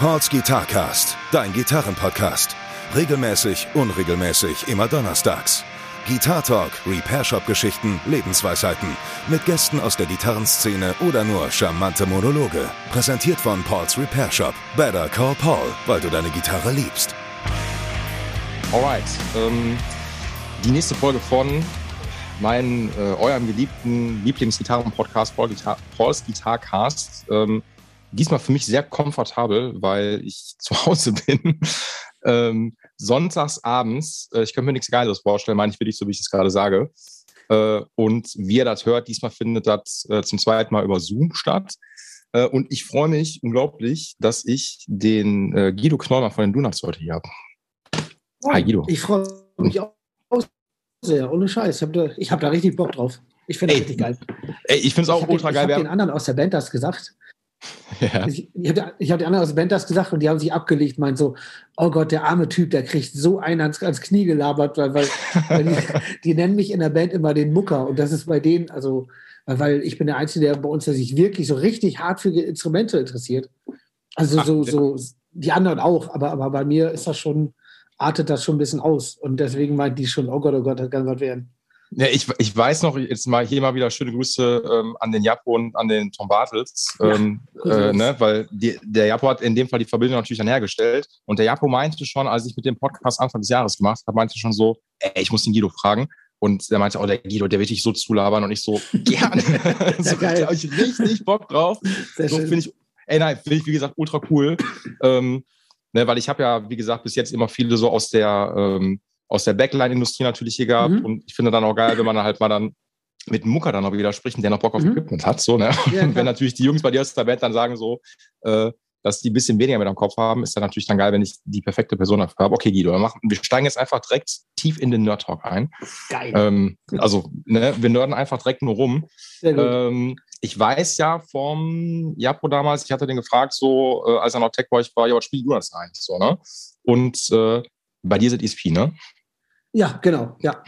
Pauls Guitarcast, dein Gitarrenpodcast. Regelmäßig, unregelmäßig, immer donnerstags. Guitar Talk, Repair Shop Geschichten, Lebensweisheiten. Mit Gästen aus der Gitarrenszene oder nur charmante Monologe. Präsentiert von Pauls Repair Shop. Better call Paul, weil du deine Gitarre liebst. Alright, ähm, die nächste Folge von meinem, äh, eurem geliebten Lieblingsgitarren-Podcast, Paul Guitar Paul's Guitarcast. Ähm, diesmal für mich sehr komfortabel, weil ich zu Hause bin. ähm, sonntags abends, äh, ich könnte mir nichts Geiles vorstellen, meine ich wirklich so, wie ich es gerade sage. Äh, und wie ihr das hört, diesmal findet das äh, zum zweiten Mal über Zoom statt. Äh, und ich freue mich unglaublich, dass ich den äh, Guido Knollmann von den Donuts heute hier habe. Hi Guido. Ich freue mich auch sehr, ohne Scheiß. Ich habe da, hab da richtig Bock drauf. Ich finde das richtig geil. Ey, ich finde es auch ultra den, geil. Ich habe den anderen aus der Band das gesagt. Ja. Ich, ich habe hab den anderen aus der Band das gesagt und die haben sich abgelegt, meint so, oh Gott, der arme Typ, der kriegt so einen ans, ans Knie gelabert, weil, weil, weil die, die, nennen mich in der Band immer den Mucker und das ist bei denen, also, weil ich bin der Einzige, der bei uns, der sich wirklich so richtig hart für Instrumente interessiert. Also Ach, so, so, die anderen auch, aber, aber bei mir ist das schon, artet das schon ein bisschen aus und deswegen meint die schon, oh Gott, oh Gott, das kann was werden. Ja, ich, ich weiß noch, jetzt mal hier mal wieder schöne Grüße ähm, an den Japo und an den Tom Bartels, ähm, ja, äh, ne, weil die, der Japo hat in dem Fall die Verbindung natürlich dann hergestellt. Und der Japo meinte schon, als ich mit dem Podcast Anfang des Jahres gemacht habe, meinte schon so, ey, ich muss den Guido fragen. Und der meinte, oh, der Guido, der wird dich so zulabern. Und ich so, gerne. so, da habe ich richtig Bock drauf. Sehr so finde ich, ey, nein, finde ich, wie gesagt, ultra cool. ähm, ne, weil ich habe ja, wie gesagt, bis jetzt immer viele so aus der ähm, aus der Backline-Industrie natürlich hier gehabt. Mhm. Und ich finde dann auch geil, wenn man halt mal dann mit einem Mucker dann auch wieder spricht, der noch Bock auf mhm. Equipment hat. So, ne? Ja, und wenn natürlich die Jungs bei dir aus der Band dann sagen so, äh, dass die ein bisschen weniger mit am Kopf haben, ist dann natürlich dann geil, wenn ich die perfekte Person dafür habe. Okay, Guido, wir, machen, wir steigen jetzt einfach direkt tief in den Nerd Talk ein. Geil. Ähm, also, ne, wir nörden einfach direkt nur rum. Ähm, ich weiß ja vom Japo damals, ich hatte den gefragt, so, äh, als er noch Tech Boy war, ja, was spielst du das eigentlich so, ne? Und äh, bei dir sind ESP, ne? Ja, genau, ja.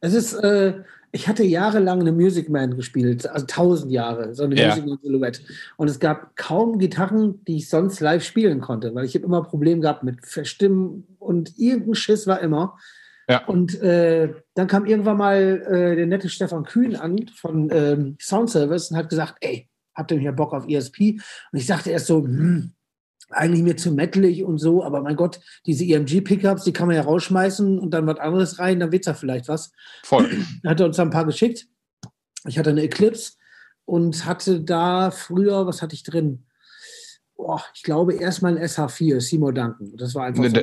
Es ist, äh, ich hatte jahrelang eine Music Man gespielt, also tausend Jahre, so eine ja. Music Man Silhouette. Und es gab kaum Gitarren, die ich sonst live spielen konnte, weil ich habe immer Probleme gehabt mit Verstimmen und irgendein Schiss war immer. Ja. Und äh, dann kam irgendwann mal äh, der nette Stefan Kühn an von ähm, Sound Service und hat gesagt, ey, habt ihr hier Bock auf ESP? Und ich sagte erst so, hm, eigentlich mir zu metalig und so, aber mein Gott, diese EMG-Pickups, die kann man ja rausschmeißen und dann was anderes rein, dann wird da vielleicht was. Voll. Hat er uns da ein paar geschickt. Ich hatte eine Eclipse und hatte da früher, was hatte ich drin? Boah, ich glaube erstmal ein SH4, Seymour Duncan. Das war einfach. Ne, so.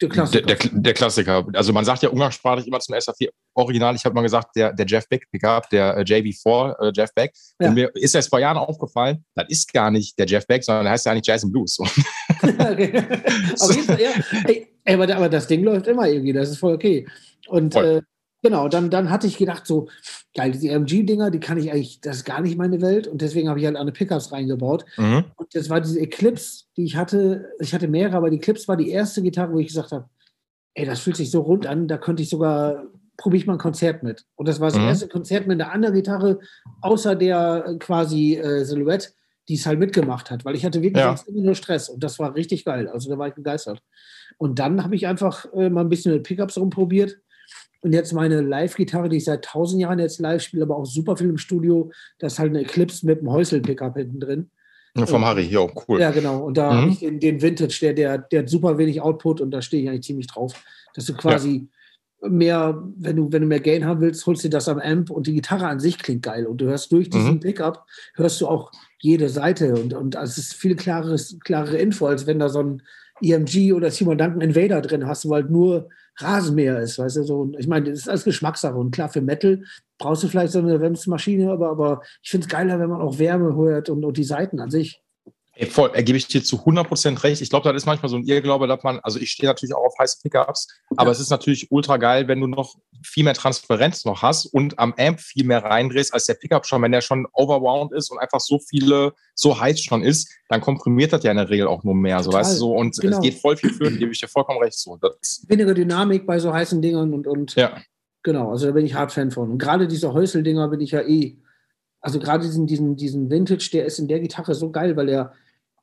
Der Klassiker. Der, der, der, Klassiker. Also man sagt ja umgangssprachlich immer zum SAP Original. Ich habe mal gesagt, der, der Jeff Beck Pickup, der äh, JV4 äh, Jeff Beck. Ja. Und mir ist erst vor Jahren aufgefallen, das ist gar nicht der Jeff Beck, sondern der heißt ja eigentlich Jason Blues. Auf jeden Fall, ja. Ey, aber, aber, das Ding läuft immer irgendwie, das ist voll okay. Und voll. Äh, Genau, dann, dann hatte ich gedacht, so, geil, diese AMG-Dinger, die kann ich eigentlich, das ist gar nicht meine Welt. Und deswegen habe ich halt eine Pickups reingebaut. Mhm. Und das war diese Eclipse, die ich hatte. Ich hatte mehrere, aber die Eclipse war die erste Gitarre, wo ich gesagt habe, ey, das fühlt sich so rund an, da könnte ich sogar, probiere ich mal ein Konzert mit. Und das war das mhm. erste Konzert mit einer anderen Gitarre, außer der äh, quasi äh, Silhouette, die es halt mitgemacht hat, weil ich hatte wirklich ja. immer nur Stress und das war richtig geil. Also da war ich begeistert. Und dann habe ich einfach äh, mal ein bisschen mit Pickups rumprobiert und jetzt meine Live-Gitarre, die ich seit tausend Jahren jetzt live spiele, aber auch super viel im Studio, das ist halt eine Eclipse mit einem Häusel-Pickup hinten drin. Vom Harry, ja, cool. Ja, genau. Und da mhm. habe ich den, den, Vintage, der, der, der hat super wenig Output und da stehe ich eigentlich ziemlich drauf. Dass du quasi ja. Mehr, wenn du, wenn du mehr Gain haben willst, holst du das am Amp und die Gitarre an sich klingt geil. Und du hörst durch diesen mhm. Pickup, hörst du auch jede Seite und, und es ist viel klareres, klarere Info, als wenn da so ein EMG oder Simon Duncan Invader drin hast, weil halt nur Rasenmäher ist, weißt du, so. Ich meine, das ist alles Geschmackssache und klar, für Metal brauchst du vielleicht so eine Wemsmaschine, aber, aber ich finde es geiler, wenn man auch Wärme hört und, und die Seiten an sich. Ey, voll, ergebe ich dir zu 100% recht. Ich glaube, das ist manchmal so ein Irrglaube, dass man, also ich stehe natürlich auch auf heiße Pickups, aber ja. es ist natürlich ultra geil, wenn du noch viel mehr Transparenz noch hast und am Amp viel mehr reindrehst als der Pickup schon, wenn der schon overwound ist und einfach so viele, so heiß schon ist, dann komprimiert das ja in der Regel auch nur mehr, so weißt du so, und genau. es geht voll viel für, gebe ich dir vollkommen recht so. Weniger Dynamik bei so heißen Dingern und, und ja. genau, also da bin ich hart Fan von. Und gerade diese Häusel-Dinger bin ich ja eh, also gerade diesen, diesen, diesen Vintage, der ist in der Gitarre so geil, weil der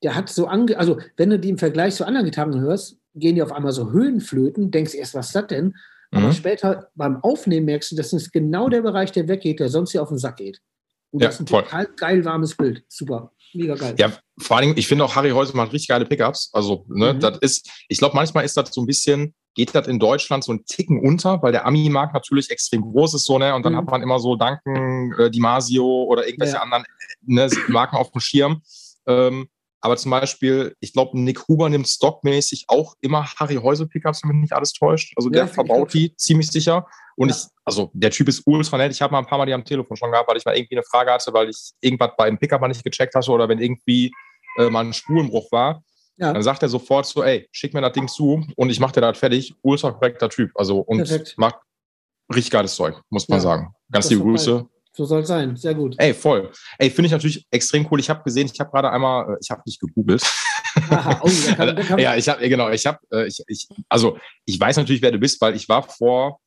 der hat so ange, also wenn du die im Vergleich zu anderen Gitarren hörst, gehen die auf einmal so Höhenflöten, denkst erst, was ist das denn? Aber mhm. später beim Aufnehmen merkst du, das ist genau der Bereich, der weggeht, der sonst hier auf den Sack geht. Und ja, das ist ein voll. total geil warmes Bild. Super. Mega geil. Ja, vor allem, ich finde auch Harry Häuser macht richtig geile Pickups. Also, ne, mhm. das ist, ich glaube, manchmal ist das so ein bisschen, geht das in Deutschland so ein Ticken unter, weil der Ami-Markt natürlich extrem groß ist, so, ne? Und dann mhm. hat man immer so Danken, äh, Dimasio oder irgendwelche ja. anderen ne, Marken auf dem Schirm. Ähm, aber zum Beispiel, ich glaube, Nick Huber nimmt stockmäßig auch immer Harry Häuser Pickups, wenn mich nicht alles täuscht. Also der verbaut die ziemlich sicher. Und ja. ich, also der Typ ist ultra nett. Ich habe mal ein paar Mal die am Telefon schon gehabt, weil ich mal irgendwie eine Frage hatte, weil ich irgendwas beim Pickup mal nicht gecheckt hatte oder wenn irgendwie äh, mal ein Spulenbruch war. Ja. Dann sagt er sofort so, ey, schick mir das Ding zu und ich mache dir das fertig. Ultra korrekter Typ. Also und Perfekt. macht richtig geiles Zeug, muss man ja. sagen. Ganz liebe Grüße. So soll es sein. Sehr gut. Ey, voll. Ey, finde ich natürlich extrem cool. Ich habe gesehen, ich habe gerade einmal, äh, ich habe nicht gegoogelt. Aha, oh, kann, kann ja, ich habe, genau, ich habe, äh, ich, ich, also ich weiß natürlich, wer du bist, weil ich war vor,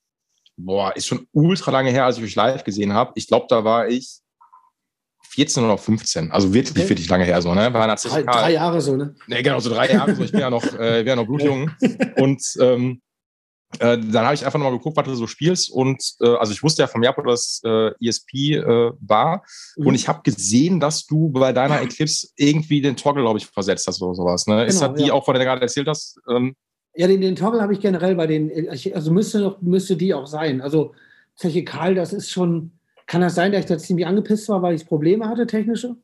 boah, ist schon ultra lange her, als ich euch live gesehen habe. Ich glaube, da war ich 14 oder 15, also wirklich, okay. wirklich lange her so, ne? War drei, drei Jahre so, ne? Ne, genau, so drei Jahre so. Ich bin ja noch, äh, bin ja noch blutjung. Und ähm, äh, dann habe ich einfach nochmal geguckt, was du so spielst. Und äh, also ich wusste ja vom Japan, dass äh, ESP äh, war. Mhm. Und ich habe gesehen, dass du bei deiner Eclipse irgendwie den Toggle, glaube ich, versetzt hast oder sowas. Ne? Genau, Ist das die ja. auch, von der du gerade erzählt hast? Ähm, ja, den, den Toggle habe ich generell bei den, also müsste, noch, müsste die auch sein. Also Zeche Karl, das ist schon, kann das sein, dass ich da ziemlich angepisst war, weil ich Probleme hatte, technische?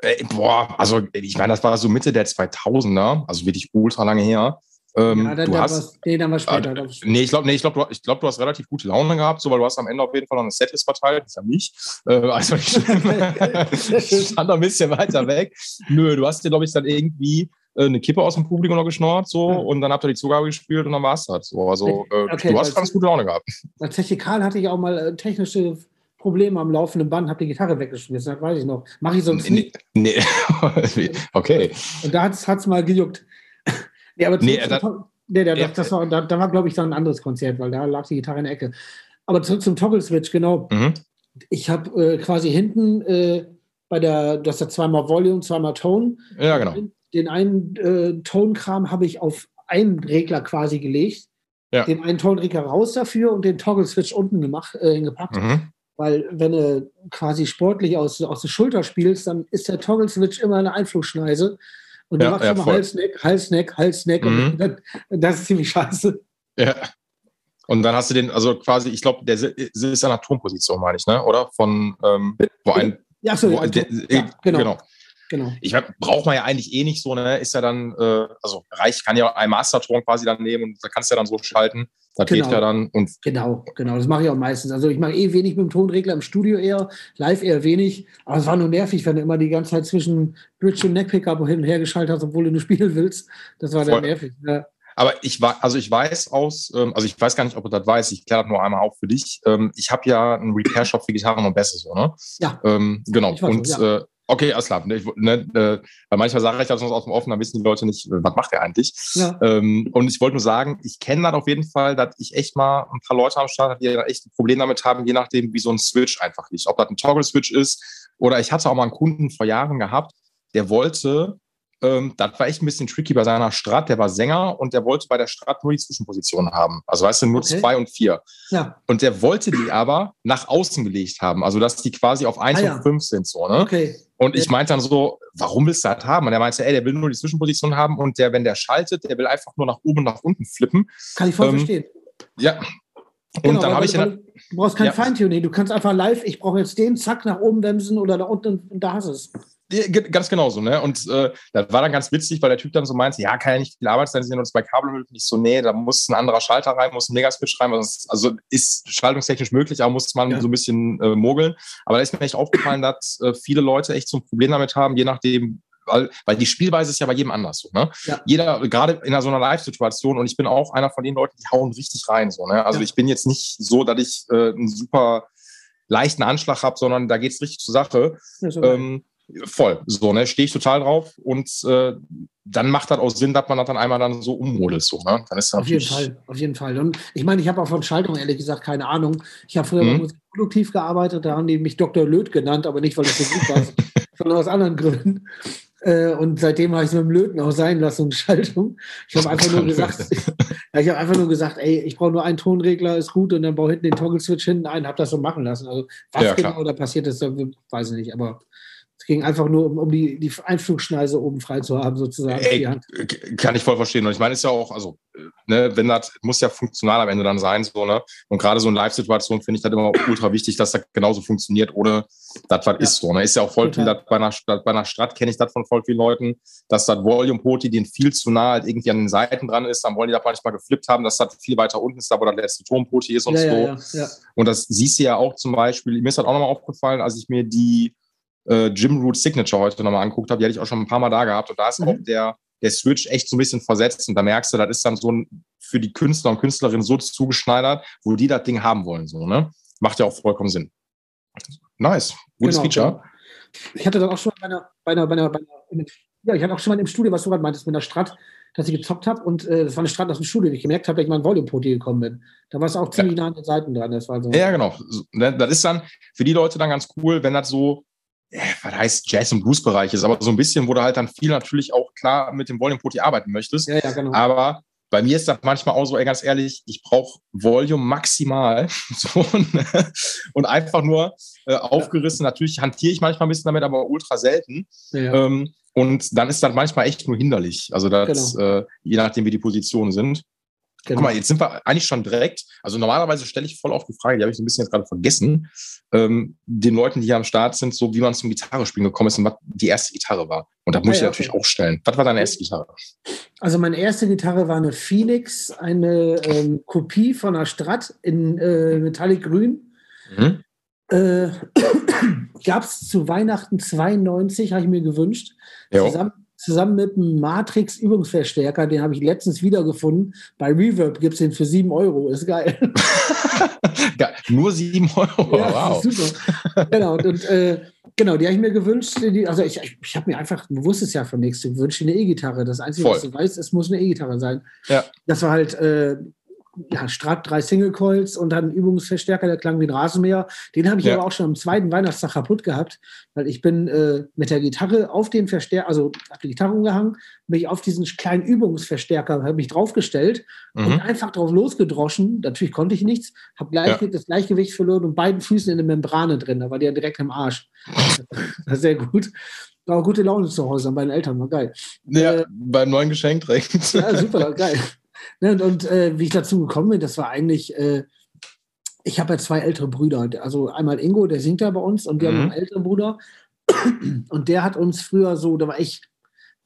Äh, boah, also ich meine, das war so Mitte der 2000er, also wirklich ultra lange her. Ähm, ja, du hast, nee, dann war später. Äh, nee, ich glaube, nee, glaub, du, glaub, du hast relativ gute Laune gehabt, so, weil du hast am Ende auf jeden Fall noch eine Setlist verteilt, ist ja nicht. Äh, also ich stand da ein bisschen weiter weg. Nö, du hast dir, glaube ich, dann irgendwie äh, eine Kippe aus dem Publikum noch geschnort so ja. und dann habt ihr die Zugabe gespielt und dann war es das. So. Also äh, okay, du hast ganz gute Laune gehabt. Als Technikal hatte ich auch mal äh, technische Probleme am laufenden Band, habe die Gitarre weggeschmissen, das weiß ich noch. Mache ich sonst nee, nicht. Nee, okay. Und da hat es mal gejuckt. Nee, aber nee, zum, zum, nee, der, das, das war, da, da war, glaube ich, dann ein anderes Konzert, weil da lag die Gitarre in der Ecke. Aber zurück zum Toggle-Switch, genau. Mhm. Ich habe äh, quasi hinten äh, bei der, das ja zweimal Volume, zweimal Tone. Ja, genau. Den einen äh, Tonkram habe ich auf einen Regler quasi gelegt. Ja. Den einen Tonregler raus dafür und den Toggle-Switch unten gemacht, äh, gepackt. Mhm. Weil wenn du quasi sportlich aus, aus der Schulter spielst, dann ist der Toggle-Switch immer eine Einflugschneise. Und du ja, machst ja, immer Halsneck, Halsneck, Halsneck. Mhm. Und das ist ziemlich scheiße. Ja. Und dann hast du den, also quasi, ich glaube, der ist an der Turmposition, meine ich, ne? Oder? Von, ähm, wo ein. Ja, so, wo, der, ja, genau. genau. Genau. Ich braucht man ja eigentlich eh nicht so, ne? Ist ja dann, äh, also reicht, kann ja ein Masterton quasi dann nehmen und da kannst du ja dann so schalten. Das genau. geht ja dann. Und genau, genau, das mache ich auch meistens. Also ich mache eh wenig mit dem Tonregler im Studio eher, live eher wenig. Aber es war nur nervig, wenn du immer die ganze Zeit zwischen Bridge und Neckpickup hin und her geschaltet hast, obwohl du nur spielen willst. Das war dann nervig. Ja. Aber ich war, also ich weiß aus, ähm, also ich weiß gar nicht, ob du das weißt, ich kläre das nur einmal auf für dich. Ähm, ich habe ja einen Repair-Shop für Gitarren und Bässe, so, ne? Ja. Ähm, genau. Und ja. äh, Okay, alles klar. Ich, ne, äh, weil manchmal sage ich das aus dem Offen, dann wissen die Leute nicht, äh, was macht er eigentlich. Ja. Ähm, und ich wollte nur sagen, ich kenne dann auf jeden Fall, dass ich echt mal ein paar Leute am Start habe, die echt ein Problem damit haben, je nachdem, wie so ein Switch einfach liegt. Ob das ein Toggle-Switch ist oder ich hatte auch mal einen Kunden vor Jahren gehabt, der wollte ähm, das war echt ein bisschen tricky bei seiner Strat. Der war Sänger und der wollte bei der Strat nur die Zwischenposition haben. Also weißt du, nur okay. zwei und vier. Ja. Und der wollte die aber nach außen gelegt haben. Also dass die quasi auf eins ah, ja. und fünf sind. So, ne? Okay. Und ich meinte dann so, warum willst du das haben? Und er meinte, ey, der will nur die Zwischenposition haben und der, wenn der schaltet, der will einfach nur nach oben und nach unten flippen. Kann ich voll ähm, verstehen. Ja. Und genau, dann habe ich. Du brauchst kein ja. Feintuning. Du kannst einfach live, ich brauche jetzt den, zack, nach oben bremsen oder da unten und da hast du es. Ganz genau so, ne? Und äh, das war dann ganz witzig, weil der Typ dann so meinte, ja, kann ja nicht viel Arbeitszeit sein, nur zwei Kabelhüllen. Nicht so, nee, da muss ein anderer Schalter rein, muss ein Megaswitch rein. Also ist schaltungstechnisch möglich, aber muss man ja. so ein bisschen äh, mogeln. Aber da ist mir echt aufgefallen, dass äh, viele Leute echt so ein Problem damit haben, je nachdem, weil, weil die Spielweise ist ja bei jedem anders so. Ne? Ja. Jeder, gerade in so einer Live-Situation, und ich bin auch einer von den Leuten, die hauen richtig rein. So, ne? Also ja. ich bin jetzt nicht so, dass ich äh, einen super leichten Anschlag habe, sondern da geht es richtig zur Sache. Ähm, voll. So, ne, stehe ich total drauf und äh, dann macht das auch Sinn, dass man das dann einmal dann so ummodelt. So, ne? dann ist auf jeden Fall, auf jeden Fall. Und ich meine, ich habe auch von Schaltung ehrlich gesagt keine Ahnung. Ich habe früher mhm. produktiv gearbeitet, da haben die mich Dr. Löt genannt, aber nicht, weil das so gut war, sondern aus anderen Gründen. Äh, und seitdem habe ich es mit dem Löten auch sein lassen und Schaltung. Ich habe einfach nur gesagt, ich habe einfach nur gesagt, ey, ich brauche nur einen Tonregler, ist gut, und dann baue hinten den Toggle-Switch hinten ein, habe das so machen lassen. Also was ja, genau da passiert ist, weiß ich nicht, aber es ging einfach nur um, um die, die Einflugschneise oben frei zu haben, sozusagen. Ey, kann ich voll verstehen. Und ich meine, ist ja auch, also, ne, wenn das muss ja funktional am Ende dann sein, so, ne? Und gerade so in Live-Situationen finde ich das immer ultra wichtig, dass das genauso funktioniert, ohne das was ja. ist so. Ne? Ist ja auch voll Total. viel, bei einer, bei einer Stadt kenne ich das von voll vielen Leuten, dass das Volume-Poti, den viel zu nah halt irgendwie an den Seiten dran ist, dann wollen die da manchmal geflippt haben, dass das viel weiter unten ist, da wo der letzte Tonpoti ist und ja, so. Ja, und das siehst du ja auch zum Beispiel, mir ist das auch nochmal aufgefallen, als ich mir die äh, Jim Root Signature heute nochmal angeguckt habe, die hatte ich auch schon ein paar Mal da gehabt. Und da ist mhm. auch der, der Switch echt so ein bisschen versetzt. Und da merkst du, das ist dann so ein, für die Künstler und Künstlerinnen so zugeschneidert, wo die das Ding haben wollen. So, ne? Macht ja auch vollkommen Sinn. Nice. Gutes genau, Feature. Genau. Ich hatte dann auch schon bei einer, bei einer, bei einer, bei einer ja, ich hatte auch schon mal im Studio, was du gerade meintest, mit einer Strat, dass ich gezockt habe und äh, das war eine Strat aus dem Studio, die ich gemerkt habe, dass ich mal ein Volume-Poti gekommen bin. Da war es auch ziemlich ja. nah an den Seiten dran. Das war so. Ja, genau. Ne, das ist dann für die Leute dann ganz cool, wenn das so was heißt Jazz- und Blues-Bereich ist, aber so ein bisschen, wo du halt dann viel natürlich auch klar mit dem Volume Poti arbeiten möchtest. Ja, ja, genau. Aber bei mir ist das manchmal auch so, ey, ganz ehrlich, ich brauche Volume maximal so, ne? und einfach nur äh, aufgerissen. Ja. Natürlich hantiere ich manchmal ein bisschen damit, aber ultra selten. Ja. Ähm, und dann ist das manchmal echt nur hinderlich. Also das, genau. äh, je nachdem, wie die Positionen sind. Genau. Guck mal, jetzt sind wir eigentlich schon direkt. Also normalerweise stelle ich voll auf die Frage, die habe ich so ein bisschen jetzt gerade vergessen, ähm, den Leuten, die hier am Start sind, so wie man zum Gitarrespielen gekommen ist und was die erste Gitarre war. Und da muss ja, ich natürlich okay. auch stellen. Was war deine erste Gitarre? Also meine erste Gitarre war eine Phoenix, eine ähm, Kopie von einer Strat in äh, Metallic Grün. Mhm. Äh, Gab es zu Weihnachten 92, habe ich mir gewünscht. Zusammen, zusammen mit einem Matrix-Übungsverstärker, den habe ich letztens wiedergefunden. Bei Reverb gibt es den für 7 Euro. Ist geil. Nur 7 Euro. Ja, wow. Super. Genau, und, äh, genau, die habe ich mir gewünscht. Die, also ich, ich, ich habe mir einfach, du wusstest ja von nichts, du wünschst eine E-Gitarre. Das Einzige, Voll. was du weißt, es muss eine E-Gitarre sein. Ja. Das war halt äh, ja, Strat drei Single Coils und dann Übungsverstärker, der klang wie ein Rasenmäher. Den habe ich ja. aber auch schon am zweiten Weihnachtstag kaputt gehabt, weil ich bin äh, mit der Gitarre auf den Verstärker, also habe die Gitarre umgehangen, bin ich auf diesen kleinen Übungsverstärker, habe mich draufgestellt mhm. und einfach drauf losgedroschen. Natürlich konnte ich nichts, habe gleich, ja. das Gleichgewicht verloren und beiden Füßen in der Membrane drin. Da war der direkt im Arsch. das sehr gut. War auch gute Laune zu Hause an meinen Eltern, war geil. Ja, äh, beim neuen Geschenk direkt. Ja, super, geil. Ne, und, und äh, wie ich dazu gekommen bin, das war eigentlich, äh, ich habe ja zwei ältere Brüder. Also einmal Ingo, der singt ja bei uns, und wir mhm. haben einen älteren Bruder. Und der hat uns früher so, da war ich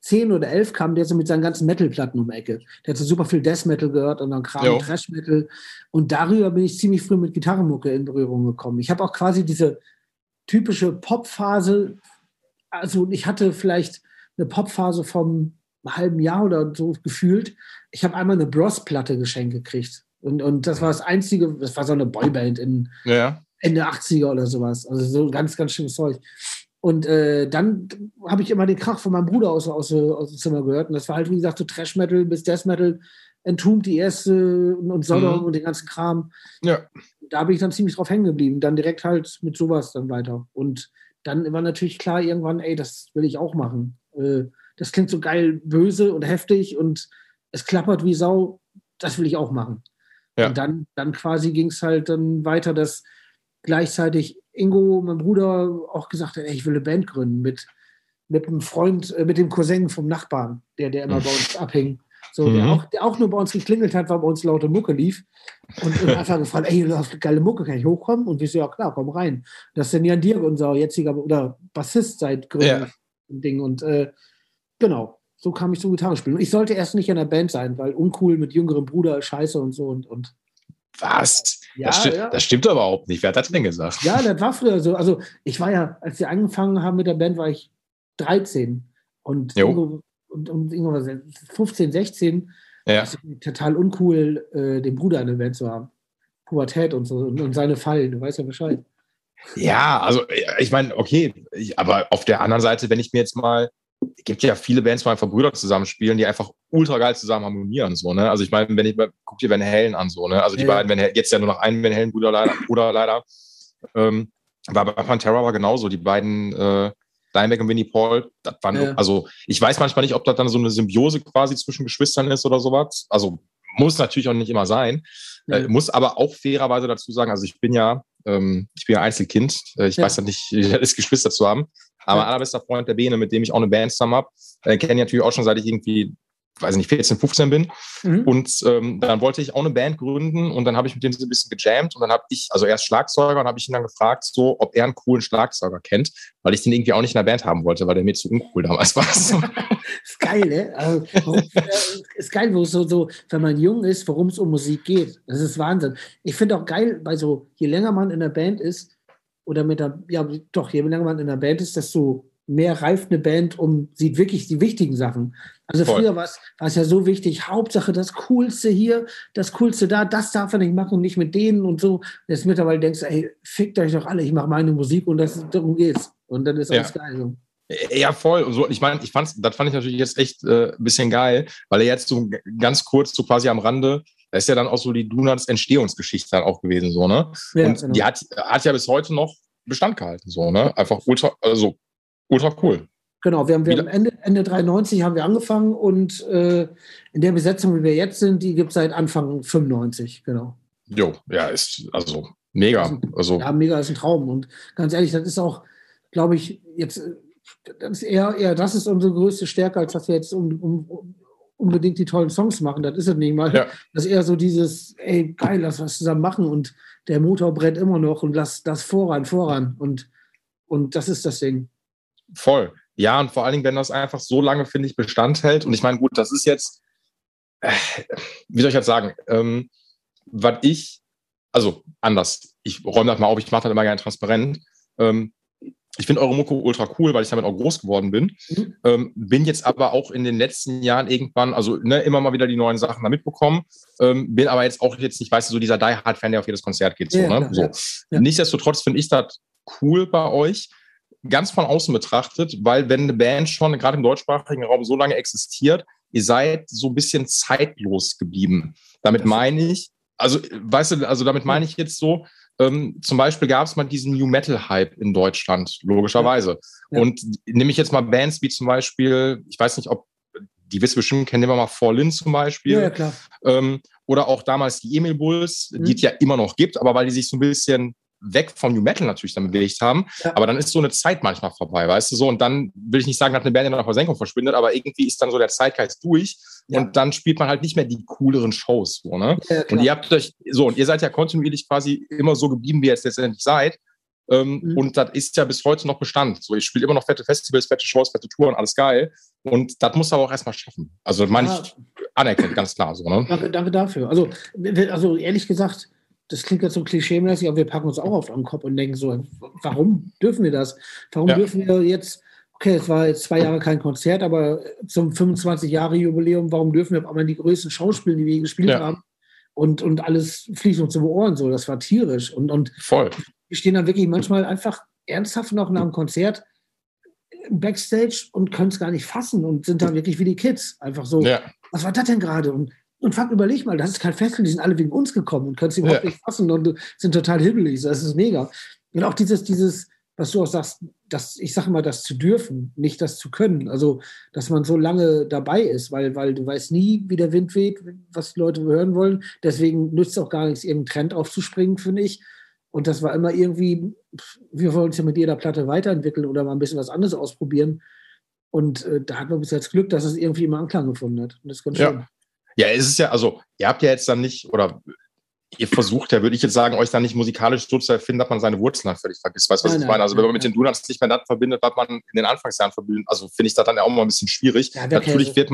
zehn oder elf, kam der so mit seinen ganzen Metal-Platten um die Ecke. Der hat so super viel Death Metal gehört und dann Kram Trash Metal. Und darüber bin ich ziemlich früh mit Gitarrenmucke in Berührung gekommen. Ich habe auch quasi diese typische Pop-Phase, also ich hatte vielleicht eine Pop-Phase vom halben Jahr oder so gefühlt. Ich habe einmal eine Bros-Platte geschenkt gekriegt. Und, und das war das einzige, das war so eine Boyband in ja. Ende 80er oder sowas. Also so ganz, ganz schönes Zeug. Und äh, dann habe ich immer den Krach von meinem Bruder aus, aus, aus dem Zimmer gehört. Und das war halt, wie gesagt, so Trash-Metal bis Death-Metal, Entombed die erste und Sodom mhm. und den ganzen Kram. Ja. Da bin ich dann ziemlich drauf hängen geblieben. Dann direkt halt mit sowas dann weiter. Und dann war natürlich klar irgendwann, ey, das will ich auch machen. Äh, das klingt so geil böse und heftig und es klappert wie Sau, das will ich auch machen. Ja. Und dann, dann quasi ging es halt dann weiter, dass gleichzeitig Ingo, mein Bruder, auch gesagt hat, ey, ich will eine Band gründen mit, mit einem Freund, äh, mit dem Cousin vom Nachbarn, der, der immer bei uns abhing. So, mhm. der, auch, der auch nur bei uns geklingelt hat, weil bei uns laute Mucke lief. Und einfach gefragt, ey, du hast geile Mucke, kann ich hochkommen? Und wir so, ja klar, komm rein. Das ist dann Jan Dirk, unser jetziger oder Bassist seit Gründung. Ja. Ding. Und äh, Genau, so kam ich zum Gitarre spielen. Und ich sollte erst nicht in der Band sein, weil uncool mit jüngerem Bruder, scheiße und so und. und was? Ja, das, sti ja. das stimmt überhaupt nicht. Wer hat das denn gesagt? Ja, das war früher so. Also ich war ja, als wir angefangen haben mit der Band, war ich 13 und irgendwo, und, und irgendwo 15, 16. Ja. Das total uncool, äh, den Bruder in der Band zu haben. Pubertät und so und, und seine Fallen, du weißt ja Bescheid. Ja, also ich meine, okay, ich, aber auf der anderen Seite, wenn ich mir jetzt mal gibt ja viele Bands, wo einfach Brüder zusammenspielen, die einfach ultra geil zusammen harmonieren. So, ne? Also ich meine, wenn ich guck dir Van Halen an, so, ne? Also die ja. beiden, wenn jetzt ja nur noch einen Van Halen Bruder leider, Bruder leider. Ähm, war bei Pantera war genauso. Die beiden, äh, Dimebag und Winnie Paul, das waren, ja. also ich weiß manchmal nicht, ob das dann so eine Symbiose quasi zwischen Geschwistern ist oder sowas. Also muss natürlich auch nicht immer sein. Ja. Äh, muss aber auch fairerweise dazu sagen, also ich bin ja, ähm, ich bin ja Einzelkind. Äh, ich ja. weiß ja nicht, wie das ist, Geschwister zu haben. Aber mein allerbester Freund der Bene, mit dem ich auch eine Band zusammen habe, äh, kenne ich natürlich auch schon seit ich irgendwie weiß nicht, 14, 15 bin. Mhm. Und ähm, dann wollte ich auch eine Band gründen und dann habe ich mit dem so ein bisschen gejammt und dann habe ich, also erst Schlagzeuger und habe ich ihn dann gefragt, so, ob er einen coolen Schlagzeuger kennt, weil ich den irgendwie auch nicht in der Band haben wollte, weil der mir zu uncool damals war. Ist geil, ne? Also, ist geil, wo es so, so, wenn man jung ist, worum es um Musik geht. Das ist Wahnsinn. Ich finde auch geil, weil so, je länger man in der Band ist, oder mit der, ja, doch, je länger man in der Band ist, desto mehr reift eine Band um, sieht wirklich die wichtigen Sachen. Also Voll. früher war es ja so wichtig, Hauptsache das Coolste hier, das Coolste da, das darf er nicht machen, nicht mit denen und so. Jetzt mittlerweile denkst du, ey, fickt euch doch alle, ich mache meine Musik und das, darum geht's. Und dann ist alles ja. geil. So. Ja, voll. Und so, ich meine, ich fand's, das fand ich natürlich jetzt echt äh, ein bisschen geil, weil er jetzt so ganz kurz, so quasi am Rande, da ist ja dann auch so die Donuts Entstehungsgeschichte dann auch gewesen, so, ne? Ja, und genau. die hat, hat ja bis heute noch Bestand gehalten, so, ne? Einfach ultra, also ultra cool. Genau, wir haben, wir haben Ende, Ende 93 haben wir angefangen und äh, in der Besetzung, wie wir jetzt sind, die gibt es seit Anfang 95, genau. Jo, ja, ist also mega. Also, ja, mega ist ein Traum. Und ganz ehrlich, das ist auch, glaube ich, jetzt, das ist eher, eher, das ist unsere größte Stärke, als dass wir jetzt um, um, unbedingt die tollen Songs machen. Das ist es nicht mal. Ja. Das ist eher so dieses, ey, geil, lass was zusammen machen und der Motor brennt immer noch und lass das voran, voran. Und, und das ist das Ding. Voll. Ja, und vor allen Dingen, wenn das einfach so lange, finde ich, Bestand hält. Und ich meine, gut, das ist jetzt, äh, wie soll ich jetzt sagen, ähm, was ich, also anders, ich räume das mal auf, ich mache das immer gerne transparent. Ähm, ich finde eure Mucke ultra cool, weil ich damit auch groß geworden bin. Mhm. Ähm, bin jetzt aber auch in den letzten Jahren irgendwann, also ne, immer mal wieder die neuen Sachen da mitbekommen. Ähm, bin aber jetzt auch jetzt nicht, weißt du, so dieser Die Hard-Fan, der auf jedes Konzert geht. So, ja, ne? so. Ja. Nichtsdestotrotz finde ich das cool bei euch, ganz von außen betrachtet, weil wenn eine Band schon gerade im deutschsprachigen Raum so lange existiert, ihr seid so ein bisschen zeitlos geblieben. Damit meine ich, also weißt du, also damit meine ich jetzt so, ähm, zum Beispiel gab es mal diesen New Metal Hype in Deutschland, logischerweise. Ja. Ja. Und nehme ich jetzt mal Bands wie zum Beispiel, ich weiß nicht, ob die du bestimmt kennen, nehmen wir mal Forlin zum Beispiel. Ja, klar. Ähm, oder auch damals die Emil Bulls, mhm. die es ja immer noch gibt, aber weil die sich so ein bisschen weg vom New Metal natürlich dann bewegt haben. Ja. Aber dann ist so eine Zeit manchmal vorbei, weißt du so. Und dann will ich nicht sagen, dass eine Band in der Versenkung verschwindet, aber irgendwie ist dann so der Zeitgeist durch ja. und dann spielt man halt nicht mehr die cooleren Shows. So, ne? Ja, und ihr habt euch, so, und ihr seid ja kontinuierlich quasi immer so geblieben, wie ihr jetzt letztendlich seid. Ähm, mhm. Und das ist ja bis heute noch Bestand. So, ich spiele immer noch fette Festivals, fette Shows, fette Touren, alles geil. Und das muss aber auch erstmal schaffen. Also, das meine ich anerkennt, ganz klar. So, ne? danke, danke dafür. Also, also ehrlich gesagt, das klingt jetzt so klischee-mäßig, aber wir packen uns auch oft am Kopf und denken so, warum dürfen wir das? Warum ja. dürfen wir jetzt, okay, es war jetzt zwei Jahre kein Konzert, aber zum 25-Jahre-Jubiläum, warum dürfen wir auf einmal die größten Schauspiele, die wir gespielt ja. haben? Und, und alles fließt uns über Ohren so, das war tierisch. Und, und Voll. wir stehen dann wirklich manchmal einfach ernsthaft noch nach dem Konzert Backstage und können es gar nicht fassen und sind dann wirklich wie die Kids. Einfach so, ja. was war das denn gerade? Und und fuck, überleg mal, das ist kein Festival, die sind alle wegen uns gekommen und können es überhaupt ja. nicht fassen und sind total hibbelig. Das ist mega. Und auch dieses, dieses, was du auch sagst, das, ich sage mal, das zu dürfen, nicht das zu können. Also, dass man so lange dabei ist, weil, weil du weißt nie, wie der Wind weht, was die Leute hören wollen. Deswegen nützt es auch gar nichts, irgendeinen Trend aufzuspringen, finde ich. Und das war immer irgendwie, wir wollen uns ja mit jeder Platte weiterentwickeln oder mal ein bisschen was anderes ausprobieren. Und äh, da hat man bis jetzt Glück, dass es irgendwie immer Anklang gefunden hat. Und das ist ganz ja. schön. Ja, es ist ja, also, ihr habt ja jetzt dann nicht, oder ihr versucht ja, würde ich jetzt sagen, euch dann nicht musikalisch so zu erfinden, dass man seine Wurzeln halt völlig vergisst. Weißt du, was nein, ich meine? Also, wenn man mit den Donuts nicht mehr das verbindet, was man in den Anfangsjahren verbindet, also finde ich das dann ja auch mal ein bisschen schwierig. Ja, Natürlich wird,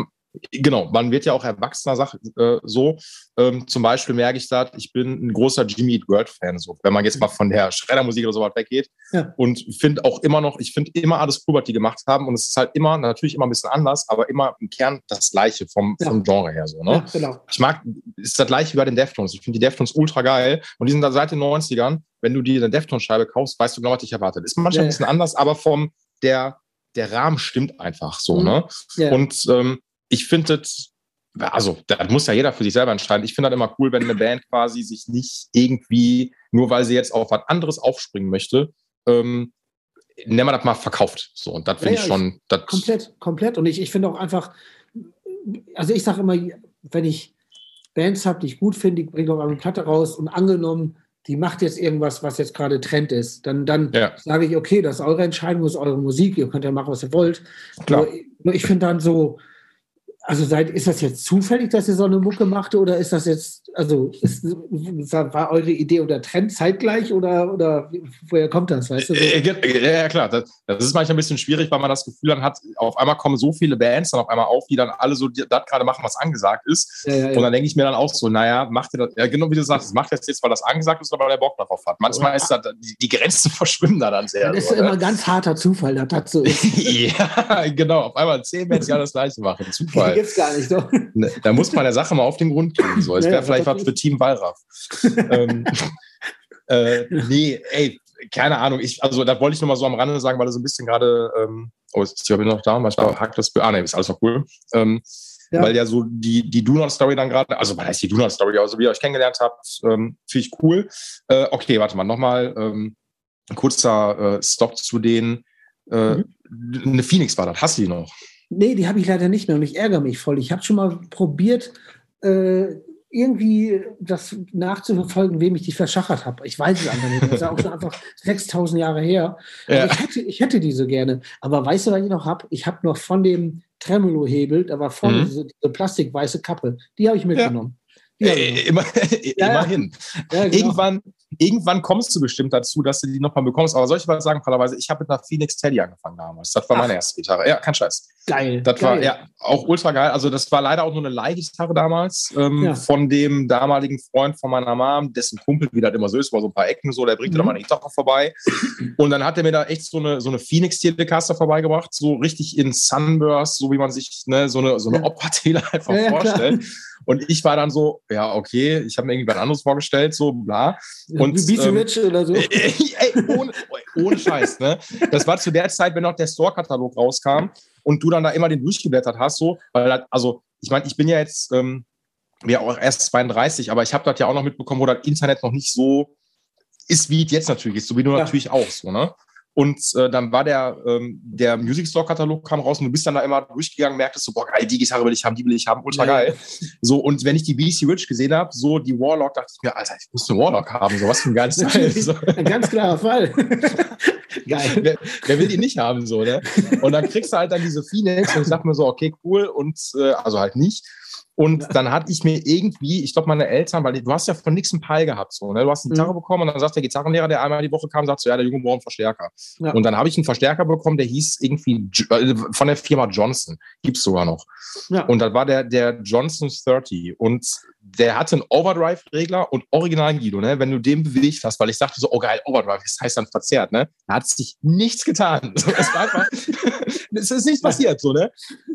Genau, man wird ja auch erwachsener, sag, äh, so. Ähm, zum Beispiel merke ich da, ich bin ein großer Jimmy Eat World Fan, so, wenn man jetzt mal von der Schreddermusik oder so was weggeht. Ja. Und finde auch immer noch, ich finde immer alles cool, was die gemacht haben. Und es ist halt immer, natürlich immer ein bisschen anders, aber immer im Kern das Gleiche vom, ja. vom Genre her, so, ne? Ja, genau. Ich mag, ist das Gleiche wie bei den Deftones. Ich finde die Deftones ultra geil. Und die sind da seit den 90ern, wenn du dir eine Deftones-Scheibe kaufst, weißt du genau, was dich erwartet. Ist manchmal ein bisschen anders, aber vom, der, der Rahmen stimmt einfach so, mhm. ne? Und, ähm, ich finde das, also da muss ja jeder für sich selber entscheiden. Ich finde das immer cool, wenn eine Band quasi sich nicht irgendwie, nur weil sie jetzt auf was anderes aufspringen möchte, ähm, nennen wir das mal verkauft. So, und das finde ja, ich schon. Ich, komplett, komplett. Und ich, ich finde auch einfach, also ich sage immer, wenn ich Bands habe, die ich gut finde, die bringen auch eine Platte raus und angenommen, die macht jetzt irgendwas, was jetzt gerade Trend ist, dann, dann ja. sage ich, okay, das ist eure Entscheidung, das ist eure Musik, ihr könnt ja machen, was ihr wollt. Klar. Nur, nur ich finde dann so, also seid, ist das jetzt zufällig, dass ihr so eine Mucke machte oder ist das jetzt, also ist, war eure Idee oder Trend zeitgleich oder, oder woher kommt das, weißt du? So? Äh, ja, ja, klar, das, das, ist manchmal ein bisschen schwierig, weil man das Gefühl dann hat, auf einmal kommen so viele Bands dann auf einmal auf, die dann alle so das gerade machen, was angesagt ist. Ja, ja, Und dann denke ich mir dann auch so, naja, macht ihr das, ja genau wie du sagst, macht das jetzt, weil das angesagt ist oder weil der Bock darauf hat. Manchmal ist das, die, die Grenzen verschwimmen da dann sehr. Das ist so, immer ne? ganz harter Zufall, dass das so ist. ja, genau, auf einmal zehn Bands ja das gleiche machen, Zufall. Die gibt's gar nicht, doch. Ne, da muss man der Sache mal auf den Grund gehen. So. Es wäre ja, vielleicht was für Team Wallraff. ähm, äh, nee, ey, keine Ahnung. Ich, also, da wollte ich nur mal so am Rande sagen, weil er so ein bisschen gerade, ähm, oh, ist die noch da? Manchmal hackt das. Ah, nee, ist alles noch cool. Ähm, ja. Weil ja so die, die Do-Not-Story dann gerade, also was heißt die Do-Not-Story, also wie ihr euch kennengelernt habt, ähm, finde ich cool. Äh, okay, warte mal, nochmal ähm, ein kurzer äh, Stop zu denen. Äh, mhm. Eine Phoenix war das, hast du die noch? Nee, die habe ich leider nicht mehr und ich ärgere mich voll. Ich habe schon mal probiert, äh, irgendwie das nachzuverfolgen, wem ich die verschachert habe. Ich weiß es einfach nicht. Das ist auch schon einfach 6000 Jahre her. Ja. Ich, hätte, ich hätte die so gerne. Aber weißt du, was ich noch habe? Ich habe noch von dem Tremolo-Hebel, da war vorne mhm. diese, diese plastikweiße Kappe, die habe ich mitgenommen. Ja. Äh, immer, ja, immerhin. Genau. Irgendwann irgendwann kommst du bestimmt dazu, dass du die nochmal bekommst. Aber soll ich mal sagen, fairerweise, ich habe mit einer Phoenix Teddy angefangen damals. Das war Ach. meine erste Gitarre. Ja, kein Scheiß. Geil. Das geil. war ja auch ultra geil. Also, das war leider auch nur eine Leihgitarre damals ähm, ja. von dem damaligen Freund von meiner Mom, dessen Kumpel, wie das immer so ist, war so ein paar Ecken so, der bringt mhm. da mal eine Gitarre vorbei. Und dann hat er mir da echt so eine, so eine Phoenix Telecaster vorbeigebracht, so richtig in Sunburst, so wie man sich ne, so eine, so eine ja. Opera-Tele einfach ja, vorstellt. Und ich war dann so, ja, okay, ich habe mir irgendwie was anderes vorgestellt, so bla. Und, Wie ähm, Rich oder so. Ey, ohne, ohne Scheiß, ne? Das war zu der Zeit, wenn noch der Store-Katalog rauskam und du dann da immer den durchgeblättert hast, so, weil also, ich meine, ich bin ja jetzt ähm, ja auch erst 32, aber ich habe das ja auch noch mitbekommen, wo das Internet noch nicht so ist, wie es jetzt natürlich ist, so wie du ja. natürlich auch so, ne? Und äh, dann war der, ähm, der Music Store Katalog kam raus und du bist dann da immer durchgegangen, merktest so, boah, geil, die Gitarre will ich haben, die will ich haben, ultra geil. Ja. So, und wenn ich die BC Rich gesehen habe, so die Warlock, dachte ich mir, Alter, ich muss eine Warlock haben, so was für ein geiles Teil. So. Ein ganz klarer Fall. geil. Wer, wer, will die nicht haben, so, ne? Und dann kriegst du halt dann diese Phoenix und ich sag mir so, okay, cool, und äh, also halt nicht. Und dann hatte ich mir irgendwie, ich glaube, meine Eltern, weil du hast ja von nichts einen Peil gehabt, so, ne? Du hast eine Gitarre mhm. bekommen und dann sagt der Gitarrenlehrer, der einmal die Woche kam, sagt so, ja, der Junge braucht einen Verstärker. Ja. Und dann habe ich einen Verstärker bekommen, der hieß irgendwie äh, von der Firma Johnson, gibt es sogar noch. Ja. Und das war der, der Johnson 30. Und der hatte einen Overdrive-Regler und Original Guido, ne? Wenn du den bewegt hast, weil ich sagte so, oh geil, Overdrive, das heißt dann verzerrt, ne? Da hat sich nichts getan. So, es war einfach, es ist nichts passiert, so, ne?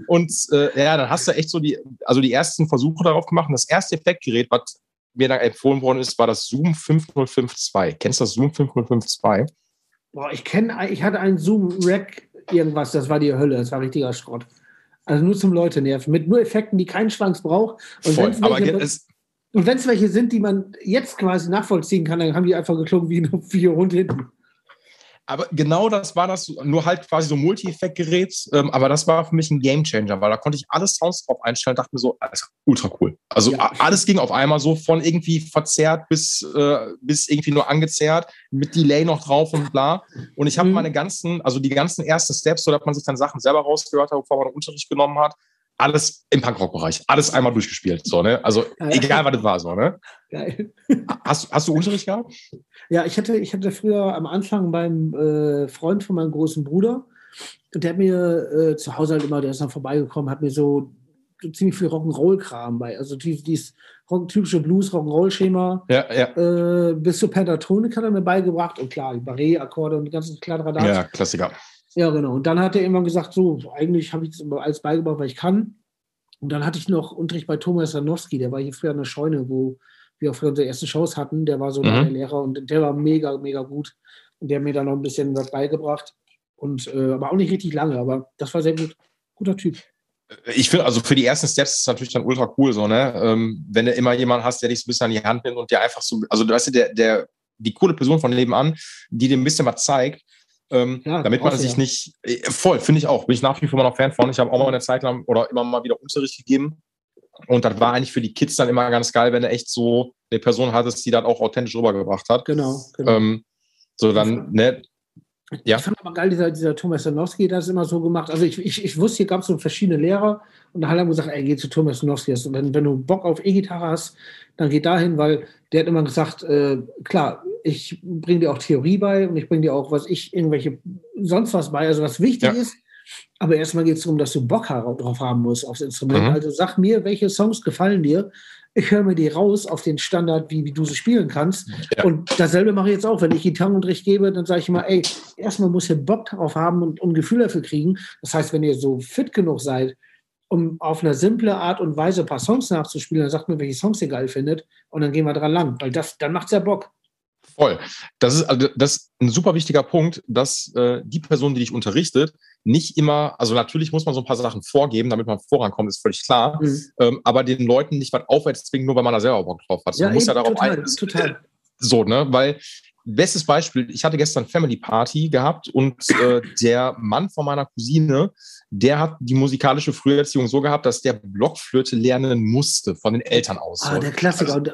Und äh, ja, dann hast du echt so die, also die ersten Versuche darauf gemacht. Und das erste Effektgerät, was mir dann empfohlen worden ist, war das Zoom 5052. Kennst du das Zoom 5052? Boah, ich kenne, ich hatte einen Zoom Rack irgendwas, das war die Hölle, das war richtiger Schrott. Also nur zum Leute nerven. Mit nur Effekten, die keinen Schwanz braucht. Und es, und wenn es welche sind, die man jetzt quasi nachvollziehen kann, dann haben die einfach geklungen wie ein vier Hund hinten. Aber genau das war das, nur halt quasi so Multi-Effekt-Gerät. Ähm, aber das war für mich ein Gamechanger, weil da konnte ich alle Sounds drauf einstellen dachte mir so, alles ultra cool. Also ja. alles ging auf einmal so von irgendwie verzerrt bis, äh, bis irgendwie nur angezerrt, mit Delay noch drauf und bla. Und ich habe mhm. meine ganzen, also die ganzen ersten Steps, so dass man sich dann Sachen selber rausgehört hat, bevor man Unterricht genommen hat, alles im Punkrock-Bereich, alles einmal durchgespielt. So, ne? Also egal, was das war, so, ne? Geil. Hast, hast du Unterricht gehabt? Ja, ich hatte, ich hatte früher am Anfang beim äh, Freund von meinem großen Bruder, und der hat mir äh, zu Hause halt immer, der ist dann vorbeigekommen, hat mir so, so ziemlich viel Rock'n'Roll-Kram bei. Also die, dieses typische Blues-Rock'n'Roll-Schema ja, ja. äh, bis zur Pentatonik hat er mir beigebracht und klar, die Barré-Akkorde und die ganzen Kladderadatsch. Ja, Klassiker. Ja, genau. Und dann hat er irgendwann gesagt, so, eigentlich habe ich das alles beigebracht, weil ich kann. Und dann hatte ich noch Unterricht bei Thomas Janowski, der war hier früher in der Scheune, wo wir auch für unsere ersten Shows hatten. Der war so mhm. der Lehrer und der war mega, mega gut. Und der hat mir dann noch ein bisschen was beigebracht. Und äh, aber auch nicht richtig lange, aber das war sehr gut. Guter Typ. Ich finde, also für die ersten Steps ist es natürlich dann ultra cool, so, ne? Ähm, wenn du immer jemanden hast, der dich so ein bisschen an die Hand nimmt und dir einfach so, also du weißt, der, der, die coole Person von nebenan, die dir ein bisschen was zeigt, Ähm, ja, damit man sich ja. nicht, äh, voll, finde ich auch, bin ich nach wie vor noch Fan von. Ich habe auch mal eine Zeit lang oder immer mal wieder Unterricht gegeben. Und das war eigentlich für die Kids dann immer ganz geil, wenn du echt so eine Person hattest, die das auch authentisch rübergebracht hat. Genau, genau. Ähm, so dann, ne, ja. Ich fand aber geil, dieser, dieser Thomas Sanowski hat das immer so gemacht. Also ich, ich, ich wusste, hier gab es so verschiedene Lehrer und da hat er gesagt, ey, geh zu Thomas Sanowski. Also wenn, wenn du Bock auf E-Gitarre hast, dann geh dahin, weil der hat immer gesagt, äh, klar, ich bringe dir auch Theorie bei und ich bringe dir auch, was ich, irgendwelche, sonst was bei, also was wichtig ja. ist. Aber erstmal geht es darum, dass du Bock drauf haben musst aufs Instrument. Mhm. Also sag mir, welche Songs gefallen dir ich höre mir die raus auf den Standard, wie, wie du sie spielen kannst. Ja. Und dasselbe mache ich jetzt auch. Wenn ich Gitarrenunterricht gebe, dann sage ich immer, ey, erstmal muss ihr Bock darauf haben und, und ein Gefühl dafür kriegen. Das heißt, wenn ihr so fit genug seid, um auf eine simple Art und Weise ein paar Songs nachzuspielen, dann sagt mir, welche Songs ihr geil findet und dann gehen wir dran lang, weil das, dann macht es ja Bock. Voll. Das ist, also das ist ein super wichtiger Punkt, dass äh, die Person, die dich unterrichtet, nicht immer, also natürlich muss man so ein paar Sachen vorgeben, damit man vorankommt, ist völlig klar, mhm. ähm, aber den Leuten nicht was aufwärts zwingen, nur weil man da selber Bock drauf hat. Ja, man muss ja darauf total, ein, total. So, ne, weil bestes Beispiel, ich hatte gestern Family Party gehabt und äh, der Mann von meiner Cousine, der hat die musikalische Früherziehung so gehabt, dass der Blockflöte lernen musste von den Eltern aus. Ah, der Klassiker. Also,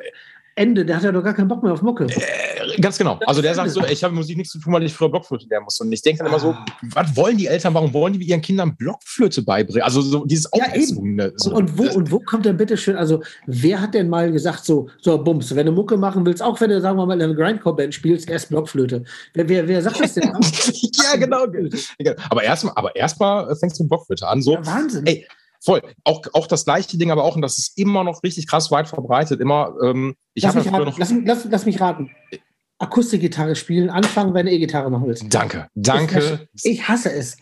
Ende, der hat ja doch gar keinen Bock mehr auf Mucke. Äh, ganz genau. Also der sagt so, ich habe Musik nichts zu tun, weil ich früher Blockflöte lernen musste. Und ich denke dann immer so, ah. was wollen die Eltern, warum wollen die ihren Kindern Blockflöte beibringen? Also so dieses ja, eben. So. Und, wo, und wo kommt denn bitte schön, also wer hat denn mal gesagt so, so Bums, wenn du Mucke machen willst, auch wenn du, sagen wir mal, in einer Grindcore-Band spielst, erst Blockflöte. Wer, wer, wer sagt das denn? ja, genau. Aber erstmal aber erst fängst du mit Blockflöte an. So, ja, Wahnsinn. Ey, voll. Auch, auch das gleiche Ding, aber auch, und das ist immer noch richtig krass weit verbreitet, immer, ähm, ich lass, mich raten, noch lass, lass, lass, mich raten. Akustikgitarre spielen, anfangen, wenn du E-Gitarre machen willst. Danke, danke. Ich hasse es.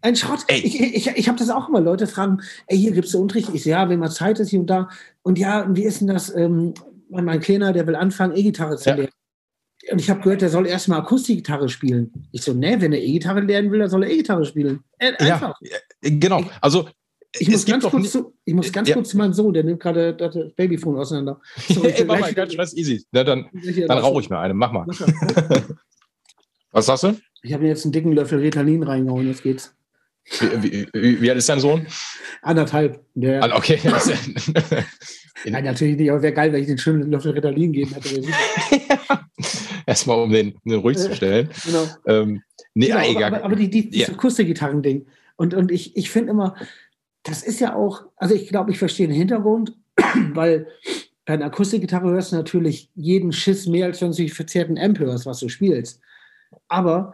Ein Schrott. Ey. Ich, ich, ich habe das auch immer. Leute fragen, ey, hier gibt es Unterricht. Ich so, ja, wenn mal Zeit ist hier und da. Und ja, wie ist denn das? Ähm, mein Kleiner, der will anfangen, E-Gitarre zu ja. lernen. Und ich habe gehört, der soll erstmal Akustikgitarre spielen. Ich so, ne, wenn er E-Gitarre lernen will, dann soll er E-Gitarre spielen. Äh, einfach. Ja, genau. Also ich muss, ganz kurz, zu, ich muss ganz ja. kurz zu meinem Sohn, der nimmt gerade das Babyphone auseinander. Sorry, Ey, mach mal, ganz Stress, easy. Ja, dann dann rauche ich mir eine, mach mal. Was sagst du? Ich habe jetzt einen dicken Löffel Ritalin reingehauen, jetzt geht's. Wie, wie, wie alt ist dein Sohn? Anderthalb. Ja. Ah, okay. Nein, natürlich nicht, aber wäre geil, wenn ich den schönen Löffel Ritalin geben hätte. Erstmal, um den, den ruhig zu stellen. genau. Ähm, nee, genau, aber, aber, aber, die, die, ja. Akustikgitarren-Ding. Und, und ich, ich finde immer, das ist ja auch, also ich glaube, ich verstehe den Hintergrund, weil bei einer Akustikgitarre hörst du natürlich jeden Schiss mehr, als wenn du dich verzerrten Amp hörst, was du spielst. Aber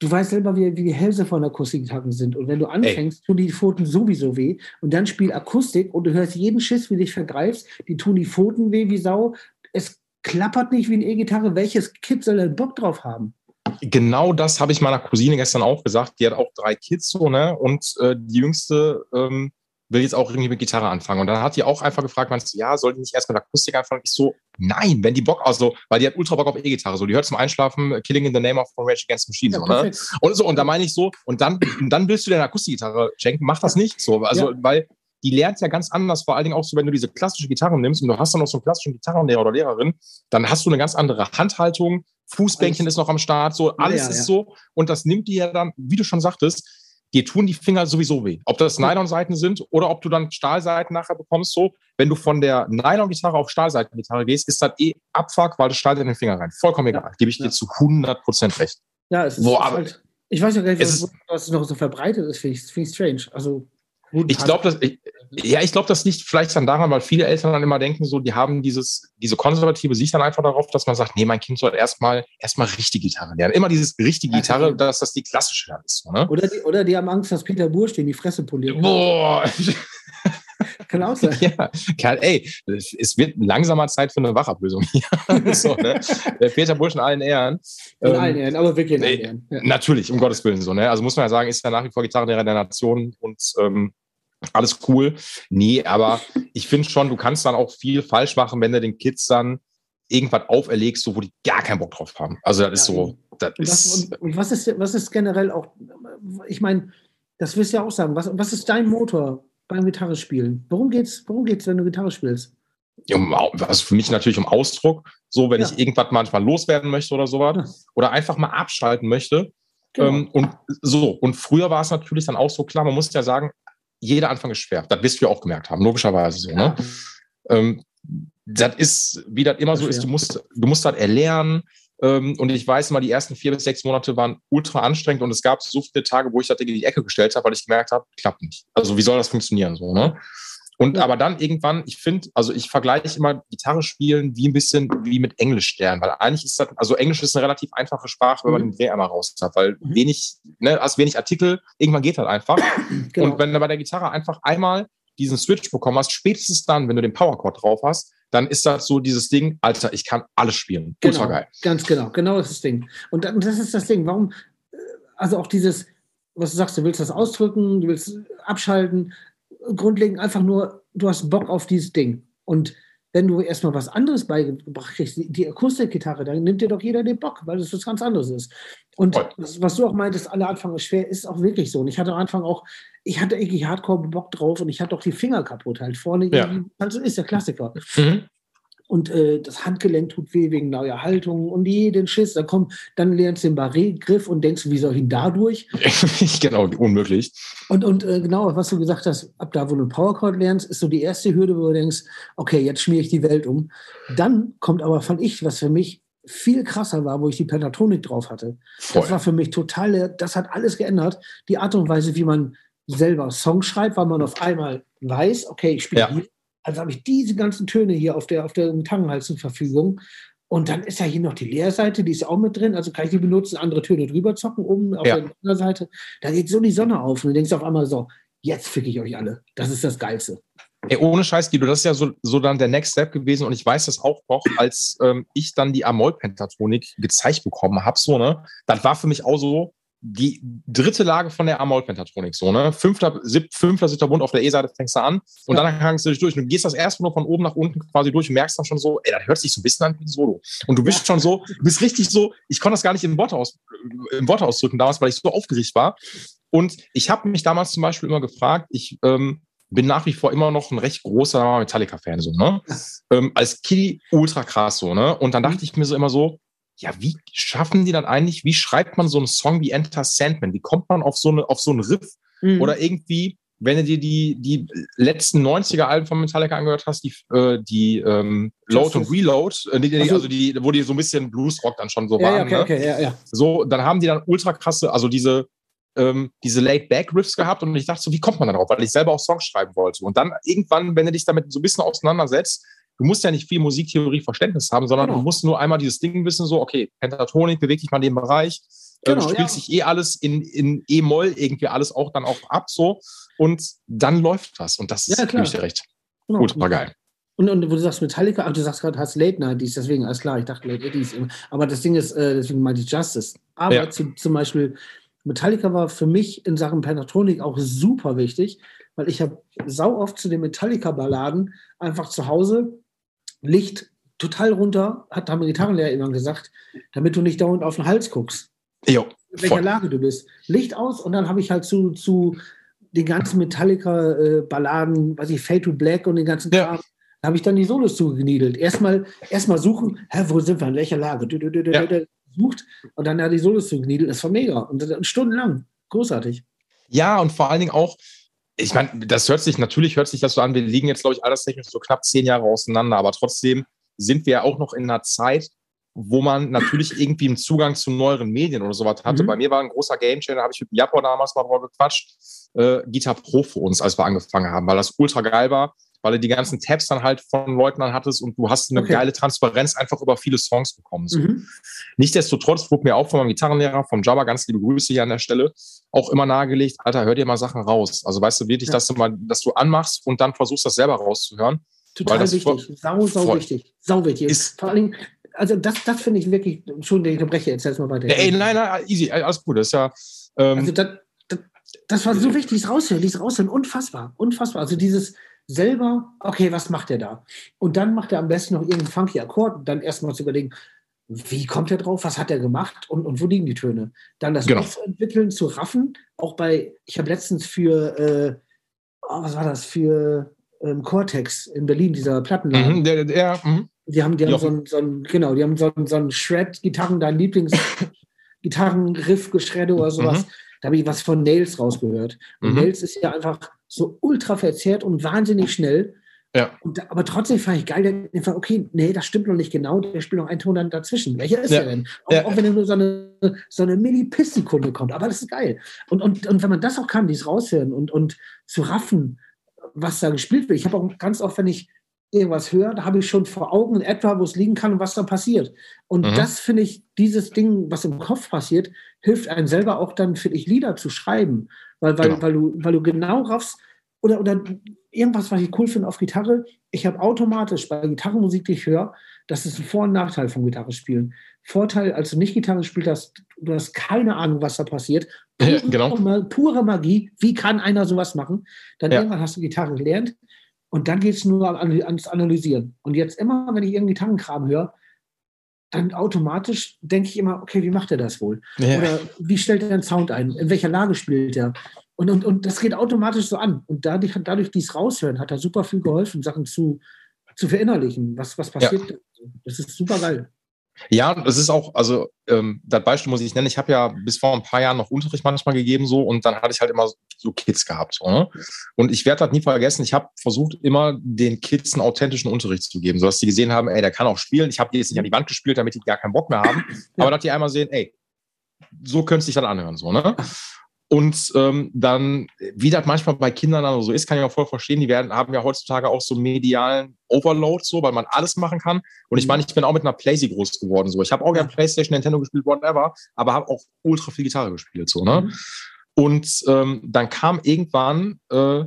du weißt selber, wie, wie die Hälse von Akustikgitarren sind. Und wenn du anfängst, Ey. tun die Pfoten sowieso weh. Und dann spiel Akustik und du hörst jeden Schiss, wie du dich vergreifst. Die tun die Pfoten weh wie Sau. Es klappert nicht wie eine E-Gitarre. Welches Kind soll denn Bock drauf haben? Genau das habe ich meiner Cousine gestern auch gesagt. Die hat auch drei Kids so, ne? Und äh, die jüngste ähm, will jetzt auch irgendwie mit Gitarre anfangen. Und dann hat die auch einfach gefragt, meinst du, ja, soll die nicht erst mit Akustik anfangen? Ich so, nein, wenn die Bock, also, weil die hat ultra Bock auf E-Gitarre. So, die hört zum Einschlafen äh, Killing in the Name of Rage Against the Machine. Ja, so, ne? Und so, und da meine ich so, und dann, und dann willst du dir eine Akustikgitarre schenken, mach das nicht so. Also, ja. weil die lernt ja ganz anders, vor allen Dingen auch so, wenn du diese klassische Gitarre nimmst und du hast dann noch so einen klassischen Gitarrenlehrer oder Lehrerin, dann hast du eine ganz andere Handhaltung, Fußbänkchen ist noch am Start, so alles ja, ja, ist so. Und das nimmt dir ja dann, wie du schon sagtest, dir tun die Finger sowieso weh. Ob das Nylon-Seiten sind oder ob du dann Stahlseiten nachher bekommst, so. Wenn du von der Nylon-Gitarre auf Stahlseitengitarre gehst, ist das eh Abfuck, weil du Stahl in den Finger rein. Vollkommen egal. Gebe ich dir zu 100 Prozent recht. Ja, es ist, aber, halt, ich weiß ja gar nicht, was, was noch so verbreitet ist, finde ich, find ich strange. Also, ich glaube, dass ich, ja, ich glaube, das liegt vielleicht dann daran, weil viele Eltern dann immer denken, so, die haben dieses, diese konservative Sicht dann einfach darauf, dass man sagt, nee, mein Kind soll erstmal erstmal richtige Gitarre lernen. Immer dieses richtige Gitarre, dass das die klassische dann ist. Ne? Oder, die, oder die haben Angst, dass Peter Bursch den die Fresse poliert. Boah! Kann auch sein. Ja, kann, ey, es wird langsamer Zeit für eine Wachablösung hier. so, ne? Peter Bursch in allen Ehren. In ähm, allen Ehren, aber wirklich in allen Ehren. Ja. Natürlich, um Gottes Willen so. Ne? Also muss man ja sagen, ist ja nach wie vor Gitarrenlehrer der Nation und ähm, alles cool. Nee, aber ich finde schon, du kannst dann auch viel falsch machen, wenn du den Kids dann irgendwas auferlegst, so, wo die gar keinen Bock drauf haben. Also das ja, ist so. Das und, das, und, und, was, ist, was ist generell auch, ich meine, das wirst du ja auch sagen, was, was ist dein Motor beim Gitarre spielen? Worum geht's, worum geht's, wenn du Gitarre spielst? Um, also für mich natürlich um Ausdruck, so wenn ja. ich irgendwas manchmal loswerden möchte oder sowas. Ja. Oder einfach mal abschalten möchte Genau. Ähm, und so, und früher war es natürlich dann auch so klar, man muss ja sagen, jeder Anfang ist schwer. Das wirst du ja auch gemerkt haben, logischerweise so. Ne? Ähm, das ist, wie das immer so ist, du musst, du musst das erlernen. Ähm, und ich weiß mal, die ersten vier bis sechs Monate waren ultra anstrengend und es gab so viele Tage, wo ich das Ding in die Ecke gestellt habe, weil ich gemerkt habe, klappt nicht. Also wie soll das funktionieren so, ne? Und ja. aber dann irgendwann, ich finde, also ich vergleiche immer Gitarre spielen wie ein bisschen wie mit Englisch lernen, weil eigentlich ist das, also Englisch ist eine relativ einfache Sprache, wenn man mhm. den Dreh einmal raus hat, weil mhm. wenig, ne, also wenig Artikel, irgendwann geht das einfach. Genau. Und wenn du bei der Gitarre einfach einmal diesen Switch bekommen hast, spätestens dann, wenn du den Powerchord drauf hast, dann ist das so dieses Ding, Alter, ich kann alles spielen. Genau, Ultra geil. Ganz genau, genau das ist das Ding. Und das ist das Ding, warum, äh, also auch dieses, was du sagst, du willst das ausdrücken, du willst abschalten, grundlegend einfach nur, du hast Bock auf dieses Ding. Und wenn du erstmal was anderes beigebracht kriegst, die Akustikgitarre, dann nimmt dir doch jeder den Bock, weil das was ganz anderes ist. Und das, was du auch meintest, alle Anfang ist schwer, ist auch wirklich so. Und ich hatte am Anfang auch, ich hatte irgendwie hardcore Bock drauf und ich hatte auch die Finger kaputt halt vorne. Ja. Also ist der Klassiker. Mhm und äh, das Handgelenk tut weh wegen neuer Haltung und jeden Schiss. Da kommt, dann lernst du den Barré-Griff und denkst, wie soll ich ihn dadurch? genau, unmöglich. Und, und äh, genau, was du gesagt hast, ab da, wo du Powerchord lernst, ist so die erste Hürde, wo du denkst, okay, jetzt schmiere ich die Welt um. Dann kommt aber, fand ich, was für mich viel krasser war, wo ich die Pentatronik drauf hatte. Voll. Das war für mich total, das hat alles geändert. Die Art und Weise, wie man selber Songs schreibt, weil man auf einmal weiß, okay, ich spiele ja. hier also habe ich diese ganzen Töne hier auf der, auf der Gitarrenhals zur Verfügung. Und dann ist ja hier noch die Leerseite, die ist auch mit drin. Also kann ich die benutzen, andere Töne drüber zocken, oben auf ja. der anderen Seite. Da geht so die Sonne auf und du denkst auf einmal so, jetzt fick ich euch alle. Das ist das Geilste. Ey, ohne Scheiß, Guido, das ist ja so, so dann der Next Step gewesen und ich weiß das auch noch, als ähm, ich dann die Amol-Pentatonik gezeigt bekommen habe, so, ne, das war für mich auch so, die dritte Lage von der Amol-Pentatronik, so, ne? Fünfter, sieb, fünfter, siebter Bund auf der E-Seite fängst du an und ja. dann hangst du dich durch. Und du gehst das erste nur von oben nach unten quasi durch und merkst dann schon so, ey, das hört sich so ein bisschen an wie ein Solo. Und du bist ja. schon so, du bist richtig so, ich konnte das gar nicht in Worte, aus, in Worte ausdrücken damals, weil ich so aufgeregt war. Und ich habe mich damals zum Beispiel immer gefragt, ich ähm, bin nach wie vor immer noch ein recht großer Metallica-Fan, so, ne? Ähm, als Kitty ultra krass, so, ne? Und dann mhm. dachte ich mir so immer so, ja, wie schaffen die dann eigentlich, wie schreibt man so einen Song wie Enter Sandman? Wie kommt man auf so, eine, auf so einen Riff? Mhm. Oder irgendwie, wenn du dir die, die letzten 90er-Alben von Metallica angehört hast, die, äh, die ähm, Load und Reload, äh, die, also, also die, wo die so ein bisschen Bluesrock dann schon so ja, waren. Ja, okay, ne? okay, ja, ja. So, dann haben die dann ultra krasse, also diese, ähm, diese Laid-Back-Riffs gehabt und ich dachte so, wie kommt man da drauf? Weil ich selber auch Songs schreiben wollte. Und dann irgendwann, wenn du dich damit so ein bisschen auseinandersetzt, du musst ja nicht viel Musiktheorie Verständnis haben, sondern genau. du musst nur einmal dieses Ding wissen, so, okay, Pentatonik, bewegt dich mal in dem Bereich, äh, genau, äh, spielt ja. sich eh alles in, in E-Moll irgendwie alles auch dann auch ab, so, und dann läuft was. Und das ja, gebe ich dir recht. Genau. Gut, war geil. Und, und wo du sagst Metallica, ach, du sagst gerade, hast Late Night, dies, deswegen, alles klar, ich dachte Late Eddies. Aber das Ding ist, äh, deswegen meinte ich Justice. Aber ja. zu, zum Beispiel, Metallica war für mich in Sachen Pentatronik auch super wichtig, weil ich habe sau oft zu den Metallica-Balladen einfach zu Hause Licht total runter, hat haben Gitarrenlehrer immer gesagt, damit du nicht dauernd auf den Hals guckst. Jo, in welcher voll. Lage du bist. Licht aus und dann habe ich halt zu, zu den ganzen Metallica-Balladen, äh, weiß ich, Fade to Black und den ganzen ja. Kram, da habe ich dann die Solos zugeniedelt. Erstmal erstmal suchen, hä, wo sind wir, in welcher Lage? Du, du, du, ja. Sucht und dann hat die Solos zugeniedelt. Das war mega. Und, und stundenlang. Großartig. Ja, und vor allen Dingen auch, ich meine, das hört sich, natürlich hört sich das so an, wir liegen jetzt, glaube ich, alterstechnisch so knapp zehn Jahre auseinander, aber trotzdem sind wir ja auch noch in einer Zeit, wo man natürlich irgendwie einen Zugang zu neueren Medien oder sowas hatte. Mhm. Bei mir war ein großer Gamechanger, da habe ich mit Japo damals mal drüber gequatscht, äh, Guitar Pro für uns, als wir angefangen haben, weil das ultra geil war weil du die ganzen Tabs dann halt von Leuten dann hattest und du hast eine okay. geile Transparenz einfach über viele Songs bekommen. So. Mhm. Nichtsdestotrotz wurde mir auch von meinem Gitarrenlehrer, vom Java, ganz liebe Grüße hier an der Stelle, auch immer nahegelegt, Alter, hör dir mal Sachen raus. Also weißt du wirklich, ja. dass du mal, dass du anmachst und dann versuchst, das selber rauszuhören. Total wichtig. Sau, sau wichtig. Sau wichtig. Ist, Vor allem, also das, das finde ich wirklich, schon der Breche, erzähl's mal weiter. Ey, nein, nein, easy, alles gut. Das ist ja. Ähm, also das, das, das war so wichtig, dieses Raushören, dieses Raushören, unfassbar, unfassbar. Also dieses, selber, okay, was macht er da? Und dann macht er am besten noch irgendeinen funky Akkord und dann erstmal zu überlegen, wie kommt er drauf, was hat er gemacht und, und wo liegen die Töne? Dann das genau. entwickeln, zu raffen, auch bei, ich habe letztens für, äh, oh, was war das, für ähm, Cortex in Berlin, dieser Plattenladen. Mhm, der, der, mhm. Die haben, die haben so einen, so einen, genau, die haben so einen, so einen Shred-Gitarren, dein Lieblings Gitarrenriff-Geschredde oder sowas. Mhm. Da habe ich was von Nails rausgehört. Und mhm. Nails ist ja einfach so ultra verzerrt und wahnsinnig schnell. Ja. Und, aber trotzdem fand ich geil, der war, okay, nee, das stimmt noch nicht genau, der spielt noch einen Ton dann dazwischen. Welcher ist ja. der denn? Auch, ja. auch, wenn er nur so eine, so eine Millipiss-Sekunde kommt, aber das ist geil. Und, und, und wenn man das auch kann, dies raushören und, und zu raffen, was da gespielt wird. Ich habe auch ganz oft, wenn ich irgendwas höre, da habe ich schon vor Augen in etwa, wo es liegen kann und was da passiert. Und mhm. das finde ich, dieses Ding, was im Kopf passiert, hilft einem selber auch dann, finde ich, Lieder zu schreiben. Weil, weil, genau. weil, du, weil du genau raffst, oder, oder irgendwas, was ich cool finde auf Gitarre, ich habe automatisch bei Gitarrenmusik, die ich höre, das ist ein Vor- und Nachteil vom Gitarre spielen. Vorteil, als du nicht Gitarre spielst, hast, du hast keine Ahnung, was da passiert. Pure, genau. pure Magie. Wie kann einer sowas machen? Dann ja. irgendwann hast du Gitarre gelernt und dann geht es nur ans Analysieren. Und jetzt immer, wenn ich irgendeinen Gitarrenkram höre, dann automatisch denke ich immer, okay, wie macht er das wohl? Ja. Oder wie stellt er den Sound ein? In welcher Lage spielt er? Und, und, und das geht automatisch so an. Und dadurch, dadurch dies raushören, hat er super viel geholfen, Sachen zu, zu verinnerlichen. Was, was passiert? Ja. Das ist super geil. Ja, das ist auch, also ähm, das Beispiel muss ich nennen. Ich habe ja bis vor ein paar Jahren noch Unterricht manchmal gegeben so und dann hatte ich halt immer so Kids gehabt. So, ne? Und ich werde das nie vergessen. Ich habe versucht, immer den Kids einen authentischen Unterricht zu geben, sodass sie gesehen haben, ey, der kann auch spielen. Ich habe die jetzt nicht an die Wand gespielt, damit die gar keinen Bock mehr haben, ja. aber dass die einmal sehen, ey, so könnte sich dann anhören. So, ne? Und ähm, dann, wie das manchmal bei Kindern so ist, kann ich auch voll verstehen, die werden, haben ja heutzutage auch so medialen Overload, so, weil man alles machen kann. Und ich mhm. meine, ich bin auch mit einer Playsee groß geworden. So. Ich habe auch gerne Playstation, Nintendo gespielt, whatever, aber habe auch ultra viel Gitarre gespielt. So, ne? Mhm. Und ähm, dann kam irgendwann äh,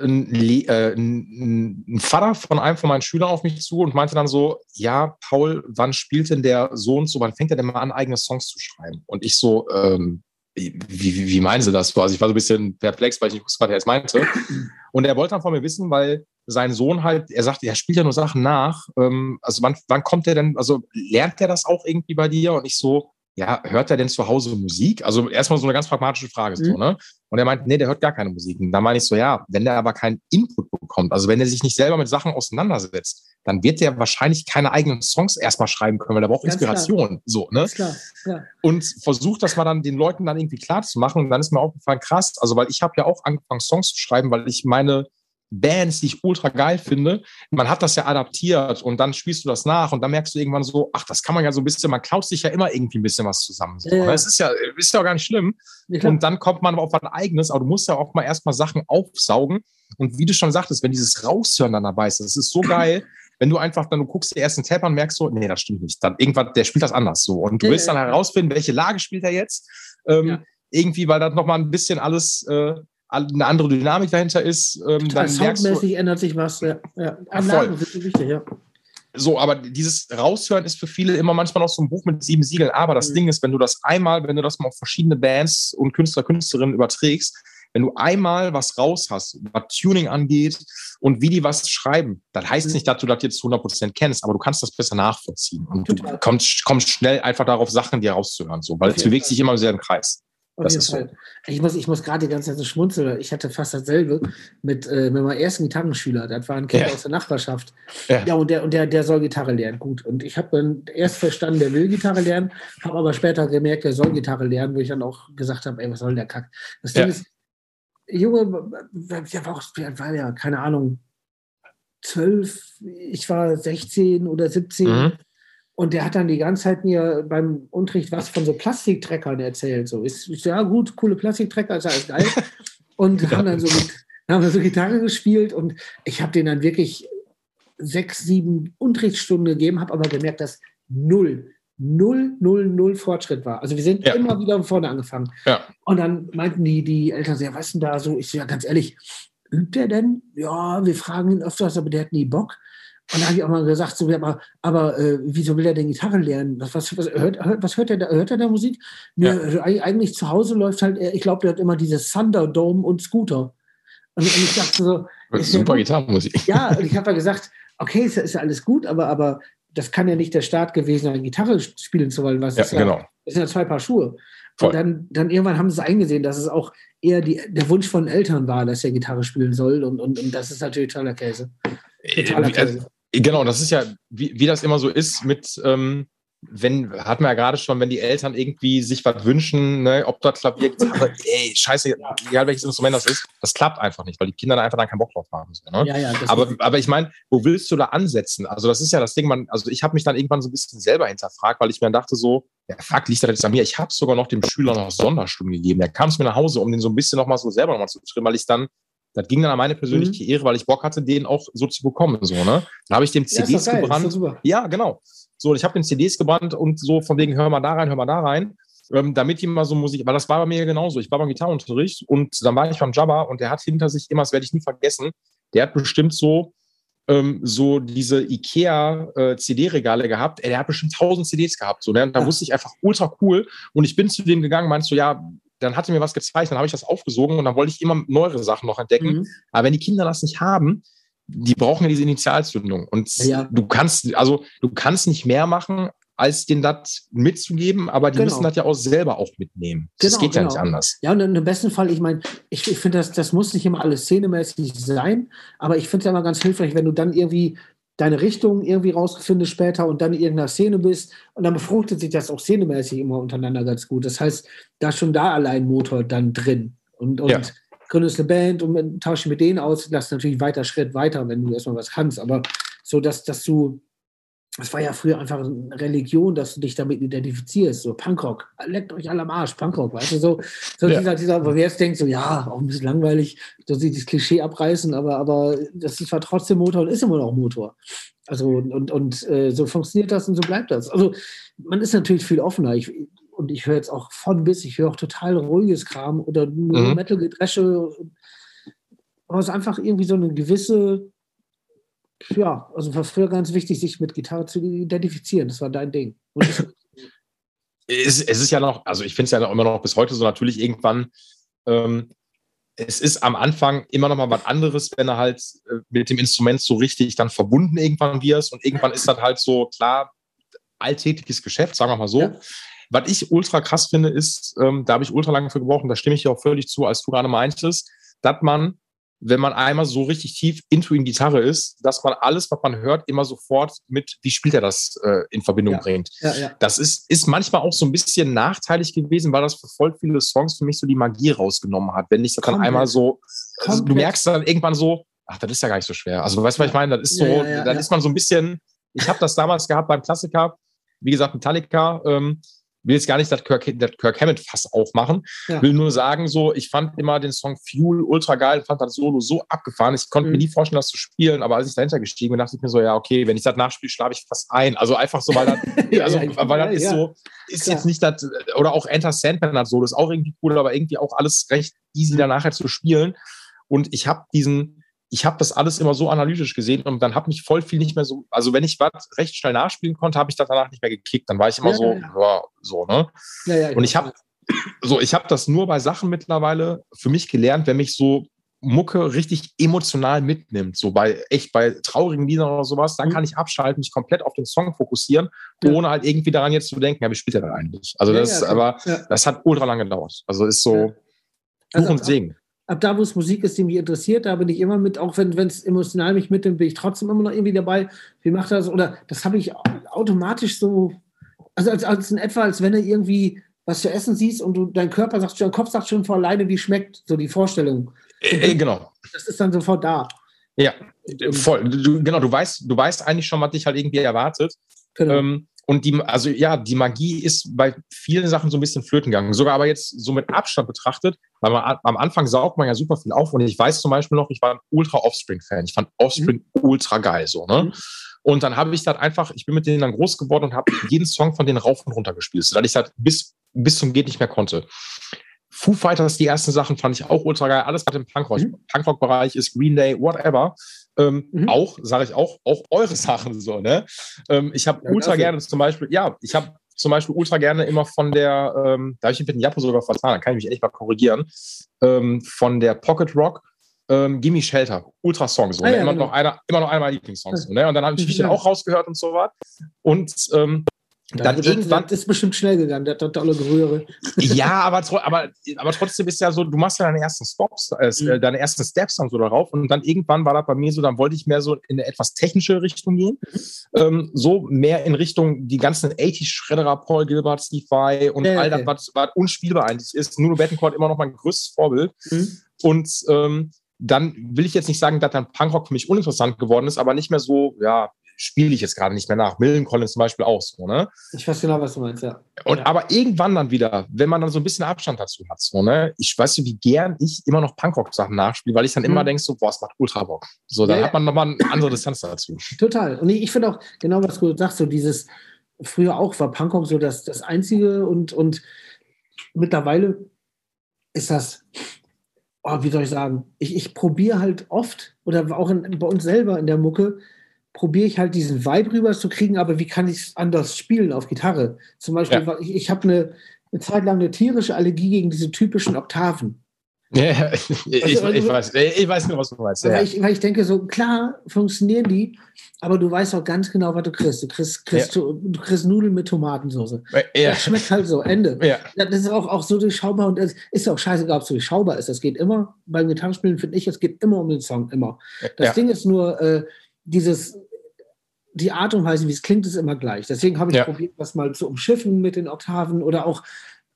ein, äh, ein, Vater von einem von meinen Schülern auf mich zu und meinte dann so, ja, Paul, wann spielt denn der Sohn so, wann fängt er denn mal an, eigene Songs zu schreiben? Und ich so, ähm, wie, wie, meinen Sie das? Also ich war so ein bisschen perplex, weil ich nicht wusste, was er jetzt meinte. Und er wollte dann von mir wissen, weil sein Sohn halt, er sagt, er spielt ja nur Sachen nach. Ähm, also wann, wann kommt er denn, also lernt er das auch irgendwie bei dir? Und ich so, ja, hört er denn zu Hause Musik? Also erstmal so eine ganz pragmatische Frage. Mhm. So, ne? Und er meint, nee, der hört gar keine Musik. Und da meine ich so, ja, wenn der aber keinen Input bekommt, also wenn er sich nicht selber mit Sachen auseinandersetzt, dann wird der wahrscheinlich keine eigenen Songs erstmal schreiben können, weil er braucht ganz Inspiration. Klar. So, ne? Klar, ja. Und versucht das mal dann den Leuten dann irgendwie klar zu machen. Und dann ist mir aufgefallen, krass, also weil ich habe ja auch angefangen, Songs zu schreiben, weil ich meine Bands, die ich ultra geil finde. Man hat das ja adaptiert und dann spielst du das nach und dann merkst du irgendwann so, ach, das kann man ja so ein bisschen, man klaut sich ja immer irgendwie ein bisschen was zusammen. So. Ja. Das ist ja, ist ja auch gar nicht schlimm. Ja. Und dann kommt man auf ein eigenes, aber du musst ja auch mal erstmal Sachen aufsaugen. Und wie du schon sagtest, wenn dieses Raushören dann dabei ist, das ist so geil, wenn du einfach dann, du guckst dir erst einen Tab an, merkst so, nee, das stimmt nicht. Dann irgendwann, der spielt das anders so. Und du willst dann herausfinden, welche Lage spielt er jetzt. Ähm, irgendwie, weil das nochmal ein bisschen alles äh, eine andere Dynamik dahinter ist, ähm, dann soundmäßig ändert sich was. Ja, ja. Anlagen sind so wichtig, ja. So, aber dieses Raushören ist für viele immer manchmal noch so ein Buch mit sieben Siegeln. Aber das mhm. Ding ist, wenn du das einmal, wenn du das mal auf verschiedene Bands und Künstler, Künstlerinnen überträgst, wenn du einmal was raus hast, was Tuning angeht und wie die was schreiben, das heißt mhm. nicht, dass du das jetzt zu 100% kennst, aber du kannst das besser nachvollziehen. Und du kommst, kommst schnell einfach darauf, Sachen dir rauszuhören, so, weil es bewegt sich immer sehr im Kreis. Das ist so. Ich muss, ich muss gerade die ganze Zeit so schmunzeln. Ich hatte fast dasselbe mit, äh, mit meinem ersten Gitarrenschüler. Das war ein Kind ja. aus der Nachbarschaft. Ja, ja und, der, und der, der soll Gitarre lernen. Gut. Und ich habe dann erst verstanden, der will Gitarre lernen, habe aber später gemerkt, der soll Gitarre lernen, wo ich dann auch gesagt habe, ey, was soll der Kack? Das Ding ja. ist, Junge, der war auch, war ja, keine Ahnung, zwölf, ich war 16 oder 17. Mhm. Und der hat dann die ganze Zeit mir beim Unterricht was von so Plastiktreckern erzählt. So, ist, ist ja gut, coole Plastiktrecker, ist alles geil. Und ja. haben dann so haben wir so Gitarre gespielt und ich habe denen dann wirklich sechs, sieben Unterrichtsstunden gegeben, habe aber gemerkt, dass null, null, null, null Fortschritt war. Also wir sind ja. immer wieder von vorne angefangen. Ja. Und dann meinten die, die Eltern, so, ja, was denn da so? Ich so, ja, ganz ehrlich, übt er denn? Ja, wir fragen ihn öfters, aber der hat nie Bock. Und da habe ich auch mal gesagt, so, aber, aber äh, wieso will er denn Gitarre lernen? Was, was, was, hört, was hört er da? Hört er da Musik? Ja. Nö, eigentlich zu Hause läuft halt, ich glaube, der hat immer dieses Thunderdome und Scooter. Und, und ich dachte so. Super Gitarrenmusik. Ja, und ich habe ja gesagt, okay, ist, ist ja alles gut, aber, aber das kann ja nicht der Start gewesen sein, Gitarre spielen zu wollen. Was ja, ist ja, genau. Das sind ja zwei Paar Schuhe. Voll. Und dann, dann irgendwann haben sie es eingesehen, dass es auch eher die, der Wunsch von Eltern war, dass er Gitarre spielen soll. Und, und, und das ist natürlich totaler Käse. Totaler äh, Käse. Genau, das ist ja, wie, wie das immer so ist mit, ähm, wenn, hat man ja gerade schon, wenn die Eltern irgendwie sich was wünschen, ne, ob dort Klavier, Gitarre, ey, scheiße, egal welches Instrument das ist, das klappt einfach nicht, weil die Kinder da einfach dann keinen Bock drauf haben. So, ne? ja, ja, aber, aber ich meine, wo willst du da ansetzen? Also das ist ja das Ding, man, also ich habe mich dann irgendwann so ein bisschen selber hinterfragt, weil ich mir dachte so, ja, fuck, liegt das jetzt an mir? Ich habe sogar noch dem Schüler noch Sonderstunden gegeben. Der kam zu mir nach Hause, um den so ein bisschen nochmal so selber nochmal zu trimmen, weil ich dann das ging dann an meine persönliche mhm. Ehre, weil ich Bock hatte, den auch so zu bekommen. So, ne? Dann habe ich dem CDs ja, gebrannt. Ja, genau. So, ich habe den CDs gebrannt und so von wegen, hör mal da rein, hör mal da rein. Ähm, damit die mal so Musik, weil das war bei mir genauso. Ich war beim Gitarrenunterricht und dann war ich beim Jabba und der hat hinter sich immer, das werde ich nie vergessen, der hat bestimmt so, ähm, so diese IKEA-CD-Regale äh, gehabt. Ey, der hat bestimmt 1000 CDs gehabt. So, ne? Und da ja. wusste ich einfach ultra cool. Und ich bin zu dem gegangen, meinst du, ja, dann hat er mir was gezeigt, dann habe ich das aufgesogen und dann wollte ich immer neuere Sachen noch entdecken. Mhm. Aber wenn die Kinder das nicht haben, die brauchen ja diese Initialzündung. Und ja. du kannst, also du kannst nicht mehr machen, als den das mitzugeben, aber die genau. müssen das ja auch selber auch mitnehmen. Genau, das geht genau. ja nicht anders. Ja, und im besten Fall, ich meine, ich, ich finde, das, das muss nicht immer alles szenemäßig sein, aber ich finde es ja immer ganz hilfreich, wenn du dann irgendwie deine Richtung irgendwie rausfindest später und dann in irgendeiner Szene bist und dann befruchtet sich das auch szenemäßig immer untereinander ganz gut. Das heißt, da ist schon da allein Motor dann drin. Und, und ja gründest eine Band und tauschst mit denen aus, das ist natürlich weiter Schritt weiter, wenn du erstmal was kannst. Aber so, dass, dass du, das war ja früher einfach eine Religion, dass du dich damit identifizierst, so Punkrock, leckt euch alle am Arsch, Punkrock, weißt du, so, so ja. dieser, dieser, wo wir jetzt denken, so, ja, auch ein bisschen langweilig, dass sie das Klischee abreißen, aber, aber das ist zwar trotzdem Motor und ist immer noch Motor. Also, und, und äh, so funktioniert das und so bleibt das. Also, man ist natürlich viel offener. Ich, und ich höre jetzt auch von bis, ich höre auch total ruhiges Kram oder nur mhm. Metal-Gedresche. Aber es ist einfach irgendwie so eine gewisse, ja, also war früher ganz wichtig, sich mit Gitarre zu identifizieren. Das war dein Ding. es, es, ist ja noch, also ich finde es ja immer noch bis heute so natürlich irgendwann, ähm, es ist am Anfang immer noch mal was anderes, wenn er halt äh, mit dem Instrument so richtig dann verbunden irgendwann wirst und irgendwann ist das halt so, klar, alltägliches Geschäft, sagen wir mal so. Ja. Was ich ultra krass finde, ist, ähm, da habe ich ultra lange für gebraucht und da stimme ich dir auch völlig zu, als du gerade meintest, dass man, wenn man einmal so richtig tief into in Gitarre ist, dass man alles, was man hört, immer sofort mit, wie spielt er das, äh, in Verbindung ja. bringt. Ja, ja. Das ist, ist manchmal auch so ein bisschen nachteilig gewesen, weil das für voll viele Songs für mich so die Magie rausgenommen hat. Wenn ich das dann einmal so, also du merkst dann irgendwann so, ach, das ist ja gar nicht so schwer. Also weißt du, was ich meine? Das ist so, dann ist man so ein bisschen, ich habe das damals gehabt beim Klassiker, wie gesagt, Metallica, ähm, will jetzt gar nicht das Kirk, das Kirk Hammett Fass aufmachen, ja. will nur sagen, so, ich fand immer den Song Fuel ultra geil, fand das Solo so abgefahren. Ich konnte mhm. mir nie vorstellen, das zu spielen, aber als ich dahinter gestiegen bin, dachte ich mir so, ja, okay, wenn ich das nachspiele, schlafe ich fast ein. Also einfach so, weil das, ja, also, ja, weil das ist so, ist Klar. jetzt nicht das, oder auch Enter Sandman hat Solo, ist auch irgendwie cool, aber irgendwie auch alles recht easy mhm. danach zu spielen. Und ich habe diesen, ich habe das alles immer so analytisch gesehen und dann habe mich voll viel nicht mehr so, also wenn ich was recht schnell nachspielen konnte, habe ich das danach nicht mehr gekickt. Dann war ich immer ja, so, ja. Ja, so, ne? Ja, und ich habe so, ich habe das nur bei Sachen mittlerweile für mich gelernt, wenn mich so Mucke richtig emotional mitnimmt, so bei echt bei traurigen Liedern oder sowas, dann mhm. kann ich abschalten, mich komplett auf den Song fokussieren, ohne halt irgendwie daran jetzt zu denken, ja, wie spielt er da eigentlich? Also das, aber das hat ultra lange gedauert. Also ist so also, und Segen ab da, wo es Musik ist, die mich interessiert, da bin ich immer mit, auch wenn es emotional mich mitnimmt, bin ich trotzdem immer noch irgendwie dabei. Wie macht das? Oder das habe ich automatisch so, also als, als in etwa, als wenn du irgendwie was zu essen siehst und du, dein Körper sagt schon, dein Kopf sagt schon vor alleine, wie schmeckt, so die Vorstellung. Äh, genau. Das ist dann sofort da. Ja, voll. Du, genau, du weißt, du weißt eigentlich schon, was dich halt irgendwie erwartet. Genau. Ähm, und die, also ja, die Magie ist bei vielen Sachen so ein bisschen flöten gegangen. Sogar aber jetzt so mit Abstand betrachtet, weil man am Anfang saugt man ja super viel auf. Und ich weiß zum Beispiel noch, ich war ein ultra Offspring-Fan. Ich fand Offspring mhm. ultra geil so, ne? Mhm. Und dann habe ich das einfach, ich bin mit denen dann groß geworden und habe jeden Song von denen rauf und runter gespielt, sodass ich das bis, bis zum geht nicht mehr konnte. Foo Fighters, die ersten Sachen fand ich auch ultra geil. Alles, was im mhm. Punkrock-Bereich ist, Green Day, whatever. Ähm, mhm. Auch, sage ich auch, auch eure Sachen so, ne? Ähm, ich habe ja, ultra gerne zum Beispiel, ja, ich habe zum Beispiel ultra gerne immer von der, ähm, da habe ich mit dem Japo sogar vertan, da kann ich mich echt mal korrigieren, ähm, von der Pocket Rock, ähm, Gimme Shelter, ultra Song, so, ah, ne? ja, immer, genau. noch einer, immer noch einer meiner Lieblingssongs. So, ne? Und dann habe ich mich den auch rausgehört und so was. Und ähm, dann das, irgendwann das ist bestimmt schnell gegangen, der totale Gerühre. Ja, aber, aber, aber trotzdem ist ja so, du machst ja deine ersten Stops, äh, mhm. deine ersten Steps dann so darauf und dann irgendwann war das bei mir so, dann wollte ich mehr so in eine etwas technische Richtung gehen, mhm. ähm, so mehr in Richtung die ganzen 80 Schredderer, Paul Gilbert, Steve Vai und ja, all das, was, was unspielbar eigentlich ist. Nuno Bettencourt immer noch mein größtes Vorbild mhm. und ähm, dann will ich jetzt nicht sagen, dass dann Punkrock für mich uninteressant geworden ist, aber nicht mehr so, ja, spiele ich jetzt gerade nicht mehr nach. Millen Collins zum Beispiel auch so, ne? Ich weiß genau, was du meinst, ja. Und ja. aber irgendwann dann wieder, wenn man dann so ein bisschen Abstand dazu hat, so, ne? Ich weiß nicht, wie gern ich immer noch Punkrock-Sachen nachspiele, weil ich dann mhm. immer denke, so, boah, es macht ultra Bock. So, dann ja, hat man nochmal eine andere Distanz dazu. Total. Und ich, finde auch, genau was du sagst, so dieses, früher auch war Punkrock so das, das Einzige und, und mittlerweile ist das, oh, wie soll ich sagen, ich, ich probiere halt oft oder auch in, bei uns selber in der Mucke, probiere ich halt diesen Vibe rüber zu kriegen, aber wie kann ich es anders spielen auf Gitarre? Zum Beispiel, ja. ich, ich habe eine, eine Zeit lang eine tierische Allergie gegen diese typischen Oktaven. Ja, ich, also, ich, also, weiß, ich weiß nur, was du meinst. Ja. Weil, ich, weil ich denke, so klar funktionieren die, aber du weißt auch ganz genau, was du kriegst. Du kriegst, kriegst, ja. du, du, kriegst Nudeln mit Tomatensauce. Ja. Das schmeckt halt so, Ende. Ja. Das ist auch, auch so durchschaubar und es ist auch scheißegal, ob es durchschaubar ist. Das geht immer, beim Gitarrenspielen finde ich, es geht immer um den Song, immer. Das Ding ist nur, äh, dieses, die Art und Weise, wie es klingt, ist immer gleich. Deswegen habe ich probiert, das mal zu umschiffen mit den Oktaven oder auch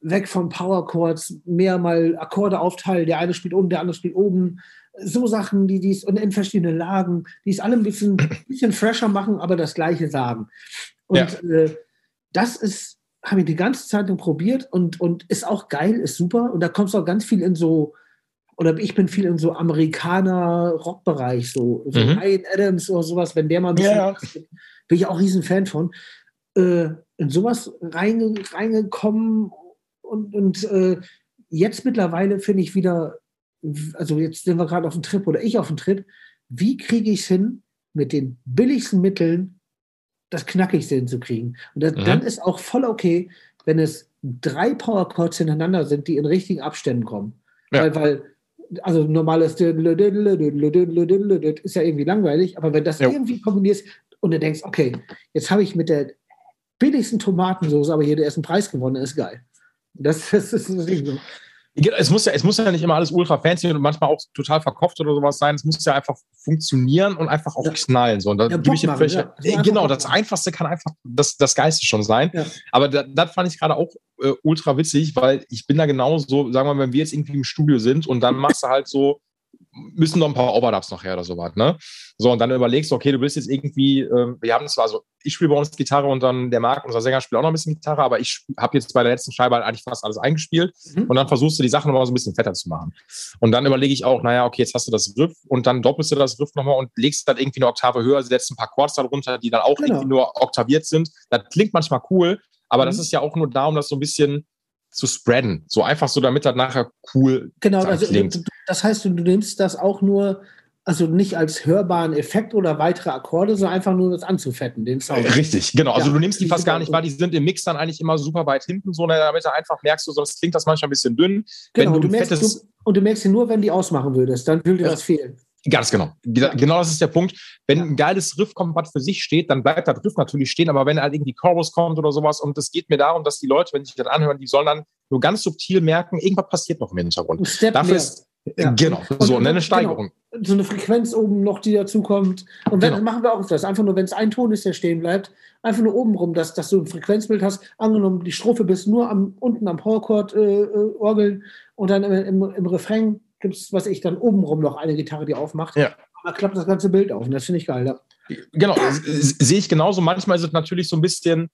weg von Power Chords, mehr mal Akkorde aufteilen. Der eine spielt unten, der andere spielt oben. So Sachen, die dies und in verschiedene Lagen, die es alle ein bisschen, bisschen fresher machen, aber das Gleiche sagen. Und ja. äh, das ist, habe ich die ganze Zeit probiert und, und ist auch geil, ist super. Und da kommst du auch ganz viel in so, oder ich bin viel in so Amerikaner-Rockbereich, so, so mhm. Ryan Adams oder sowas, wenn der mal ein bisschen, ja. bin ich auch riesen Fan von. Äh, in sowas reinge, reingekommen und, und äh, jetzt mittlerweile finde ich wieder, also jetzt sind wir gerade auf dem Trip oder ich auf dem Trip, wie kriege ich es hin, mit den billigsten Mitteln das Knackigste hinzukriegen? Und das, mhm. dann ist auch voll okay, wenn es drei Power Chords hintereinander sind, die in richtigen Abständen kommen. Ja. Weil, weil, also normales ist ja irgendwie langweilig, aber wenn das ja. irgendwie kombinierst und du denkst, okay, jetzt habe ich mit der billigsten Tomatensauce aber hier den ersten Preis gewonnen, ist geil. Das, das ist das Ding. Es muss, ja, es muss ja nicht immer alles ultra fancy und manchmal auch total verkauft oder sowas sein. Es muss ja einfach funktionieren und einfach auch ja. knallen. So. Und da ja, gebe ich machen, ja. äh, genau, das Einfachste kann einfach das, das Geiste schon sein. Ja. Aber das, das fand ich gerade auch äh, ultra witzig, weil ich bin da genauso, sagen wir mal, wenn wir jetzt irgendwie im Studio sind und dann machst du halt so müssen noch ein paar Overdubs noch her oder sowas, ne? So, und dann überlegst du, okay, du bist jetzt irgendwie, ähm, wir haben zwar so, ich spiele bei uns Gitarre und dann der Marc, unser Sänger, spielt auch noch ein bisschen Gitarre, aber ich habe jetzt bei der letzten Scheibe halt eigentlich fast alles eingespielt mhm. und dann versuchst du die Sachen nochmal so ein bisschen fetter zu machen. Und dann überlege ich auch, naja, okay, jetzt hast du das Riff und dann doppelst du das Riff nochmal und legst dann irgendwie eine Oktave höher, setzt ein paar Chords darunter, die dann auch genau. irgendwie nur oktaviert sind. Das klingt manchmal cool, aber mhm. das ist ja auch nur da, um das so ein bisschen zu spreaden. So einfach so, damit das nachher cool genau, also, klingt. Das heißt, du, du nimmst das auch nur, also nicht als hörbaren Effekt oder weitere Akkorde, sondern einfach nur das anzufetten, den Sound. Richtig, genau. Also ja, du nimmst die fast gar nicht wahr, die sind im Mix dann eigentlich immer super weit hinten, so damit du einfach merkst, du, sonst klingt das manchmal ein bisschen dünn. Genau, du, du merkst, du, und du merkst sie nur, wenn die ausmachen würdest, dann würde dir das fehlen. Ganz genau. Genau das ist der Punkt. Wenn ein geiles Riff kommt, was für sich steht, dann bleibt das Riff natürlich stehen. Aber wenn halt irgendwie Chorus kommt oder sowas, und es geht mir darum, dass die Leute, wenn sie sich das anhören, die sollen dann nur ganz subtil merken, irgendwas passiert noch im Hintergrund. Step Dafür ist, ja. Genau, und, so, und, eine Steigerung. Genau. So eine Frequenz oben noch, die dazukommt. Und wenn, genau. machen wir auch das. Einfach nur, wenn es ein Ton ist, der stehen bleibt, einfach nur oben rum, dass, dass du ein Frequenzbild hast. Angenommen, die Strophe bist nur am, unten am Powerchord äh, äh, orgeln und dann im, im, im Refrain gibt es, was ich, dann obenrum noch eine Gitarre, die aufmacht. Ja da klappt das ganze Bild auf und das finde ich geil. Ja. Genau, sehe ich genauso. Manchmal ist es natürlich so ein bisschen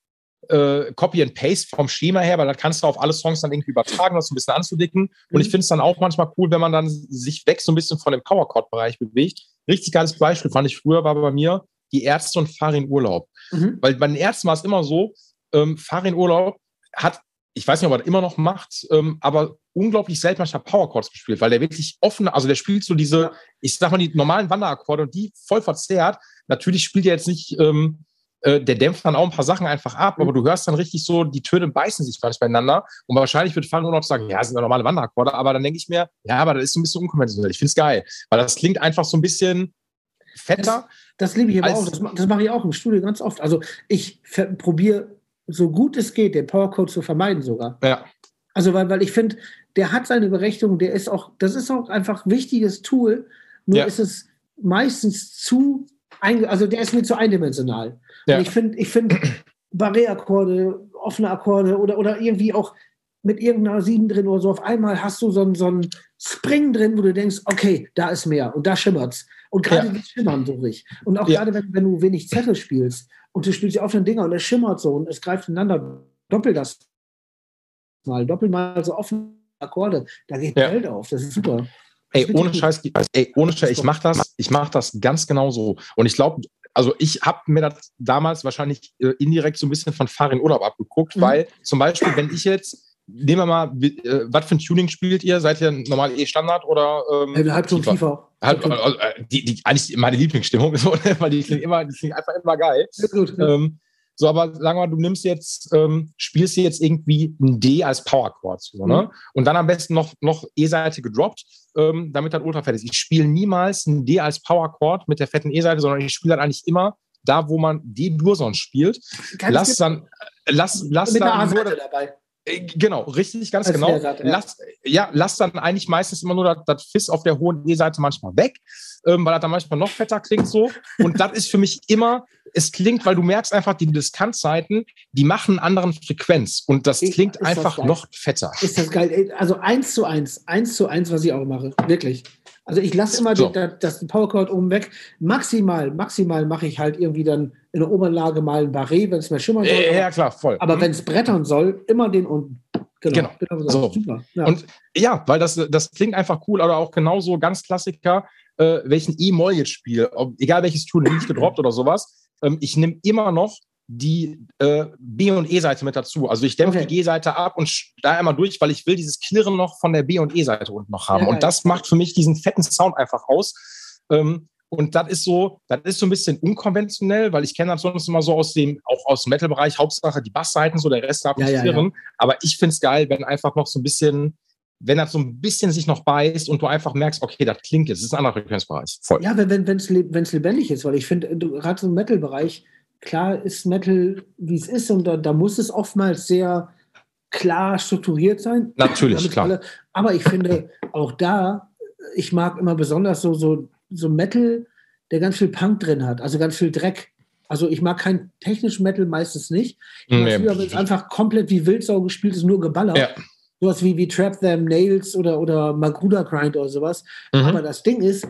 äh, Copy and Paste vom Schema her, weil da kannst du auf alle Songs dann irgendwie übertragen, das so ein bisschen anzudicken. Mhm. Und ich finde es dann auch manchmal cool, wenn man dann sich weg so ein bisschen von dem Powerchord-Bereich bewegt. Richtig geiles Beispiel fand ich früher, war bei mir die Ärzte und Fahr in Urlaub. Mhm. Weil bei den Ärzten war es immer so, ähm, Fahr in Urlaub hat ich weiß nicht, ob er das immer noch macht, ähm, aber unglaublich selten manchmal Powerchords gespielt, weil der wirklich offen, also der spielt so diese, ich sag mal, die normalen Wanderakkorde und die voll verzerrt. Natürlich spielt er jetzt nicht, ähm, äh, der dämpft dann auch ein paar Sachen einfach ab, mhm. aber du hörst dann richtig so, die Töne beißen sich gar nicht beieinander. Und wahrscheinlich wird Fallen nur noch sagen, ja, das sind ja normale Wanderakkorde, aber dann denke ich mir, ja, aber das ist so ein bisschen unkonventionell. Ich finde es geil, weil das klingt einfach so ein bisschen fetter. Das, das liebe ich aber auch. Das, das mache ich auch im Studio ganz oft. Also ich probiere so gut es geht, den Powercode zu vermeiden sogar. Ja. Also, weil, weil ich finde, der hat seine Berechtigung, der ist auch, das ist auch einfach ein wichtiges Tool, nur Ja. ist es meistens zu, also der ist mir zu eindimensional. Ja. Ich finde, ich finde Barré-Akkorde, offene Akkorde oder, oder irgendwie auch mit irgendeiner Sieben drin oder so, auf einmal hast du so einen, so einen Spring drin, wo du denkst, okay, da ist mehr und da schimmert's. Und gerade Ja. die schimmern so richtig. Und auch Ja. gerade, wenn, wenn du wenig Zettel spielst und du spielst die offenen Dinger und es schimmert so und es greift ineinander, doppel das mal, doppel mal so offene Akkorde, da geht Ja. Geld auf, das ist super. Ey, ohne. Scheiß, ey, ohne Scheiß, ich mach das, ich mach das ganz genau so. Und ich glaube, also ich habe mir das damals wahrscheinlich äh, indirekt so ein bisschen von Farin Urlaub abgeguckt, Mhm. weil zum Beispiel, wenn ich jetzt, nehmen wir mal, äh, was für ein Tuning spielt ihr? Seid ihr normal eh Standard oder ähm, Äh, Halbton tiefer? tiefer. Halb, also, äh, die, die, eigentlich meine Lieblingsstimmung, so, weil die klingt immer, die klingt einfach immer geil. Ja, gut. Ähm, so, aber sagen wir mal, du nimmst jetzt, ähm, spielst dir jetzt irgendwie ein D als Power Chord, so, ne? Mhm. Und dann am besten noch, noch E-Seite gedroppt, ähm, damit das ultra fett ist. Ich spiele niemals ein D als Power Chord mit der fetten E-Seite, sondern ich spiele dann eigentlich immer da, wo man D-Dur sonst spielt. Lass dann, lass, lass mit dann nur, A-Seite dabei. Äh, Genau, richtig, ganz Als genau. Ja. Lass, ja, lass dann eigentlich meistens immer nur das, das Fiss auf der hohen E-Seite manchmal weg, ähm, weil das dann manchmal noch fetter klingt so. Und das ist für mich immer, es klingt, weil du merkst einfach, die Diskantseiten, die machen einen anderen Frequenz. Und das klingt ist das einfach geil. noch fetter. Ist das geil. Also eins zu eins, eins zu eins, was ich auch mache. Wirklich. Also ich lasse immer So. den, das, das Powercord oben weg. Maximal, maximal mache ich halt irgendwie dann in der Oberlage mal ein Barré, wenn es mehr schimmern soll. Äh, ja, klar, voll. aber Mhm. wenn es brettern soll, immer den unten. Genau. so. So. Super. Ja. Und ja, weil das, das klingt einfach cool, aber auch genauso ganz Klassiker, äh, welchen E-Moll jetzt spiele, egal welches Tune, nicht gedroppt oder sowas. Ähm, ich nehme immer noch die äh, B- und E-Seite mit dazu. Also ich dämpfe Okay. die G-Seite ab und da einmal durch, weil ich will dieses Klirren noch von der B- und E-Seite unten noch haben. Ja, und das macht für mich diesen fetten Sound einfach aus. Ähm, und das ist so, das ist so ein bisschen unkonventionell, weil ich kenne das sonst immer so aus dem, auch aus dem Metal-Bereich, Hauptsache die Bassseiten, so der Rest darf Ja, nicht ja, klirren. Aber ich finde es geil, wenn einfach noch so ein bisschen, wenn das so ein bisschen sich noch beißt und du einfach merkst, okay, das klingt jetzt, das ist ein anderer Frequenzbereich. Voll. Ja, wenn es wenn, wenn's lebendig ist, weil ich finde, gerade so im Metal-Bereich, klar ist Metal, wie es ist, und da, da muss es oftmals sehr klar strukturiert sein. Natürlich, klar. alle, aber ich finde, auch da, ich mag immer besonders so, so, so Metal, der ganz viel Punk drin hat, also ganz viel Dreck. Also ich mag keinen technischen Metal meistens nicht. Ich mag Nee. lieber, wenn es einfach komplett wie Wildsau gespielt ist, nur geballert. Ja. Sowas wie, wie Trap Them Nails oder, oder Magruder Grind oder sowas. Mhm. Aber das Ding ist,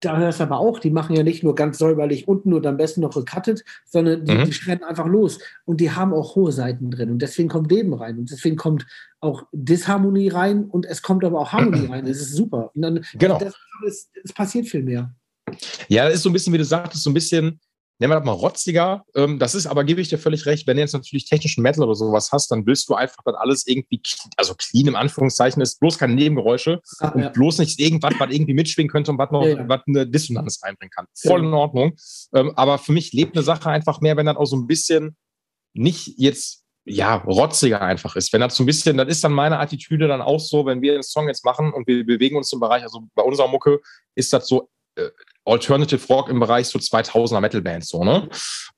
da hörst du aber auch, die machen ja nicht nur ganz säuberlich unten und am besten noch gecuttet, sondern die, Mhm. die schreddern einfach los. Und die haben auch hohe Seiten drin. Und deswegen kommt Leben rein. Und deswegen kommt auch Disharmonie rein und es kommt aber auch Harmonie rein. Das ist super. Und dann, Genau. das, es, es passiert viel mehr. Ja, das ist so ein bisschen, wie du sagtest, so ein bisschen, nennen wir das mal rotziger. Ähm, das ist aber, gebe ich dir völlig recht, wenn du jetzt natürlich technischen Metal oder sowas hast, dann willst du einfach, dass alles irgendwie, also clean im Anführungszeichen ist, bloß keine Nebengeräusche Ah, und ja. bloß nicht irgendwas, was irgendwie mitschwingen könnte und was noch, Ja, was eine Dissonanz reinbringen kann. Voll in Ordnung. Ähm, aber für mich lebt eine Sache einfach mehr, wenn das auch so ein bisschen nicht jetzt ja, rotziger einfach ist. Wenn das so ein bisschen, das ist dann meine Attitüde dann auch so, wenn wir einen Song jetzt machen und wir bewegen uns im Bereich, also bei unserer Mucke ist das so äh, Alternative Rock im Bereich so 2000er Metal Bands so, ne?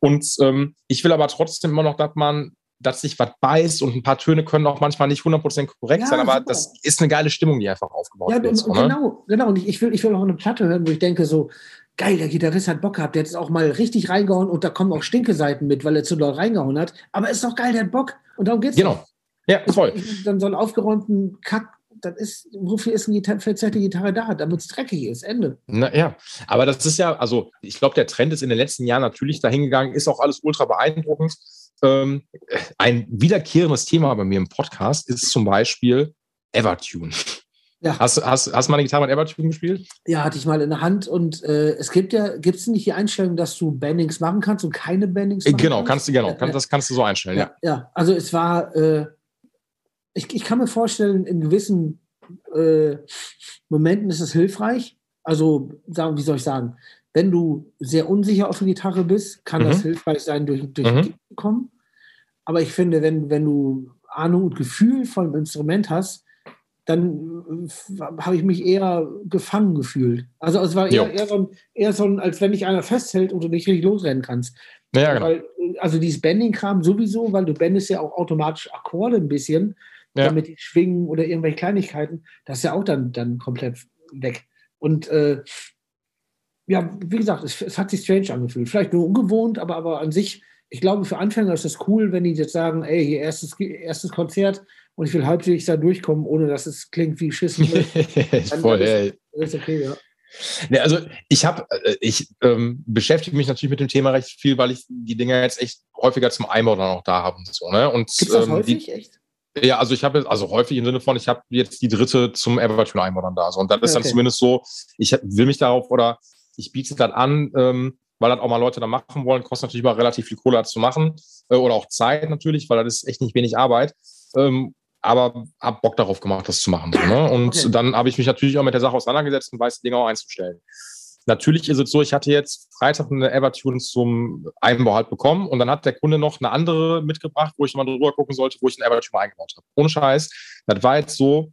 Und ähm, ich will aber trotzdem immer noch, dass man, dass sich was beißt und ein paar Töne können auch manchmal nicht 100% korrekt Ja, sein, aber super. das ist eine geile Stimmung, die einfach aufgebaut Ja, wird. So, und ne? genau, genau. Und ich, will, ich will auch eine Platte hören, wo ich denke, so, geil, der Gitarrist hat Bock gehabt, der hat es auch mal richtig reingehauen und da kommen auch Stinkeseiten mit, weil er zu doll reingehauen hat. Aber ist doch geil, der hat Bock. Und darum geht's. Genau. Ja, voll. Dann so einen aufgeräumten Kack, das ist, wofür ist eine Gitarre, verzerrte Gitarre da? Damit es dreckig ist. Ende. Na, ja, aber das ist ja, also ich glaube, der Trend ist in den letzten Jahren natürlich dahingegangen, ist auch alles ultra beeindruckend. Ähm, ein wiederkehrendes Thema bei mir im Podcast ist zum Beispiel Evertune. Ja. Hast, hast, hast du mal eine Gitarre mit Evertune gespielt? Ja, hatte ich mal in der Hand und äh, es gibt ja, gibt es nicht die Einstellung, dass du Bendings machen kannst und keine Bendings Äh, machen Genau, kannst du, genau, Ja, kann, ja. das kannst du so einstellen, ja. Ja, ja, also es war, äh, ich, ich kann mir vorstellen, in gewissen äh, Momenten ist es hilfreich. Also, sagen, wie soll ich sagen, wenn du sehr unsicher auf der Gitarre bist, kann Mhm. das hilfreich sein, durch, durch Mhm. kommen. Aber ich finde, wenn, wenn du Ahnung und Gefühl von dem Instrument hast, dann äh, habe ich mich eher gefangen gefühlt. Also es war eher, eher, so ein, eher so ein, als wenn dich einer festhält und du nicht richtig losrennen kannst. Ja, genau. Weil, also dieses Bending-Kram sowieso, weil du bendest ja auch automatisch Akkorde ein bisschen, ja. damit die schwingen oder irgendwelche Kleinigkeiten, das ist ja auch dann, dann komplett weg. Und äh, ja, wie gesagt, es, es, hat sich strange angefühlt. Vielleicht nur ungewohnt, aber, aber an sich, ich glaube, für Anfänger ist es cool, wenn die jetzt sagen, ey, hier erstes, erstes Konzert und ich will halbwegs da durchkommen, ohne dass es klingt wie Schissen. Voll, ist, ist okay, ja. Nee, also ich habe, äh, ich ähm, beschäftige mich natürlich mit dem Thema recht viel, weil ich die Dinge jetzt echt häufiger zum Einbau dann auch da habe und so. Ne? Und, Gibt's das ähm, häufig, die, echt? Ja, also ich habe also häufig im Sinne von, ich habe jetzt die dritte zum Evertune Einbau dann da. So. Und dann ist okay. dann zumindest so, ich will mich darauf oder ich biete es dann an, ähm, weil das auch mal Leute da machen wollen. Kostet natürlich mal relativ viel Kohle, das zu machen. Äh, oder auch Zeit natürlich, weil das ist echt nicht wenig Arbeit. Ähm, aber habe Bock darauf gemacht, das zu machen. Ne? Und okay. dann habe ich mich natürlich auch mit der Sache auseinandergesetzt und weiß, Dinge auch einzustellen. Natürlich ist es so, ich hatte jetzt Freitag eine Evertune zum Einbau halt bekommen und dann hat der Kunde noch eine andere mitgebracht, wo ich mal drüber gucken sollte, wo ich eine Evertune eingebaut habe. Ohne Scheiß. Das war jetzt so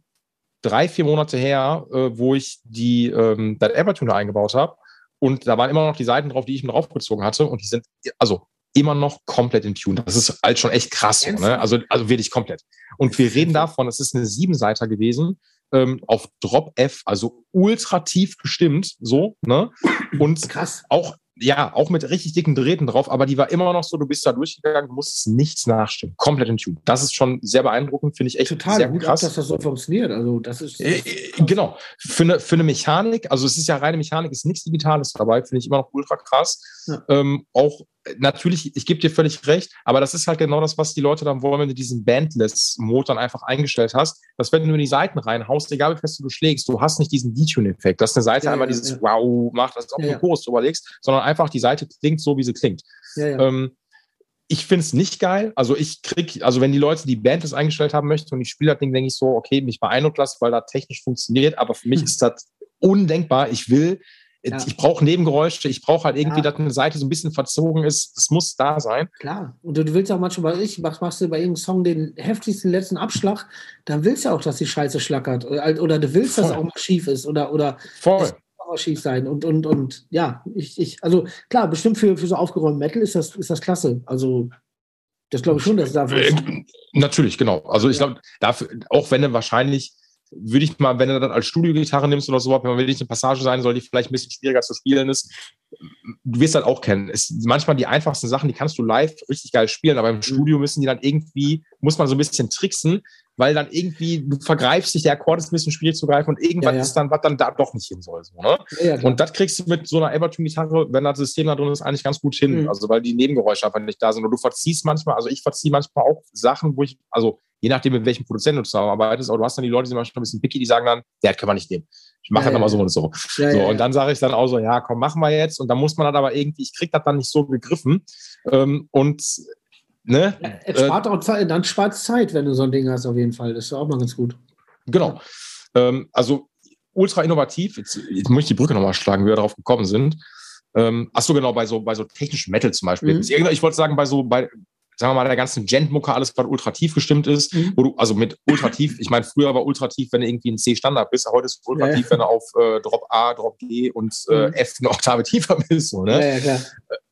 drei, vier Monate her, äh, wo ich die ähm, das Evertune eingebaut habe und da waren immer noch die Seiten drauf, die ich mir draufgezogen hatte und die sind, also immer noch komplett in Tune. Das ist halt schon echt krass. So, ne? also, also wirklich komplett. Und wir reden davon, es ist eine Siebenseiter gewesen, ähm, auf Drop F, also ultra tief gestimmt, so, ne? Und krass. auch ja, auch mit richtig dicken Drähten drauf, aber die war immer noch so, du bist da durchgegangen, du musstest nichts nachstimmen. Komplett in Tune. Das ist schon sehr beeindruckend, finde ich echt Total, sehr gut krass. dass das so funktioniert. Also, das ist. Äh, äh genau. Für eine, für eine Mechanik, also es ist ja reine Mechanik, ist nichts Digitales dabei, finde ich immer noch ultra krass. Ja. Ähm, auch natürlich, ich gebe dir völlig recht, aber das ist halt genau das, was die Leute dann wollen, wenn du diesen Bandless-Mode dann einfach eingestellt hast, dass wenn du in die Seiten reinhaust, egal wie fest du schlägst, du hast nicht diesen Detune-Effekt, dass eine Seite ja, einmal ja, dieses ja. Wow macht, als ob du ja, Chorus drüber legst, sondern einfach die Seite klingt so, wie sie klingt. Ähm, ich finde es nicht geil. Also ich krieg, also wenn die Leute die Bandless eingestellt haben möchten und ich spiele das Ding, denke ich so, okay, mich beeindruckt das, weil das technisch funktioniert, aber für mich hm. ist das undenkbar. Ich will ja. Ich brauche Nebengeräusche, ich brauche halt irgendwie, ja. dass eine Seite so ein bisschen verzogen ist. Das muss da sein. Klar. Und du, willst auch manchmal, ich, machst, machst du bei irgendeinem Song den heftigsten letzten Abschlag, dann willst du auch, dass die Scheiße schlackert. Oder du willst, Voll. dass es auch mal schief ist. Oder, oder Voll. Es auch schief sein. Und, und, und ja, ich, ich, also klar, bestimmt für, für so aufgeräumt Metal ist das, ist das klasse. Also das glaube ich schon, dass es dafür ist. Äh, natürlich, genau. Also ich glaube, dafür, auch wenn du wahrscheinlich würde ich mal, wenn du das als Studiogitarre nimmst oder so, wenn man wirklich eine Passage sein soll, die vielleicht ein bisschen schwieriger zu spielen ist, du wirst das auch kennen. Es, manchmal die einfachsten Sachen, die kannst du live richtig geil spielen, aber im mhm. Studio müssen die dann irgendwie, muss man so ein bisschen tricksen, weil dann irgendwie, du vergreifst dich, der Akkord ist ein bisschen schwierig zu greifen und irgendwas ja, ja. ist dann, was dann da doch nicht hin soll. So, ne? Ja, und das kriegst du mit so einer Evertune-Gitarre, wenn das System da drin ist, eigentlich ganz gut hin. Mhm. Also weil die Nebengeräusche einfach nicht da sind. Und du verziehst manchmal, also ich verziehe manchmal auch Sachen, wo ich, also je nachdem, mit welchem Produzenten du zusammenarbeitest, aber du hast dann die Leute, die sind manchmal ein bisschen picky, die sagen dann, der können wir nicht nehmen. Ich mache ja, halt ja, mal so und so. Ja, so und dann sage ich dann auch so, ja, komm, machen wir jetzt. Und dann muss man dann aber irgendwie, ich krieg das dann nicht so gegriffen. Ähm, und ne? Es spart äh, auch Zeit, dann spart es Zeit, wenn du so ein Ding hast, auf jeden Fall. Das ist auch mal ganz gut. Genau. Ähm, also ultra innovativ. Jetzt, jetzt muss ich die Brücke nochmal schlagen, wie wir darauf gekommen sind. Ähm, ach so, genau, bei so, bei so technischem Metal zum Beispiel. Mhm. Ich wollte sagen, bei so, bei, sagen wir mal, der ganzen Gent-Mucke alles was ultra tief gestimmt ist, mhm. wo du, also mit ultra tief, ich meine, früher war ultra tief, wenn du irgendwie ein C-Standard bist, heute ist ultra tief, ja. wenn du auf äh, Drop A, Drop G und äh, mhm. F eine Oktave tiefer bist, so, ne? Ja,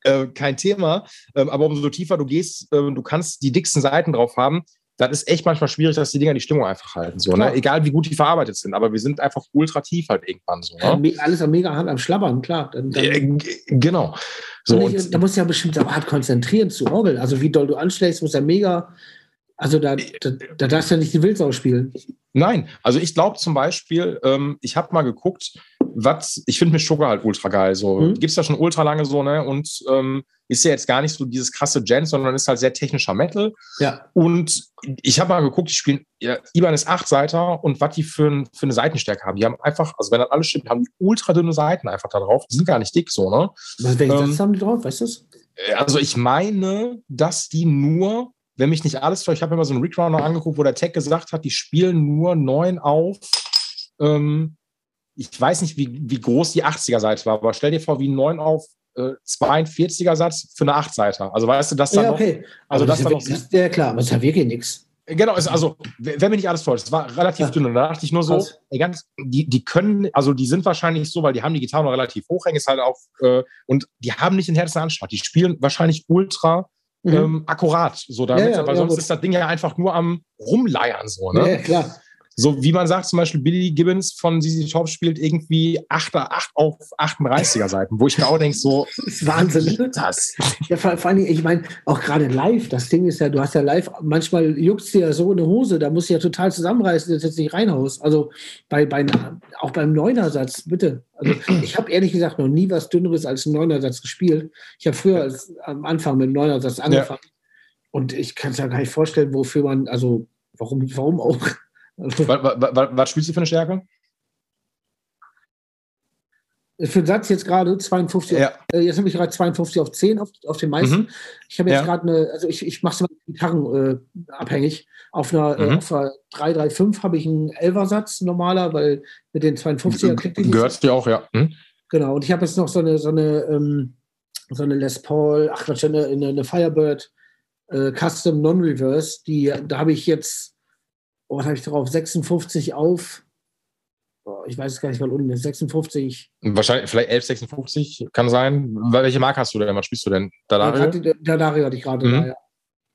ja, äh, kein Thema. Ähm, aber umso tiefer du gehst, ähm, du kannst die dicksten Seiten drauf haben, das ist echt manchmal schwierig, dass die Dinger die Stimmung einfach halten. So, ne? Egal wie gut die verarbeitet sind, aber wir sind einfach ultra tief halt irgendwann so. Ne? alles am mega hart am Schlabbern, klar. Dann, dann äh, genau. So, ich, da musst du ja bestimmt aber hart konzentrieren zu orgeln. Also wie doll du anschlägst, muss ja mega. Also da, da, da darfst du ja nicht die Wildsau spielen. Nein, also ich glaube zum Beispiel, ähm, ich habe mal geguckt, was, ich finde mit Sugar halt ultra geil. So, mhm. gibt es ja schon ultra lange so, ne? Und ähm, ist ja jetzt gar nicht so dieses krasse Gen, sondern ist halt sehr technischer Metal. Ja. Und ich habe mal geguckt, die spielen ja, Ibanez 8 Seiter und was die für, für eine Seitenstärke haben. Die haben einfach, also wenn das alles stimmt, haben die ultra dünne Seiten einfach da drauf. Die sind gar nicht dick so, ne? Was, welche ähm, haben die drauf, weißt du das? Also ich meine, dass die nur, wenn mich nicht alles ich habe mir mal so einen Recrounder angeguckt, wo der Tech gesagt hat, die spielen nur neun auf ähm, ich weiß nicht, wie, wie groß die 80er-Seite war, aber stell dir vor, wie 9 auf äh, 42er Satz für eine 8-Seiter. Also weißt du, das dann ja, okay. noch. Also das, das, das, ja, klar, aber das ist ja wirklich nichts. Genau, ist also, wenn mir nicht alles täuscht, es war relativ ja. dünn. Und da dachte ich nur so, ey, ganz, die, die können, also die sind wahrscheinlich so, weil die haben die Gitarre noch relativ hoch hängen, ist halt auch, äh, und die haben nicht den härtesten Anschlag. Die spielen wahrscheinlich ultra mhm. ähm, akkurat, so damit, ja, ja, weil sonst gut. ist das Ding ja einfach nur am Rumleiern, so, ne? Ja, klar. So wie man sagt, zum Beispiel Billy Gibbons von ZZ Top spielt irgendwie 8, 8 auf 38er Seiten, wo ich mir auch denke, so, das ist Wahnsinn. Das? Ja, vor, vor allem, ich meine, auch gerade live, das Ding ist ja, du hast ja live, manchmal juckt dir ja so eine Hose, da musst du ja total zusammenreißen, dass du jetzt nicht reinhaust. Also bei, bei, auch beim Neunersatz, bitte. Also ich habe ehrlich gesagt noch nie was Dünneres als einen Neunersatz gespielt. Ich habe früher als, am Anfang mit einem Neunersatz angefangen. Ja. Und ich kann es ja gar nicht vorstellen, wofür man, also warum, warum auch was, was, was spielst du für eine Stärke? Für den Satz jetzt gerade 52, ja. auf, äh, jetzt habe ich gerade 52 auf 10 auf, auf den meisten. Mhm. Ich habe jetzt ja. gerade eine, also ich, ich mache es mal Gitarren äh, abhängig. Auf einer, äh, mhm. äh, auf einer 335 habe ich einen 11er Satz normaler, weil mit den 52er klingt die Gehört dir auch, ja. Mhm. Genau, und ich habe jetzt noch so eine, so eine, ähm, so eine Les Paul, ach Quatsch, eine, eine Firebird äh, Custom Non-Reverse, die, da habe ich jetzt oh, was habe ich drauf? 56 auf. Oh, ich weiß es gar nicht, weil unten ist 56. Wahrscheinlich, vielleicht 1156 kann sein. Welche Marke hast du denn? Was spielst du denn? Dadario? Dadario hatte ich gerade mhm. da, ja.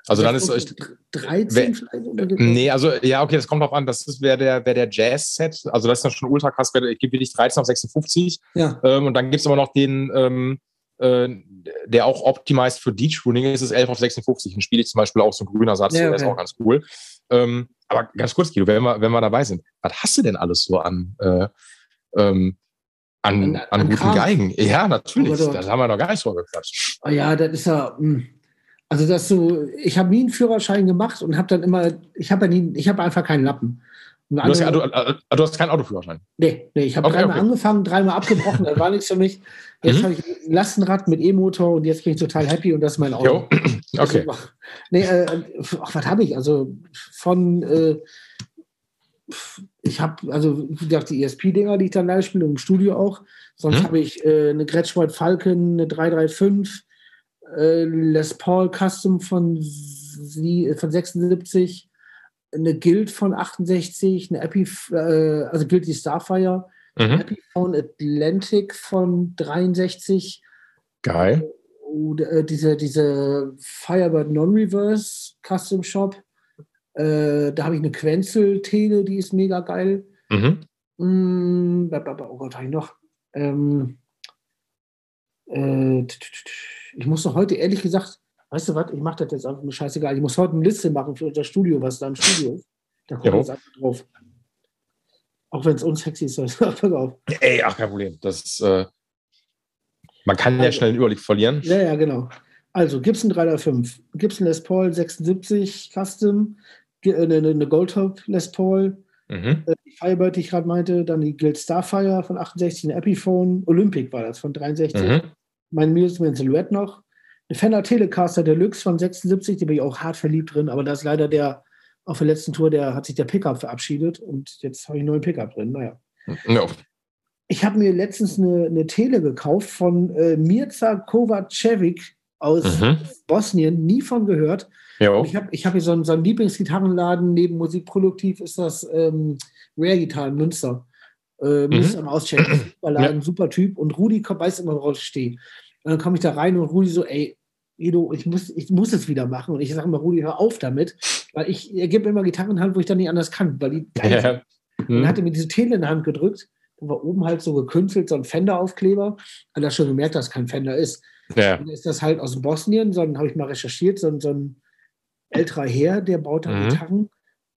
Also dann ist es 13 vielleicht? Oder nee, also ja, okay, das kommt drauf an. Das wäre der, wär der Jazz-Set. Also das ist dann schon ultra krass. Ich gebe wirklich 13 auf 56. Ja. Ähm, und dann gibt es aber noch den, ähm, äh, der auch optimized für Deep-Tuning ist, ist 11 auf 56. Dann spiele ich zum Beispiel auch so ein grüner Satz. Ja, okay. Der ist auch ganz cool. Ähm, aber ganz kurz, Guido, wenn wir, wenn wir dabei sind, was hast du denn alles so an, äh, ähm, an, an, an, guten Kram. Geigen? Ja, natürlich. Oh, das haben wir noch gar nicht gequatscht. Oh ja, das ist ja. Hm. Also, dass du, ich habe nie einen Führerschein gemacht und habe dann immer, ich habe ja ich habe einfach keinen Lappen. Du hast, du, äh, du hast, keinen Autoführerschein? Nee, nee ich habe okay, dreimal okay. angefangen, dreimal abgebrochen, das war nichts für mich. Jetzt mhm. habe ich ein Lastenrad mit E-Motor und jetzt bin ich total happy und das ist mein Auto. Jo. Okay. Also, nee, äh, ach, was habe ich? Also von, äh, ich habe, also wie gesagt, die ESP-Dinger, die ich dann live spiele, im Studio auch. Sonst mhm. habe ich äh, eine Gretschwald Falcon, eine 335, äh, Les Paul Custom von, von 76 eine Guild von 68, eine Epi, äh, also Guild die Starfire, mhm. Epiphone Atlantic von 63. Geil. Oder äh, diese, diese Firebird Non-Reverse Custom Shop. Äh, da habe ich eine Quenzel-Tele, die ist mega geil. Mhm. Mm, oh Gott, habe ich noch. Ähm, äh, ich musste heute ehrlich gesagt weißt du was, ich mache das jetzt einfach mir scheißegal. Ich muss heute eine Liste machen für unser Studio, was da im Studio ist. Da kommt jetzt einfach drauf. Auch wenn es unsexy ist, pass auf. Ey, ach, kein Problem. Das äh, man kann also, ja schnell den Überblick verlieren. Ja, ja, genau. Also Gibson 305, Gibson Les Paul 76 Custom, eine, eine Goldtop Les Paul, mhm. Äh, die Firebird, die ich gerade meinte, dann die Guild Starfire von 68, ein Epiphone, Olympic war das von 63, mhm. mein Musement Silhouette noch, eine Fender Telecaster Deluxe von 76, die bin ich auch hart verliebt drin, aber da ist leider der, auf der letzten Tour, der hat sich der Pickup verabschiedet und jetzt habe ich einen neuen Pickup drin. Naja. Ja. Ich habe mir letztens eine, eine Tele gekauft von äh, Mirza Kovacevic aus mhm. Bosnien, nie von gehört. Ich habe ich hab hier so einen, so einen Lieblingsgitarrenladen, neben Musikproduktiv ist das ähm, Rare Gitarren Münster. Äh, mhm. Mal auschecken. Super Laden, ja. super Typ. Und Rudi weiß immer, worauf ich stehe. Und dann komme ich da rein und Rudi so, ey, Edo, ich muss, ich muss es wieder machen. Und ich sage mal, Rudi, hör auf damit, weil ich, er gibt mir immer Gitarren in die Hand, wo ich dann nicht anders kann, weil die ja. Und dann hat er mir diese Tele in die Hand gedrückt, da war oben halt so gekünstelt, so ein Fender-Aufkleber. Hat er schon gemerkt, dass es kein Fender ist. Ja. Dann ist das halt aus Bosnien, sondern habe ich mal recherchiert, so, so ein älterer Herr, der baut da mhm. Gitarren.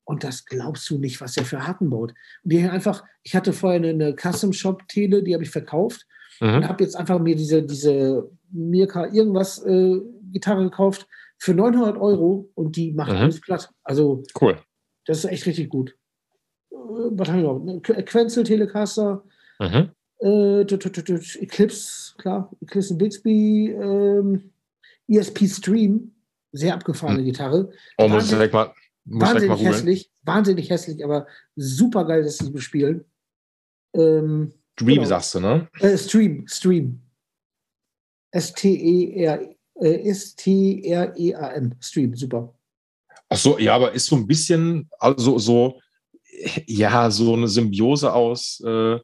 Und das glaubst du nicht, was er für Haken baut. Und die einfach, ich hatte vorher eine, eine Custom-Shop-Tele, die habe ich verkauft mhm. und habe jetzt einfach mir diese, diese Mirka irgendwas äh, Gitarre gekauft für 900 Euro und die macht mhm. alles platt. Also cool. Das ist echt richtig gut. Äh, was haben wir noch? Quenzel Telecaster, mhm. äh, Eclipse, klar, Eclipse Bixby, ähm, ESP Stream, sehr abgefahrene mhm. Gitarre. Oh, muss ich mal, muss wahnsinnig mal hässlich, wahnsinnig hässlich, aber super geil, dass sie bespielen. Ähm, Stream genau. sagst du, ne? Äh, Stream, Stream. S-T-E-R, äh, S-T-R-E-A-M, Stream, super. Ach so, ja, aber ist so ein bisschen, also so, ja, so eine Symbiose aus, äh,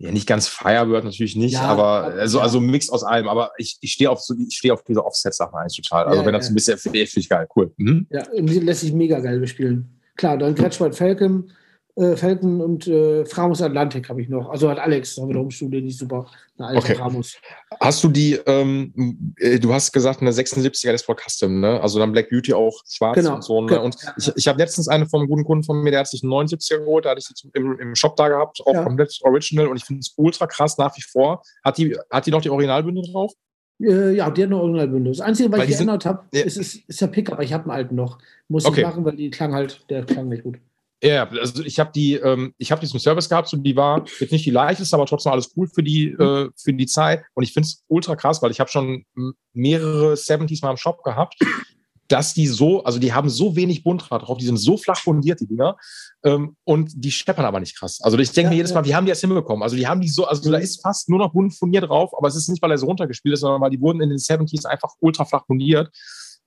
ja, nicht ganz Firebird natürlich nicht, ja, aber also, ja. also Mix aus allem. Aber ich, ich stehe auf so, ich stehe auf diese Offset-Sachen eigentlich total. Also ja, wenn das ein bisschen finde ich geil, cool. Mhm. Ja, lässt sich mega geil bespielen. Klar, dann Gretschwald Falcon, äh, Falcon und äh, Framus Atlantik habe ich noch. Also hat Alex noch wiederum Studie, die super. Eine alte okay. Framus. Hast du die, ähm, äh, du hast gesagt, eine 76er Les Paul Custom, ne? Also dann Black Beauty auch schwarz genau. und so. Ne? Genau. Und ich, ich habe letztens eine vom guten Kunden von mir, der hat sich einen 79er geholt, da hatte ich sie im, im Shop da gehabt, auch ja. komplett original und ich finde es ultra krass nach wie vor. Hat die, hat die noch die Originalbünde drauf? Äh, ja, die hat eine Originalbünde. Das Einzige, was ich geändert habe, ja. ist, ist, ist der Pickup. Ich habe einen alten noch. Muss okay. ich machen, weil die klang halt, der klang nicht gut. Ja, also ich habe die, ähm, ich habe die zum Service gehabt, so die war jetzt nicht die leichteste, aber trotzdem alles cool für die, äh, für die Zeit. Und ich finde es ultra krass, weil ich habe schon mehrere 70s mal im Shop gehabt, dass die so, also die haben so wenig Bundrad drauf, die sind so flach fundiert, die Dinger, ähm, und die scheppern aber nicht krass. Also ich denke ja, mir jedes Mal, wie haben die das hinbekommen? Also die haben die so, also da mhm. ist fast nur noch bunt fundiert drauf, aber es ist nicht, weil er so runtergespielt ist, sondern weil die wurden in den 70s einfach ultra flach fundiert.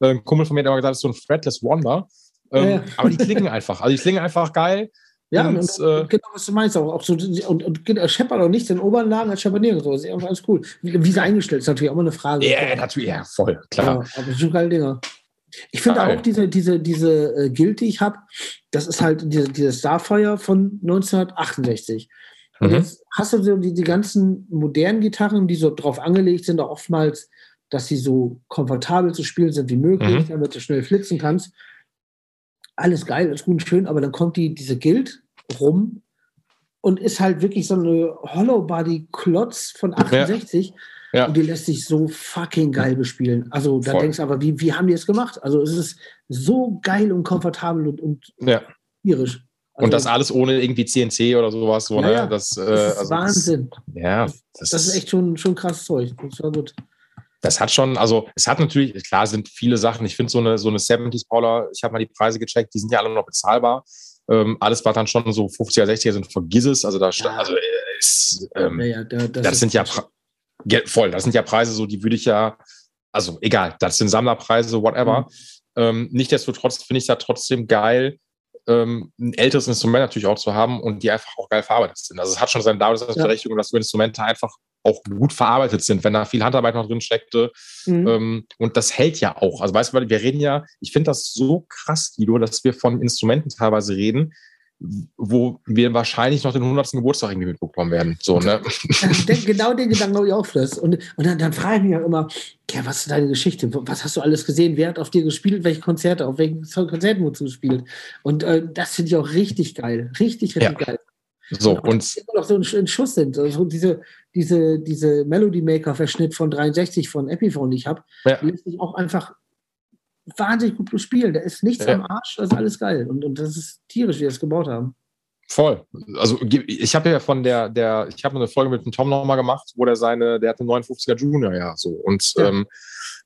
Äh, ein Kumpel von mir hat immer gesagt, das ist so ein Fretless Wonder. Ähm, ja. Aber die klingen einfach. Also die klingen einfach geil. Ja, und, und, äh, genau, was du meinst auch. auch so, und, und, und scheppert auch nichts in oberen Lagen als scheppert nirgendwo. Das ist einfach alles cool. Wie, wie sie eingestellt ist natürlich auch immer eine Frage. Ja, natürlich, ja, voll, klar. Ja, aber sind geile Dinger. Ich finde auch diese, diese, diese äh, Guild, die ich habe, das ist halt diese, dieses Starfire von 1968. Und mhm. jetzt hast du so die, die ganzen modernen Gitarren, die so drauf angelegt sind, auch oftmals, dass sie so komfortabel zu spielen sind wie möglich, mhm. damit du schnell flitzen kannst alles geil, alles gut und schön, aber dann kommt die, diese Guild rum und ist halt wirklich so eine Hollow-Body-Klotz von 68. Ja. Ja. Und die lässt sich so fucking geil bespielen. Also da denkst du aber, wie, wie haben die es gemacht? Also es ist so geil und komfortabel und, und ja. tierisch. Also, und das alles ohne irgendwie CNC oder sowas. So, ne? das, äh, das ist also Wahnsinn. Das, ja, das, das, ist echt schon, schon krass Zeug. Das war gut das hat schon, also es hat natürlich, klar sind viele Sachen. Ich finde so eine, so eine 70s Paula, ich habe mal die Preise gecheckt, die sind ja alle noch bezahlbar. Ähm, alles, was dann schon so 50er, 60er sind, vergiss es. Also da ja. also, ist, ähm, ja, ja, da, das, das sind ja voll, das sind ja Preise, so die würde ich ja, also egal, das sind Sammlerpreise, whatever. Mhm. Ähm, Nichtsdestotrotz finde ich es ja trotzdem geil, ähm, ein älteres Instrument natürlich auch zu haben und die einfach auch geil verarbeitet sind. Also es hat schon seine Daseinsberechtigung, dass so Instrumente einfach auch gut verarbeitet sind, wenn da viel Handarbeit noch drin steckte. Mhm. Ähm, und das hält ja auch. Also weißt du, wir reden ja, ich finde das so krass, Guido, dass wir von Instrumenten teilweise reden, wo wir wahrscheinlich noch den 100. Geburtstag irgendwie mitbekommen werden. So, ne? Genau den Gedanken habe ich auch das. Und, und dann, dann frage ich mich auch immer, ja, was ist deine Geschichte? Was hast du alles gesehen? Wer hat auf dir gespielt? Welche Konzerte? Auf welchen Konzerten wurdest du gespielt? Und äh, das finde ich auch richtig geil. Richtig, richtig ja. geil. So, und, und immer noch so ein, Schuss sind. Also diese, diese, diese Melody Maker-Verschnitt von 63 von Epiphone, die ich habe, ja. lässt sich auch einfach wahnsinnig gut spielen. Da ist nichts ja. am Arsch, das ist alles geil. Und, und das ist tierisch, wie wir es gebaut haben. Voll. Also ich habe ja von der, der, ich habe eine Folge mit dem Tom nochmal gemacht, wo der seine, der hatte einen 59er Junior, ja, so. Und ja. ähm,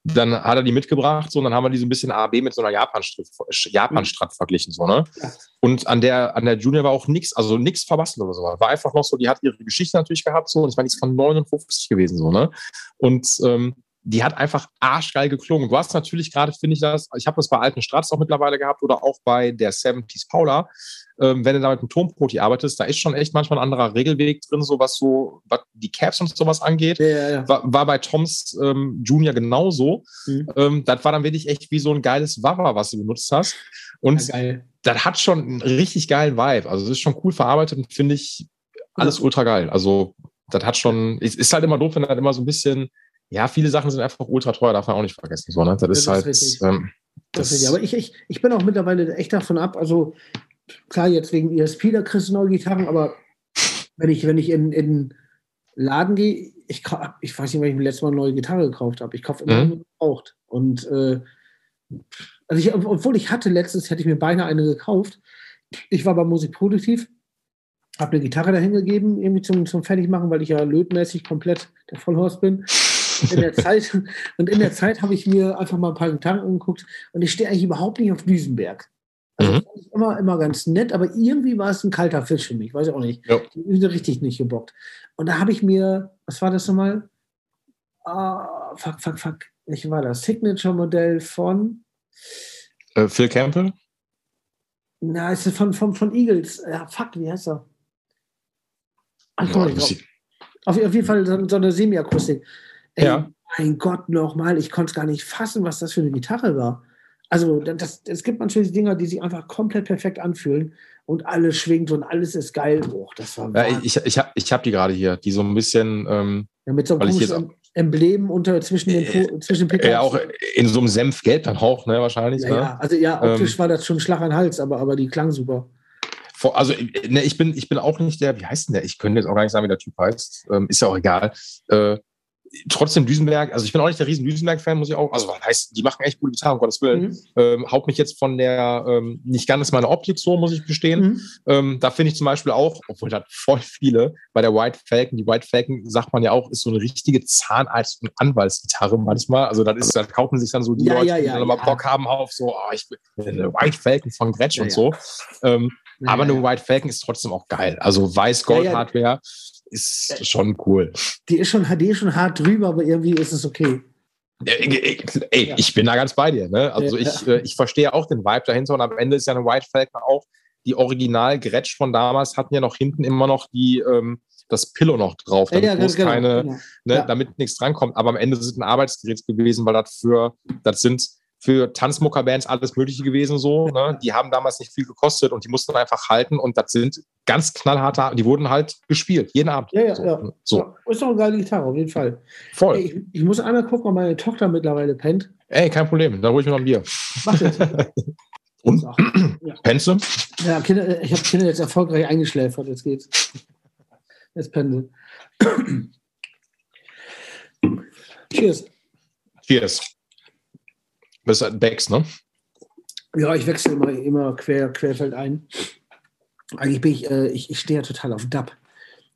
dann hat er die mitgebracht, so, und dann haben wir die so ein bisschen A, B mit so einer Japan-Strat Japan mhm. verglichen, so, ne? Ja. Und an der, an der Junior war auch nichts, also nichts verbastelt oder so. War einfach noch so, die hat ihre Geschichte natürlich gehabt, so, und es war nichts von 59 gewesen, so, ne? Und ähm, die hat einfach arschgeil geklungen. Du hast natürlich gerade, finde ich das, ich habe das bei alten Strats auch mittlerweile gehabt oder auch bei der 70s Paula, ähm, wenn du da mit einem Tonproti arbeitest, da ist schon echt manchmal ein anderer Regelweg drin, so was so, was die Caps und sowas angeht. Ja, ja, ja. War, war, bei Toms ähm, Junior genauso. Mhm. Ähm, das war dann wirklich echt wie so ein geiles Wawa, was du benutzt hast. Und das hat schon einen richtig geilen Vibe. Also es ist schon cool verarbeitet und finde ich alles ultra geil. Also das hat schon, ist, ist halt immer doof, wenn halt immer so ein bisschen ja, viele Sachen sind einfach ultra teuer, darf man auch nicht vergessen. So, ne? Das, das ist halt. Ist ähm, das das aber ich, ich, ich bin auch mittlerweile echt davon ab. Also, klar, jetzt wegen ESP, da kriegst du neue Gitarren, aber wenn ich, wenn ich in, in Laden gehe, ich, ich weiß nicht, wann ich mir letztes Mal eine neue Gitarre gekauft habe. Ich kaufe immer mhm. nur gebraucht. Und äh, also ich, obwohl ich hatte letztens, hätte ich mir beinahe eine gekauft. Ich war bei Musikproduktiv, habe eine Gitarre dahin gegeben, irgendwie zum, zum Fertigmachen, weil ich ja lötmäßig komplett der Vollhorst bin in der Zeit, und in der Zeit habe ich mir einfach mal ein paar Gitarren angeguckt und ich stehe eigentlich überhaupt nicht auf Düsenberg. Also mhm. immer, immer ganz nett, aber irgendwie war es ein kalter Fisch für mich, weiß ich auch nicht. Ja. Ich richtig nicht gebockt. Und da habe ich mir, was war das nochmal? Ah, fuck, fuck, fuck. Welches war das? Signature-Modell von Äh, Phil Campbell? Na, ist von, von, von Eagles. Ja, fuck, wie heißt er? Ach, ja, auf, auf, jeden Fall so, so eine Semi-Akustik. Ja. Mein Gott, nochmal, ich konnte es gar nicht fassen, was das für eine Gitarre war. Also das, es gibt natürlich Dinger, die sich einfach komplett perfekt anfühlen und alles schwingt und alles ist geil. Oh, das war ja, ich ich habe ich hab die gerade hier, die so ein bisschen. Ähm, ja, mit so einem Emblem unter zwischen den, äh, zwischen den Ja, auch in so einem Senfgelb dann auch, ne, wahrscheinlich. Ja, ne? ja. also ja, optisch ähm, war das schon Schlag an Hals, aber, aber die klang super. Also, ne, ich bin, ich bin auch nicht der, wie heißt denn der? Ich könnte jetzt auch gar nicht sagen, wie der Typ heißt. Ähm, ist ja auch egal. Äh, trotzdem Düsenberg, also ich bin auch nicht der riesen Düsenberg-Fan, muss ich auch, also heißt, die machen echt gute Gitarre, um Gottes Willen. Mhm. Ähm, haut mich jetzt von der, ähm, nicht ganz meine Optik so, muss ich gestehen. Mhm. Ähm, da finde ich zum Beispiel auch, obwohl da voll viele, bei der White Falcon, die White Falcon, sagt man ja auch, ist so eine richtige Zahnarzt- und Anwaltsgitarre manchmal. Also das ist, da kaufen sich dann so die ja, Leute, ja, ja, die dann mal Bock haben auf so, oh, ich bin eine White Falcon von Gretsch und so. Ähm, aber eine White Falcon ist trotzdem auch geil. Also Weiß-Gold-Hardware ist schon cool. Die ist schon, die ist schon hart drüber, aber irgendwie ist es okay. Ey, ey ja. ich bin da ganz bei dir. Ne? Also ja. ich, äh, ich verstehe auch den Vibe dahinter und am Ende ist ja eine White Falcon auch die original Gretsch von damals hatten ja noch hinten immer noch die ähm, das Pillow noch drauf, damit, ja, genau, keine, genau. Ne, damit nichts drankommt. Aber am Ende ist es ein Arbeitsgerät gewesen, weil das für, das sind für Tanzmuckerbands alles Mögliche gewesen so. Ne? Die haben damals nicht viel gekostet und die mussten einfach halten und das sind ganz knallharte, die wurden halt gespielt, jeden Abend. Ja, ja, so. ja. So. ja ist doch eine geile Gitarre, auf jeden Fall. Voll. Ey, ich, ich, muss einmal gucken, ob meine Tochter mittlerweile pennt. Ey, kein Problem, dann hole ich mir noch ein Bier. Mach das. und? Ja. Pennst du? Ja, Kinder, ich habe Kinder jetzt erfolgreich eingeschläfert, jetzt geht's. Jetzt pendel. Cheers. Cheers. Das ist Becks, ne? Ja, ich wechsle immer, immer quer, querfeldein. Eigentlich bin ich, äh, ich, ich stehe ja total auf Dub,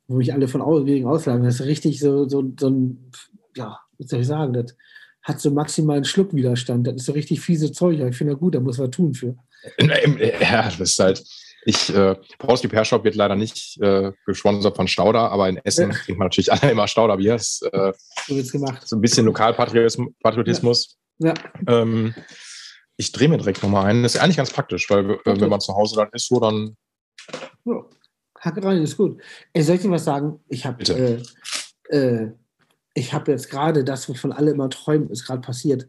wo mich alle von wegen auslagen. Das ist richtig so, so, so ein, ja, wie soll ich sagen, das hat so maximalen Schluckwiderstand. Das ist so richtig fiese Zeug. Ich finde, gut, da muss man tun für. Ja, das ist halt, ich, äh, Brauski Pershop wird leider nicht äh, gesponsert von Stauder, aber in Essen ja. trinkt man natürlich alle immer Stauderbier. Äh, so wird's gemacht. So ein bisschen Lokalpatriotismus. Ja. Ähm, ich drehe mir direkt nochmal ein. Das ist eigentlich ganz praktisch, weil äh, okay. wenn man zu Hause dann ist, so dann. Ja. Hacke rein, ist gut. Ey, soll ich dir was sagen? Ich habe äh, äh, ich habe jetzt gerade das, wovon alle immer träumen, ist gerade passiert.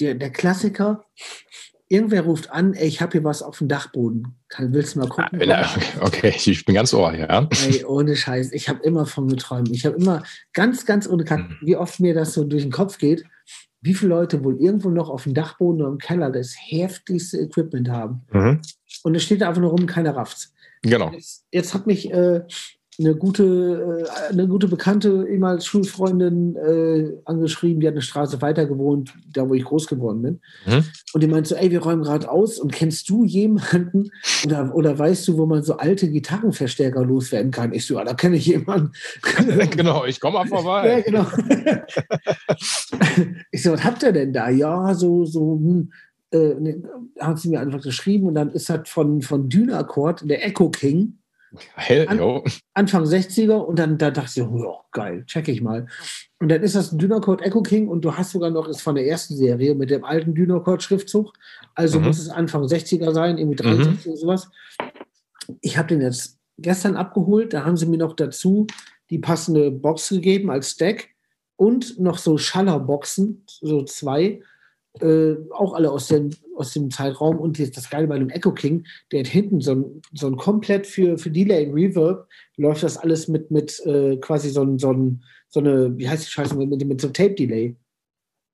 Der, der Klassiker, irgendwer ruft an, ey, ich habe hier was auf dem Dachboden. Kann, willst du mal gucken? Ja, okay, ich bin ganz ohr, ja. Ey, ohne Scheiß, ich habe immer von geträumt. Ich habe immer ganz, ganz ohne Kack, wie oft mir das so durch den Kopf geht wie viele Leute wohl irgendwo noch auf dem Dachboden oder im Keller das heftigste Equipment haben. Mhm. Und es steht da einfach nur rum, keiner rafft's. Genau. Jetzt, jetzt hat mich äh, eine gute, äh, eine gute Bekannte, ehemals Schulfreundin, äh, angeschrieben, die hat eine Straße weiter gewohnt, da wo ich groß geworden bin. Mhm. Und die meinte so, ey, wir räumen gerade aus und kennst du jemanden oder, oder weißt du, wo man so alte Gitarrenverstärker loswerden kann? Ich so, ja, da kenne ich jemanden. genau, ich komme mal vorbei. ja, genau. ich so, was habt ihr denn da? Ja, so, so, hm, äh, ne, haben sie mir einfach geschrieben und dann ist das von, von Dynaccord, der Echo King, Geil, An, Anfang 60er und dann da dachte ich, oh, geil, check ich mal. Und dann ist das ein Dynacort Echo King und du hast sogar noch, ist von der ersten Serie mit dem alten Dynacort-Schriftzug. Also mhm. muss es Anfang 60er sein, irgendwie 63 mhm. oder sowas. Ich habe den jetzt gestern abgeholt, da haben sie mir noch dazu die passende Box gegeben als Stack und noch so Schallerboxen, so zwei äh, auch alle aus dem, aus dem Zeitraum. Und das Geile bei dem Echo King, der hat hinten so ein, so ein komplett für, für Delay Reverb, läuft das alles mit, mit äh, quasi so, ein, so, ein, so eine, wie heißt die Scheiße, mit, mit so einem Tape-Delay.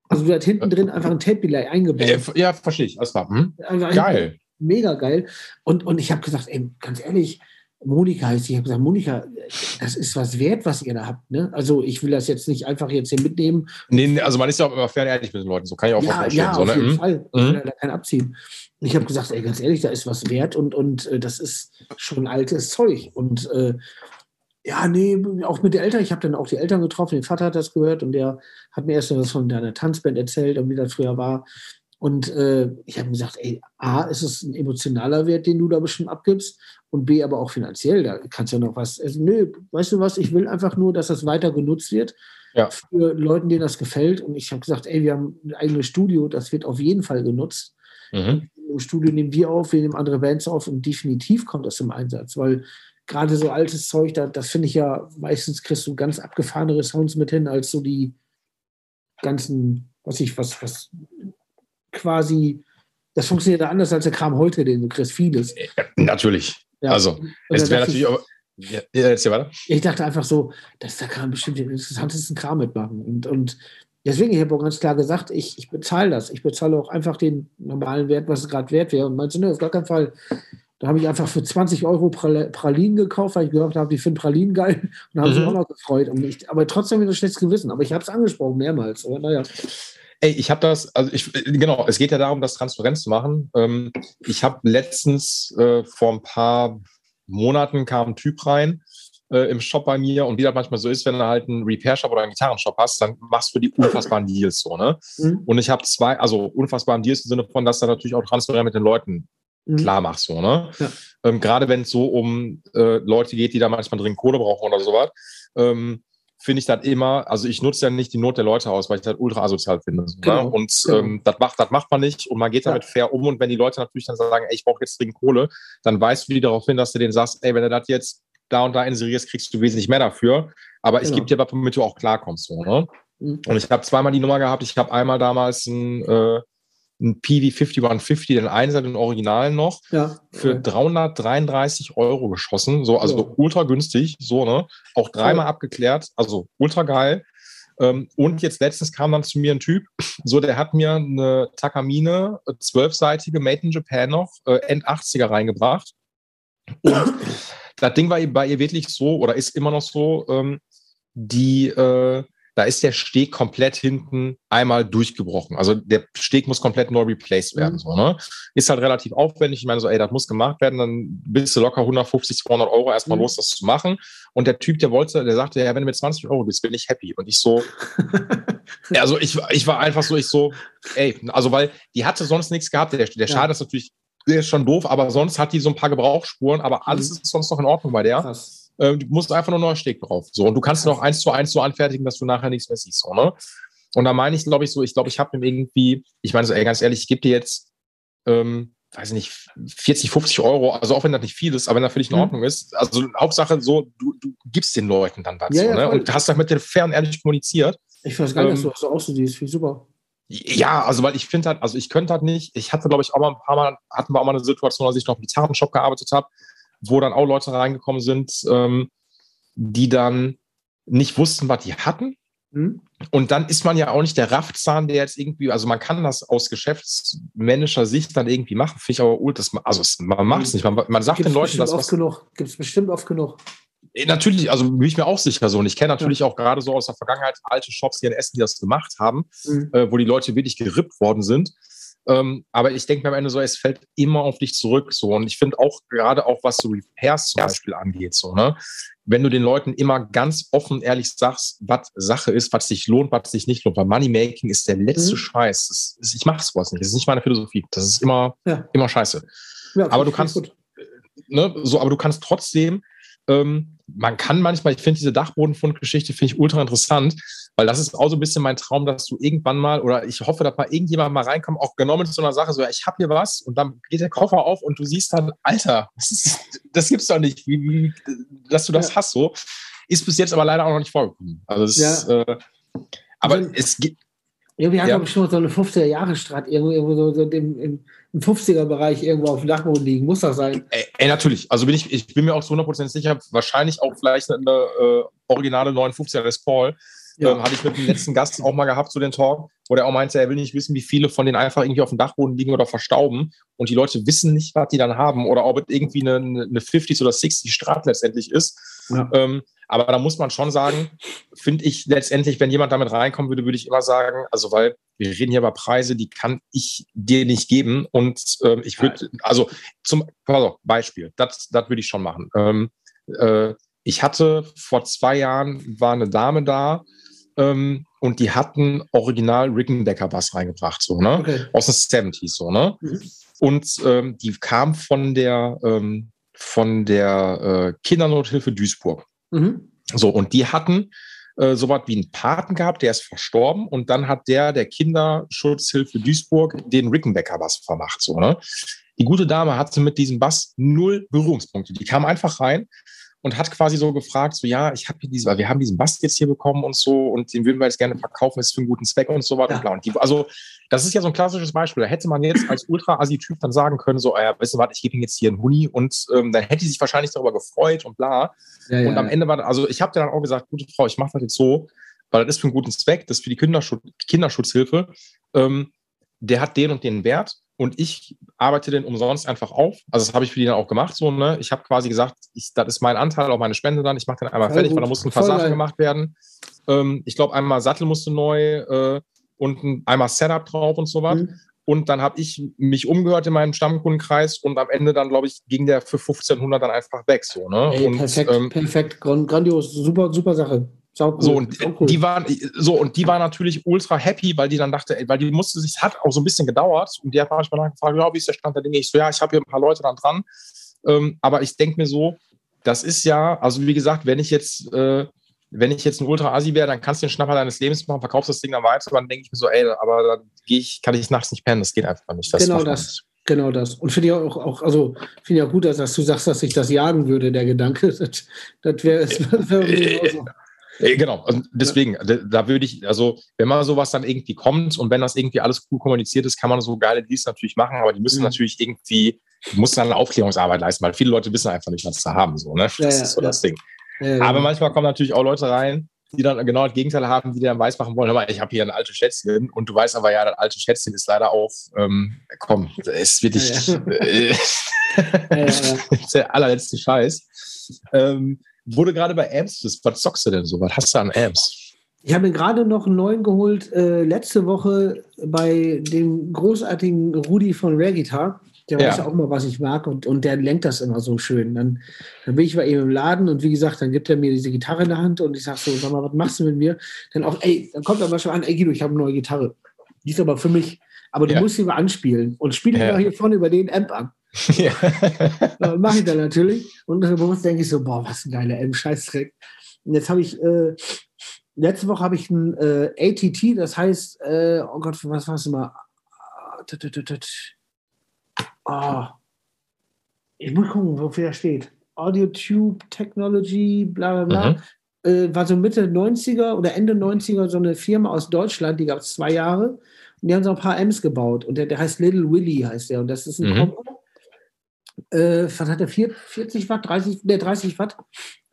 Also du hast hinten drin einfach ein Tape-Delay eingebaut. Ja, verstehe ich. Alles klar. Hm? Also geil. Mega geil. Und, und ich habe gesagt, ey, ganz ehrlich, Monika heißt sie. Ich habe gesagt, Monika, das ist was wert, was ihr da habt. Ne? Also ich will das jetzt nicht einfach jetzt hier mitnehmen. Nee, also man ist ja auch immer fair ehrlich mit den Leuten. So kann ich auch ja. Ja, so, auf ne? jeden mhm. Fall. Ich will da kein abziehen. Und ich habe gesagt, ey, ganz ehrlich, da ist was wert und, und äh, das ist schon altes Zeug. Und äh, ja, nee, auch mit den Eltern. Ich habe dann auch die Eltern getroffen. Der Vater hat das gehört und der hat mir erst was von deiner Tanzband erzählt und wie das früher war. Und äh, ich habe gesagt, ey, A, ist es ein emotionaler Wert, den du da bestimmt abgibst und B, aber auch finanziell, da kannst du ja noch was. Also, nö, weißt du was, ich will einfach nur, dass das weiter genutzt wird ja. für Leuten, denen das gefällt. Und ich habe gesagt, ey, wir haben ein eigenes Studio, das wird auf jeden Fall genutzt. Mhm. Im Studio nehmen wir auf, wir nehmen andere Bands auf und definitiv kommt das im Einsatz, weil gerade so altes Zeug, da, das finde ich ja, meistens kriegst du ganz abgefahrenere Sounds mit hin, als so die ganzen, was ich, was, was quasi, das funktioniert anders als der Kram heute, den du kriegst, vieles. Äh, natürlich. Ja. Also, also es wäre natürlich auch. Ja, jetzt hier weiter. Ich dachte einfach so, dass da kann bestimmt den interessantesten Kram mitmachen. Und, und deswegen, ich habe auch ganz klar gesagt, ich, ich bezahle das. Ich bezahle auch einfach den normalen Wert, was es gerade wert wäre. Und meinst du, ne, auf gar keinen Fall. Da habe ich einfach für 20 Euro Pralinen gekauft, weil ich gehört habe, die finden Pralinen geil und haben mhm. mich auch noch gefreut. Und ich, aber trotzdem wieder ein schlechtes Gewissen. Aber ich habe es angesprochen mehrmals. Aber naja. Ey, ich habe das, also ich, genau, es geht ja darum, das transparent zu machen. Ähm, ich habe letztens äh, vor ein paar Monaten kam ein Typ rein äh, im Shop bei mir und wie das manchmal so ist, wenn du halt einen Repair-Shop oder einen Gitarrenshop hast, dann machst du die unfassbaren Deals so, ne? Mhm. Und ich habe zwei, also unfassbaren Deals im Sinne von, dass du natürlich auch transparent mit den Leuten mhm. klar machst, so, ne? Ja. Ähm, Gerade wenn es so um äh, Leute geht, die da manchmal dringend Kohle brauchen oder sowas. Ähm, finde ich das immer, also ich nutze ja nicht die Not der Leute aus, weil ich das ultra asozial finde. Ne? Genau, ne? Und genau. ähm, das macht, das macht man nicht und man geht damit ja. fair um. Und wenn die Leute natürlich dann sagen, ey, ich brauche jetzt dringend Kohle, dann weißt du die darauf hin, dass du denen sagst, ey, wenn du das jetzt da und da inserierst, kriegst du wesentlich mehr dafür. Aber genau. ich gebe dir was, womit du auch klarkommst. So, ne? Mhm. Und ich habe zweimal die Nummer gehabt. Ich habe einmal damals ein, äh, ein PV 5150, den Einser, den Original noch, ja. für 333 Euro geschossen. So, also ja. ultra günstig, so, ne? Auch dreimal abgeklärt, also ultra geil. Ähm, und jetzt letztens kam dann zu mir ein Typ, so der hat mir eine Takamine, äh, zwölfseitige Made in Japan noch, äh, End-80er reingebracht. Und das Ding war bei ihr wirklich so, oder ist immer noch so, ähm, die, äh, da ist der Steg komplett hinten einmal durchgebrochen. Also der Steg muss komplett neu replaced werden. Mhm. So, ne? Ist halt relativ aufwendig. Ich meine, so, ey, das muss gemacht werden. Dann bist du locker 150, 200 Euro erstmal mhm. los, das zu machen. Und der Typ, der wollte, der sagte, ja, wenn du mit 20 Euro bist, bin ich happy. Und ich so, also ich, ich war einfach so, ich so, ey, also weil die hatte sonst nichts gehabt. Der, der Schaden ja. ist natürlich der ist schon doof, aber sonst hat die so ein paar Gebrauchsspuren, aber alles mhm. ist sonst noch in Ordnung bei der. Krass. Ähm, du musst einfach nur einen neuen Steg drauf. So, und du kannst noch eins zu eins so anfertigen, dass du nachher nichts mehr siehst. So, ne? Und da meine ich, glaube ich, so, ich glaube, ich habe ihm irgendwie, ich meine so, ey, ganz ehrlich, ich gebe dir jetzt, ähm, weiß ich nicht, 40, 50 Euro, also auch wenn das nicht viel ist, aber wenn das völlig in mhm. Ordnung mhm. ist, also Hauptsache so, du, du gibst den Leuten dann dazu, ja, ja, ne? Und hast das mit den Fern ehrlich kommuniziert. Ich weiß gar nicht, ähm, dass du auch so siehst, finde super. Ja, also weil ich finde halt, also ich könnte halt nicht, ich hatte glaube ich auch mal ein paar Mal, hatten wir auch mal eine Situation, als ich noch im Gitarrenshop gearbeitet habe, wo dann auch Leute reingekommen sind, ähm, die dann nicht wussten, was die hatten. Mhm. Und dann ist man ja auch nicht der Raffzahn, der jetzt irgendwie, also man kann das aus geschäftsmännischer Sicht dann irgendwie machen, finde ich aber ultra, also man macht es mhm. nicht, man, man sagt Gibt's den Leuten das. Gibt es bestimmt oft genug. Äh, natürlich, also bin ich mir auch sicher so. Und ich kenne natürlich ja. auch gerade so aus der Vergangenheit alte Shops hier in Essen, die das gemacht haben, mhm. äh, wo die Leute wirklich gerippt worden sind. Ähm, aber ich denke mir am Ende so, es fällt immer auf dich zurück. So. Und ich finde auch gerade auch, was so Repairs zum Beispiel angeht, so, ne? wenn du den Leuten immer ganz offen ehrlich sagst, was Sache ist, was sich lohnt, was sich nicht lohnt. Weil Moneymaking ist der letzte mhm. Scheiß. Das, das, ich mache sowas nicht. Das ist nicht meine Philosophie. Das ist immer, ja. immer scheiße. Ja, aber du kannst, äh, ne, so, aber du kannst trotzdem ähm, man kann manchmal, ich finde diese Dachbodenfundgeschichte, finde ich ultra interessant, weil das ist auch so ein bisschen mein Traum, dass du irgendwann mal, oder ich hoffe, dass mal irgendjemand mal reinkommt, auch genau mit so einer Sache, so, ja, ich habe hier was und dann geht der Koffer auf und du siehst dann, Alter, das, ist, das gibt's doch nicht, wie, wie, dass du das ja. hast so. Ist bis jetzt aber leider auch noch nicht vorgekommen. Also es, ja. äh, aber also, es gibt, irgendwie hat ja. er bestimmt so eine 50er Jahre Strat irgendwo, irgendwo so, so im, im, 50er Bereich irgendwo auf dem Dachboden liegen. Muss das sein? Ey, ey, natürlich. Also bin ich, ich bin mir auch zu 100% sicher, wahrscheinlich auch vielleicht eine äh, originale 59er Les Paul. Ja. Ähm, hatte ich mit dem letzten Gast auch mal gehabt zu den Talk, wo der auch meinte, er will nicht wissen, wie viele von denen einfach irgendwie auf dem Dachboden liegen oder verstauben und die Leute wissen nicht, was die dann haben oder ob es irgendwie eine, eine 50s oder 60s Strat letztendlich ist. Ähm, aber da muss man schon sagen, finde ich letztendlich, wenn jemand damit reinkommen würde, würde ich immer sagen, also weil wir reden hier über Preise, die kann ich dir nicht geben. Und ähm, ich würde, also zum also Beispiel, das, das würde ich schon machen. Ähm, äh, ich hatte vor zwei Jahren war eine Dame da ähm, und die hatten original Rickendecker Bass reingebracht, so, ne? Okay. Aus den 70s, so, ne? Mhm. Und ähm, die kam von der, ähm, von der äh, Kindernothilfe Duisburg. Mhm. So, und die hatten äh, so was wie einen Paten gehabt, der ist verstorben und dann hat der der Kinderschutzhilfe Duisburg den Rickenbecker-Bass vermacht. So, ne? Die gute Dame hatte mit diesem Bass null Berührungspunkte. Die kam einfach rein und hat quasi so gefragt, so ja, ich habe hier diese, wir haben diesen Bass jetzt hier bekommen und so und den würden wir jetzt gerne verkaufen, ist für einen guten Zweck und so weiter ja. und. Und also das ist ja so ein klassisches Beispiel. Da hätte man jetzt als Ultra-Assi-Typ dann sagen können, so, äh, weißt du was, ich gebe ihm jetzt hier einen Huni und ähm, dann hätte sie sich wahrscheinlich darüber gefreut und bla. Ja, und ja, am Ende war, also ich habe dann auch gesagt, gute Frau, ich mache das jetzt so, weil das ist für einen guten Zweck, das ist für die Kinderschutz, Kinderschutzhilfe. Ähm, der hat den und den Wert und ich arbeite den umsonst einfach auf. Also das habe ich für die dann auch gemacht. So, ne? Ich habe quasi gesagt, ich, das ist mein Anteil, auch meine Spende dann. Ich mache den einmal Voll fertig, gut. weil da mussten ein paar Voll Sachen geil. gemacht werden. Ähm, ich glaube, einmal Sattel musste neu äh, und ein, einmal Setup drauf und so was. Mhm. Und dann habe ich mich umgehört in meinem Stammkundenkreis und am Ende dann, glaube ich, ging der für 1500 dann einfach weg. So, ne? Ey, und, perfekt, ähm, perfekt, grandios, super, super Sache. Cool. So, und cool. die waren, so, und die war natürlich ultra happy, weil die dann dachte, ey, weil die musste sich, es hat auch so ein bisschen gedauert und die hat manchmal gefragt, ja, wie ist der Stand der Dinge? Ich so, ja, ich habe hier ein paar Leute dann dran. Ähm, aber ich denke mir so, das ist ja, also wie gesagt, wenn ich jetzt, äh, wenn ich jetzt ein Ultra-Asi wäre, dann kannst du den Schnapper deines Lebens machen, verkaufst das Ding dann weiter, dann denke ich mir so, ey, aber dann gehe ich, kann ich nachts nicht pennen, das geht einfach nicht. Das genau das. Genau das. Und finde ich auch, auch also finde ich auch gut, dass, dass, du sagst, dass ich das jagen würde, der Gedanke. Das, das wäre wär, wär äh, genau, also deswegen, da, da, würde ich, also wenn mal sowas dann irgendwie kommt und wenn das irgendwie alles cool kommuniziert ist, kann man so geile Deals natürlich machen, aber die müssen mhm. natürlich irgendwie, muss dann eine Aufklärungsarbeit leisten, weil viele Leute wissen einfach nicht, was sie haben, so, ne? Das ja, ist so ja. das Ding. Ja, aber manchmal kommen natürlich auch Leute rein, die dann genau das Gegenteil haben, die dann weiß machen wollen, aber ich habe hier ein altes Schätzchen und du weißt aber ja, das alte Schätzchen ist leider auf, ähm, komm, es wird ja, ja. äh, der allerletzte Scheiß. Ähm, wurde gerade bei Amps, was zockst du denn so? Was hast du an Amps? Ich habe mir gerade noch einen neuen geholt, äh, letzte Woche bei dem großartigen Rudi von Rare Guitar. Der ja. weiß auch immer, was ich mag und, und der lenkt das immer so schön. Dann, dann bin ich bei ihm im Laden und wie gesagt, dann gibt er mir diese Gitarre in der Hand und ich sage so, sag mal, was machst du mit mir? Dann auch, ey, dann kommt er mal schon an, ey Guido, ich habe eine neue Gitarre. Die ist aber für mich, aber du ja. musst sie mal anspielen und spiele ja. hier vorne über den Amp an. Ja. Mache ich dann natürlich. Und bewusst denke ich so, boah, was ein geiler M-Scheißdreck. Und jetzt habe ich, äh, letzte Woche habe ich ein äh, ATT, das heißt, äh, oh Gott, was war es immer? Oh. Ich muss gucken, wofür er steht. Audio Tube Technology, bla bla bla. Mhm. Äh, war so Mitte 90er oder Ende 90er so eine Firma aus Deutschland, die gab es zwei Jahre. Und die haben so ein paar M's gebaut. Und der, der heißt Little Willy, heißt der. Und das ist ein mhm. Kombo äh, was hat er, 40 Watt, 30, ne, 30 Watt.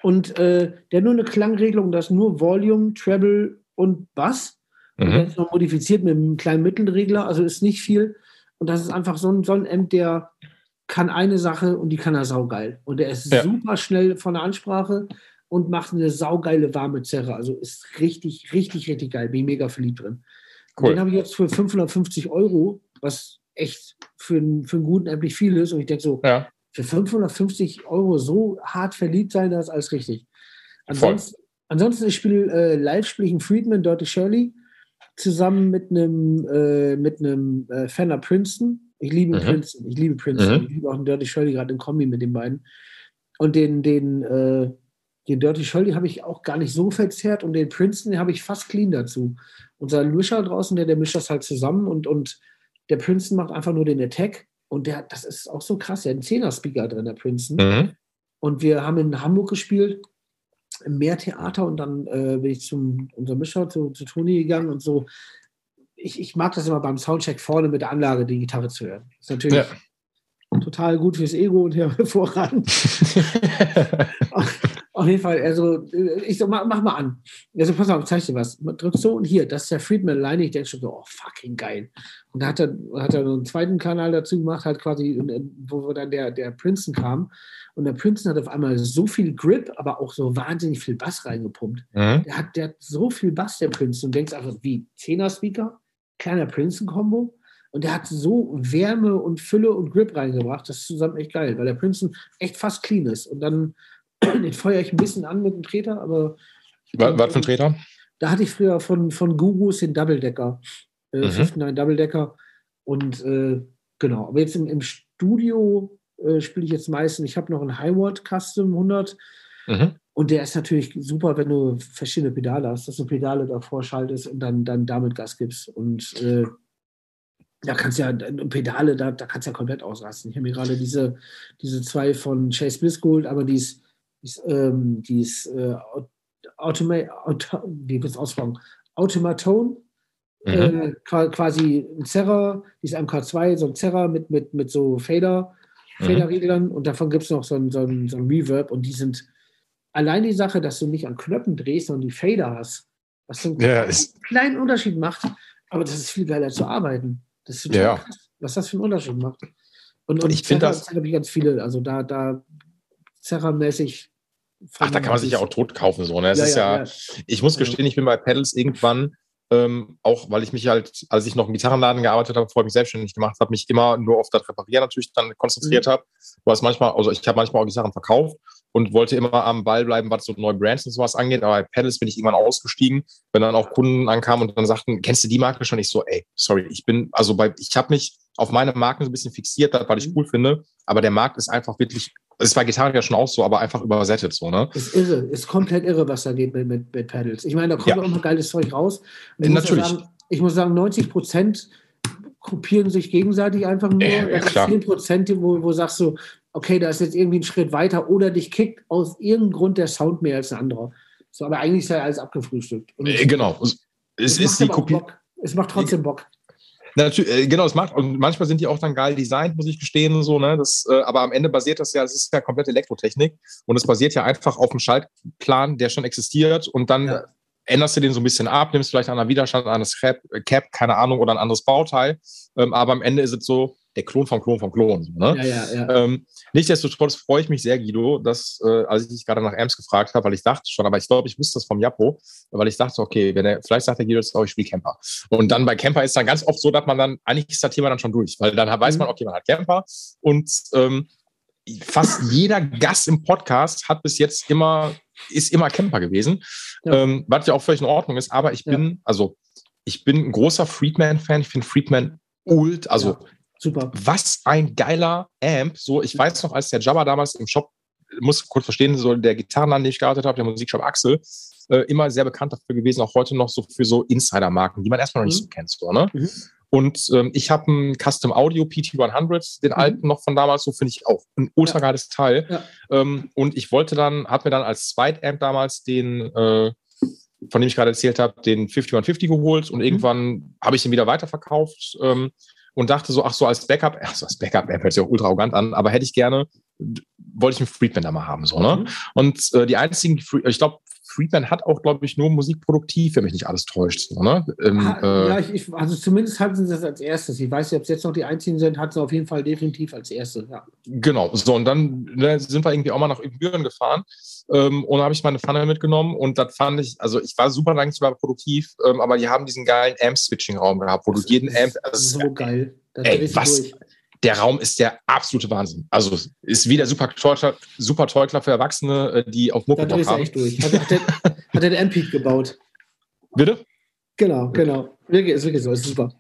Und äh, der hat nur eine Klangregelung, das ist nur Volume, Treble und Bass. Mhm. Und der ist noch modifiziert mit einem kleinen Mittelregler, also ist nicht viel. Und das ist einfach so ein, so ein Amp, der kann eine Sache und die kann er saugeil. Und der ist ja. super schnell von der Ansprache und macht eine saugeile warme Zerre. Also ist richtig, richtig, richtig geil. Bin mega verliebt drin. Cool. Den habe ich jetzt für 550 Euro, was echt für, für einen guten Amp nicht viel ist. Und ich denke so, ja. für 550 Euro so hart verliebt sein, das ist alles richtig. Ansonsten, ansonsten ich spiele äh, live spiele ich einen Friedman, Dirty Shirley, zusammen mit einem äh, mit einem äh, Fender Princeton. Ich liebe mhm. Princeton, ich liebe Princeton, mhm. ich liebe auch einen Dirty Shirley gerade im Kombi mit den beiden. Und den, den, äh, den Dirty Shirley habe ich auch gar nicht so verzerrt und den Princeton habe ich fast clean dazu. Unser Mischer draußen, der, der mischt das halt zusammen und, und der Princeton macht einfach nur den Attack und der, das ist auch so krass. Der hat einen Zehner-Speaker drin, der Princeton. Mhm. Und wir haben in Hamburg gespielt, im Meertheater und dann äh, bin ich zum unserem Mischer, zu, zu Toni gegangen und so. Ich, ich mag das immer beim Soundcheck vorne mit der Anlage die Gitarre zu hören. Das ist natürlich ja. total gut fürs Ego und hervorragend. Auf jeden Fall, also ich so, mach, mach mal an. Also pass auf, zeig dir was. Drückst so und hier, das ist der Friedman alleine. Ich denke schon so, oh fucking geil. Und da hat er, hat er einen zweiten Kanal dazu gemacht, halt quasi, wo dann der, der Princeton kam. Und der Princeton hat auf einmal so viel Grip, aber auch so wahnsinnig viel Bass reingepumpt. Mhm. Der, hat, der hat so viel Bass, der Princeton. Und denkst einfach, wie 10er Speaker, kleiner Princeton-Kombo. Und der hat so Wärme und Fülle und Grip reingebracht. Das ist zusammen echt geil, weil der Princeton echt fast clean ist. Und dann den feuere ich ein bisschen an mit dem Treter, aber. Was, was für ein Treter? Da hatte ich früher von, von Gurus den Double Decker, äh, mhm. 59 Double Decker. Und äh, genau, aber jetzt im, im Studio äh, spiele ich jetzt meistens, ich habe noch ein Highward Custom 100 mhm. Und der ist natürlich super, wenn du verschiedene Pedale hast, dass du Pedale davor schaltest und dann, dann damit Gas gibst. Und äh, da kannst du ja, Pedale, da, da kannst du ja komplett ausrasten. Ich habe mir gerade diese, diese zwei von Chase Bliss geholt, aber die ist, die ist, ähm, die ist äh, Automa Auto, wie ausgesprochen? Automatone, mhm. äh, quasi ein Zerrer, die ist MK2, so ein Zerrer mit, mit, mit so Fader. Fader-Reglern mhm. und davon gibt es noch so ein, so, ein, so ein Reverb und die sind allein die Sache, dass du nicht an Knöpfen drehst, sondern die Fader hast, was so einen ja, kleinen Unterschied macht, aber das ist viel geiler zu arbeiten. Das ist total ja. krass, was das für einen Unterschied macht. Und, und ich finde das. habe ich ganz viele, also da, da Zerrer-mäßig. Ach, da kann man sich ja auch tot kaufen, so. Ne? Es ja, ist ja, ja, ich muss gestehen, ich bin bei Pedals irgendwann ähm, auch weil ich mich halt, als ich noch im Gitarrenladen gearbeitet habe, bevor ich mich selbstständig gemacht habe, mich immer nur auf das Reparieren natürlich dann konzentriert mhm. habe. Was manchmal, also ich habe manchmal auch Gitarren verkauft und wollte immer am Ball bleiben, was so neue Brands und sowas angeht. Aber bei Pedals bin ich irgendwann ausgestiegen, wenn dann auch Kunden ankamen und dann sagten, kennst du die Marke schon? Ich so, ey, sorry, ich bin, also bei, ich habe mich auf meine Marken so ein bisschen fixiert, weil ich mhm. cool finde, aber der Markt ist einfach wirklich es war Gitarre ja schon auch so, aber einfach übersettet so, ne? Ist irre, ist komplett irre, was da geht mit, mit, mit Pedals. Ich meine, da kommt ja. auch mal geiles Zeug raus. Ich Natürlich. Muss sagen, ich muss sagen, 90 Prozent kopieren sich gegenseitig einfach nur. Ja, ja, klar. 10 Prozent, wo, wo sagst du, okay, da ist jetzt irgendwie ein Schritt weiter oder dich kickt aus irgendeinem Grund der Sound mehr als ein anderer. So, aber eigentlich ist ja alles abgefrühstückt. Äh, genau. Es, es ist die Kopie. Es macht trotzdem Bock. Natürlich, äh, genau, es macht, und manchmal sind die auch dann geil designt, muss ich gestehen, so, ne? Das, äh, aber am Ende basiert das ja, es ist ja komplett Elektrotechnik und es basiert ja einfach auf einem Schaltplan, der schon existiert und dann ja. änderst du den so ein bisschen ab, nimmst vielleicht einen Widerstand, ein anderes Cap, Cap, keine Ahnung, oder ein anderes Bauteil. Ähm, aber am Ende ist es so, der Klon vom Klon vom Klon. Ne? Ja, ja, ja. Ähm, nichtsdestotrotz freue ich mich sehr, Guido, dass, äh, als ich dich gerade nach Amps gefragt habe, weil ich dachte schon, aber ich glaube, ich wusste das vom Japo, weil ich dachte, okay, wenn er, vielleicht sagt der Guido jetzt auch, ich spiele Camper. Und dann bei Camper ist dann ganz oft so, dass man dann, eigentlich ist das Thema dann schon durch, weil dann weiß mhm. man, okay, man hat Camper und ähm, fast jeder Gast im Podcast hat bis jetzt immer, ist immer Camper gewesen, ja. ähm, was ja auch völlig in Ordnung ist, aber ich bin, ja. also ich bin ein großer Friedman-Fan, ich finde Friedman ult, also ja. Super. Was ein geiler Amp. So, ich weiß noch, als der Jabba damals im Shop, muss kurz verstehen, so der Gitarrenladen, den ich gearbeitet habe, der Musikshop Axel, äh, immer sehr bekannt dafür gewesen, auch heute noch so für so Insider-Marken, die man erstmal noch nicht mhm. so kennt. So, ne? Mhm. Und ähm, ich habe einen Custom Audio PT100, den mhm. alten noch von damals, so finde ich auch ein ultra geiles ja. Teil. Ja. Ähm, und ich wollte dann, habe mir dann als Zweitamp damals den, äh, von dem ich gerade erzählt habe, den 5150 geholt und mhm. irgendwann habe ich den wieder weiterverkauft. Ähm, und dachte so, ach so, als Backup, ach so, als Backup, er hört sich auch ultra arrogant an, aber hätte ich gerne, wollte ich einen Friedman da mal haben, so, ne? Mhm. Und äh, die einzigen, ich glaube, Friedman hat auch, glaube ich, nur musikproduktiv, wenn mich nicht alles täuscht. So, ne? Ähm, ha, äh, ja, ich, also zumindest hatten sie das als erstes. Ich weiß nicht, ob es jetzt noch die einzigen sind, hatten sie auf jeden Fall definitiv als erstes. Ja. Genau, so und dann ne, sind wir irgendwie auch mal nach Ibüren gefahren ähm, und habe ich meine Pfanne mitgenommen und das fand ich, also ich war super lang war produktiv, ähm, aber die haben diesen geilen Amp-Switching-Raum gehabt, wo das du jeden Amp. Also, so geil. Das ey, was? Durch der Raum ist der absolute Wahnsinn. Also ist wieder super Teutler, super Teutler für Erwachsene, äh, die auf Mucke Bock haben. Echt durch. Hat, hat, der, hat Amped gebaut. Bitte? Genau, genau. Wirklich, ist wirklich so, ist super.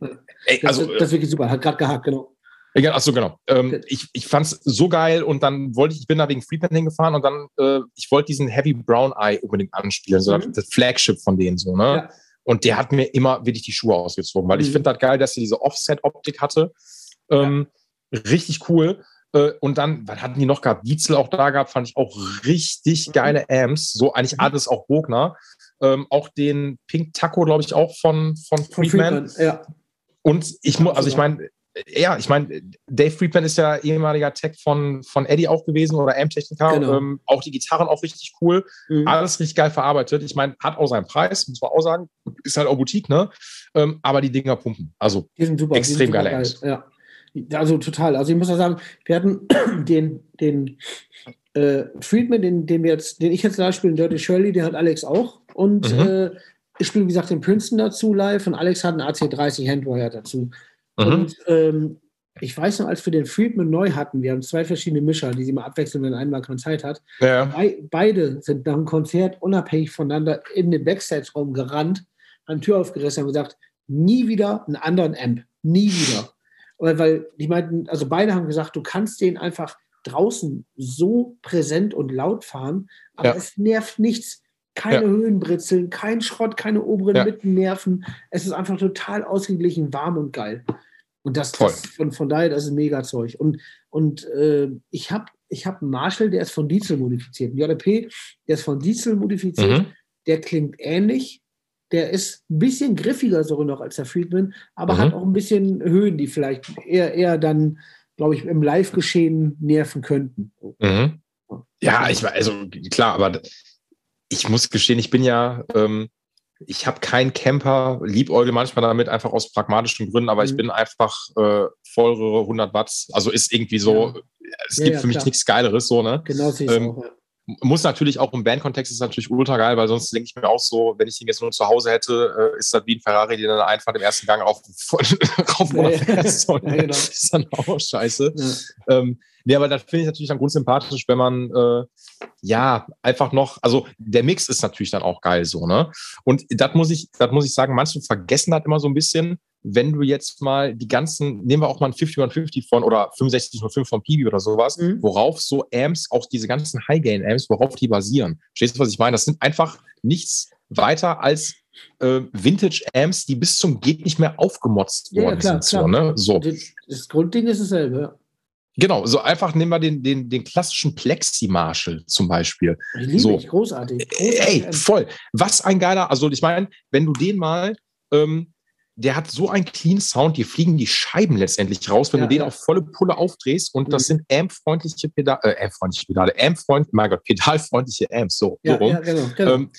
Ey, also, das, das, ist wirklich super, hat gerade gehakt, genau. Ja, achso, genau. Ähm, ich ich fand es so geil und dann wollte ich, ich bin da wegen Freepan hingefahren und dann, äh, ich wollte diesen Heavy Brown Eye unbedingt anspielen, so mhm. das Flagship von denen, so, ne? Ja. Und der hat mir immer wirklich die Schuhe ausgezogen, weil mhm. ich finde das geil, dass sie diese Offset-Optik hatte. Ähm, ja richtig cool. Äh, und dann, was hatten die noch gehabt? Dietzel auch da gehabt, fand ich auch richtig geile Amps. So eigentlich mhm. alles auch Bogner. Ähm, auch den Pink Taco, glaube ich, auch von, von Friedman. Friedman ja. Und ich muss, also ich meine, ja, ich meine, Dave Friedman ist ja ehemaliger Tech von, von Eddie auch gewesen oder Amp-Techniker. Genau. Ähm, auch die Gitarren auch richtig cool. Mhm. Alles richtig geil verarbeitet. Ich meine, hat auch seinen Preis, muss man auch sagen. Ist halt auch Boutique, ne? Ähm, aber die Dinger pumpen. Also extrem geile Amps. Ja. Also total. Also ich muss auch sagen, wir hatten den, den äh, Friedman, den, den, wir jetzt, den ich jetzt live spiele, Dirty Shirley, den hat Alex auch. Und mhm. äh, ich spiele, wie gesagt, den Princeton dazu live und Alex hat einen AC30 Handwire dazu. Mhm. Und ähm, ich weiß noch, als wir den Friedman neu hatten, wir haben zwei verschiedene Mischer, die sie mal abwechseln, wenn einer keine Zeit hat. Ja. Be beide sind nach dem Konzert unabhängig voneinander in den Backstage-Raum gerannt, haben Tür aufgerissen und gesagt, nie wieder einen anderen Amp. Nie wieder. Weil, weil die meinten, also beide haben gesagt, du kannst den einfach draußen so präsent und laut fahren, aber Ja. es nervt nichts. Keine Ja. Höhenbritzeln, kein Schrott, keine oberen Ja. Mittennerven. Es ist einfach total ausgeglichen, warm und geil. Und das, das von, von daher, das ist mega Zeug. Und, und äh, ich habe ich hab einen Marshall, der ist von Diesel modifiziert. Ein JP, der ist von Diesel modifiziert. Mhm. Der klingt ähnlich. Der ist ein bisschen griffiger sogar noch als der Friedman, aber Mhm. hat auch ein bisschen Höhen, die vielleicht eher, eher dann, glaube ich, im Live-Geschehen nerven könnten. Mhm. Ja, ich war, also klar, aber ich muss gestehen, ich bin ja, ähm, ich habe keinen Camper, liebäugel manchmal damit, einfach aus pragmatischen Gründen, aber ich Mhm. bin einfach äh, vollere 100 Watt. Also ist irgendwie so, es Ja, gibt ja, für mich klar. nichts Geileres, so, ne? Genau ich Ähm, auch. Ja. Muss natürlich auch im Bandkontext ist natürlich ultra geil, weil sonst denke ich mir auch so, wenn ich ihn jetzt nur zu Hause hätte, äh, ist das wie ein Ferrari, der dann einfach im ersten Gang auf, rauf oder fährst. Ja, genau. Das ist dann auch scheiße. Ja. Ähm, nee, aber das finde ich natürlich dann grundsympathisch, wenn man äh, ja einfach noch, also der Mix ist natürlich dann auch geil so, ne? Und das muss ich, das muss ich sagen, manche vergessen das immer so ein bisschen, wenn du jetzt mal die ganzen, nehmen wir auch mal ein 5150 von oder 6505 von Pibi oder sowas, Mhm. worauf so Amps, auch diese ganzen High-Gain-Amps, worauf die basieren. Verstehst du, was ich meine? Das sind einfach nichts weiter als äh, Vintage-Amps, die bis zum geht nicht mehr aufgemotzt Ja, ja, worden klar, sind. So, klar. ne? so. Das, Grundding ist dasselbe. Genau, so einfach nehmen wir den, den, den klassischen Plexi-Marshall zum Beispiel. Ich liebe So. ich, großartig. Ey, großartig. voll. Was ein geiler, also ich meine, wenn du den mal, ähm, der hat so einen clean Sound, die fliegen die Scheiben letztendlich raus, wenn Ja, du den ja. auf volle Pulle aufdrehst und das Mhm. sind Amp-freundliche Pedale, äh, Amp-freundliche Pedale, Amp-freund, mein Gott, pedalfreundliche Amps, so, so ja, rum. ja, genau. genau. Ähm,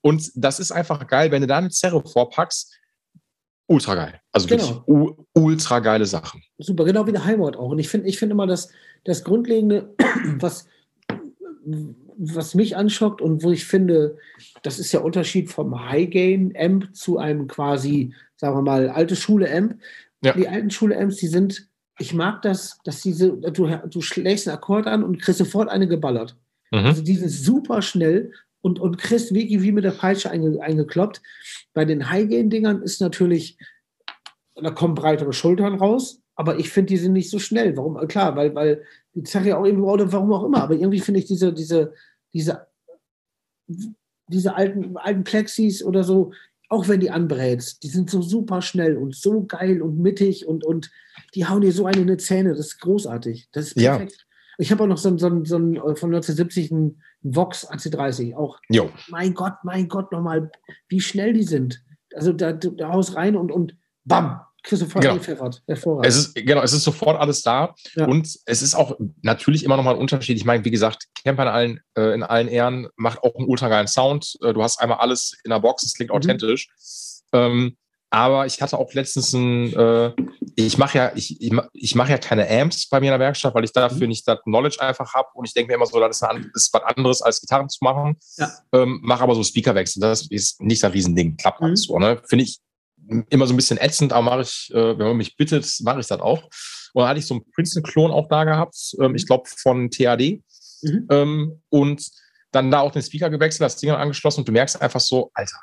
und das ist einfach geil, wenn du da eine Zerre vorpackst, ultra geil. Also Genau. wirklich u- ultra geile Sachen. Super, genau wie der Heimat auch. Und ich finde ich finde immer, dass das Grundlegende, was, was mich anschockt und wo ich finde, das ist der Unterschied vom High-Gain-Amp zu einem quasi, sagen wir mal, alte Schule-Amp. Ja. Die alten Schule-Amps, die sind, ich mag das, dass diese, du, du schlägst einen Akkord an und kriegst sofort eine geballert. Mhm. Also die sind super schnell und, und kriegst wirklich wie mit der Peitsche einge, eingekloppt. Bei den High-Gain-Dingern ist natürlich, da kommen breitere Schultern raus, aber ich finde, die sind nicht so schnell. Warum? Klar, weil, weil die ja auch irgendwie, oder warum auch immer, aber irgendwie finde ich diese, diese, diese, diese alten, alten Plexis oder so, auch wenn die anbrätst, die sind so super schnell und so geil und mittig und, und die hauen dir so eine in die Zähne. Das ist großartig. Das ist Ja. perfekt. Ich habe auch noch so ein, so ein, so ein äh, von 1970 ein Vox AC30. Auch, Jo. mein Gott, mein Gott, nochmal, wie schnell die sind. Also da, da haust rein und, und bam, voll Genau. eingepfeffert. Hervorragend. Es ist, genau, es ist sofort alles da. Ja. Und es ist auch natürlich immer noch mal ein Unterschied. Ich meine, wie gesagt, Camper in allen, äh, in allen Ehren macht auch einen ultra geilen Sound. Äh, du hast einmal alles in der Box, es klingt Mhm. authentisch. Ähm, aber ich hatte auch letztens ein, äh, ich mache ja, ich, ich, ich mache ja keine Amps bei mir in der Werkstatt, weil ich dafür Mhm. nicht das Knowledge einfach habe. Und ich denke mir immer so, das ist, eine, ist was anderes als Gitarren zu machen. Ja. Ähm, mache aber so Speakerwechsel. Das ist nicht ein Riesending. Klappt Mhm. alles so, ne? Finde ich immer so ein bisschen ätzend, aber mache ich, äh, wenn man mich bittet, mache ich das auch. Und dann hatte ich so einen Princeton-Klon auch da gehabt, ähm, ich glaube von TAD. Mhm. Ähm, und dann da auch den Speaker gewechselt, das Ding angeschlossen und du merkst einfach so, Alter,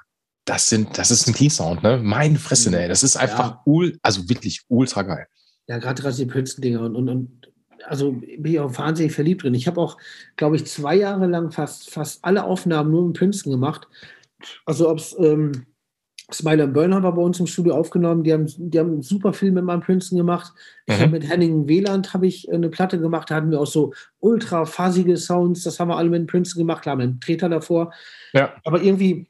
das sind, das ist ein Clean Sound, ne? Meine Fresse, Mhm. ey. Das ist einfach Ja. ul, also wirklich ultra geil. Ja, gerade gerade die Princeton-Dinger und, und, und also bin ich auch wahnsinnig verliebt drin. Ich habe auch, glaube ich, zwei Jahre lang fast, fast alle Aufnahmen nur mit Princeton gemacht. Also ob es ähm, Smile and Burn haben wir bei uns im Studio aufgenommen, die haben, die haben super viel mit meinem Princeton gemacht. Ich Mhm. habe mit Henning Wieland habe ich eine Platte gemacht, da hatten wir auch so ultra fassige Sounds, das haben wir alle mit dem Princeton gemacht, klar, mit dem Treter davor. Ja. Aber irgendwie,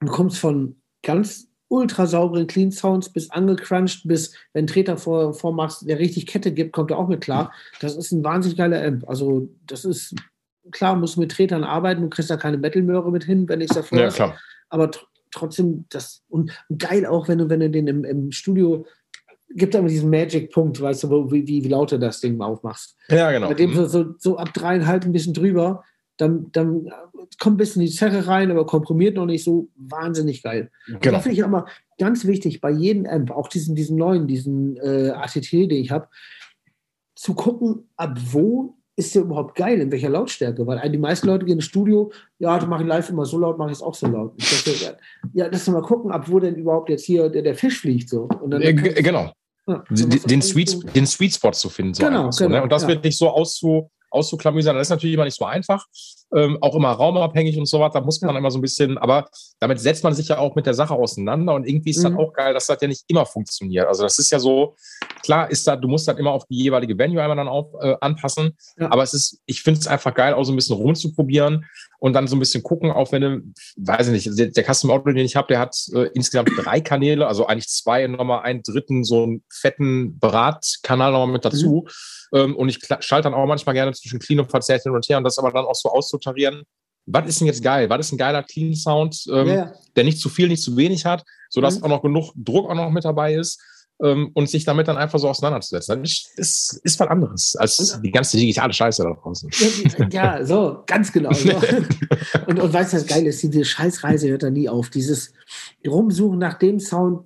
du kommst von ganz ultra sauberen Clean Sounds bis angecrunched, bis wenn Treter vor, vormachst, der richtig Kette gibt, kommt er auch mit klar. Das ist ein wahnsinnig geiler Amp. Also, das ist klar, musst du mit Tretern arbeiten, du kriegst da keine Metal-Möhre mit hin, wenn nichts davor Ja, klar. Aber trotzdem, das und geil auch, wenn du, wenn du den im, im Studio gibt immer diesen Magic-Punkt, weißt du, wo, wie, wie laut du das Ding aufmachst. Ja, genau. Bei dem so, so, so ab dreieinhalb ein bisschen drüber, dann, dann kommt ein bisschen die Zerre rein, aber komprimiert noch nicht so wahnsinnig geil. Und Genau. Das finde ich auch ganz wichtig bei jedem Amp, auch diesen, diesen neuen, diesen äh, ATT, den ich habe, zu gucken, ab wo ist der überhaupt geil, in welcher Lautstärke, weil die meisten Leute gehen ins Studio, ja, du machst live immer so laut, mache ich es auch so laut. Ich dachte, ja, lass mal gucken, ab wo denn überhaupt jetzt hier der, der Fisch fliegt so. Dann ge- genau. Ja, Den, den, das Sweet, so- den Sweet Spot zu finden. So Genau, einfach so, genau, ne? Und das ja. wirklich so auszu, auszuklamüsern. Das ist natürlich immer nicht so einfach, ähm, auch immer raumabhängig und so weiter. Da muss man immer so ein bisschen, aber damit setzt man sich ja auch mit der Sache auseinander und irgendwie ist mhm. dann auch geil, dass das ja nicht immer funktioniert. Also das ist ja so, klar ist da, du musst dann immer auf die jeweilige Venue einmal dann auf, äh, anpassen, ja. aber es ist, ich finde es einfach geil, auch so ein bisschen rumzuprobieren und dann so ein bisschen gucken, auch wenn du, weiß ich nicht, der, der Custom Audio, den ich habe, der hat äh, insgesamt drei Kanäle, also eigentlich zwei, nochmal einen dritten, so einen fetten Beratkanal nochmal mit dazu. Mhm. Ähm, und ich schalte dann auch manchmal gerne zwischen Clean und Verzerrt hin und her und das aber dann auch so auszutarieren. Was ist denn jetzt geil? Was ist ein geiler Clean Sound, ähm, yeah. der nicht zu viel, nicht zu wenig hat, sodass mhm. auch noch genug Druck auch noch mit dabei ist? Ähm, und sich damit dann einfach so auseinanderzusetzen. Das ist, ist was anderes als die ganze digitale Scheiße da draußen. Ja, so, ganz genau. So. und, und weißt du, das Geile ist, diese Scheißreise hört da nie auf. Dieses Rumsuchen nach dem Sound,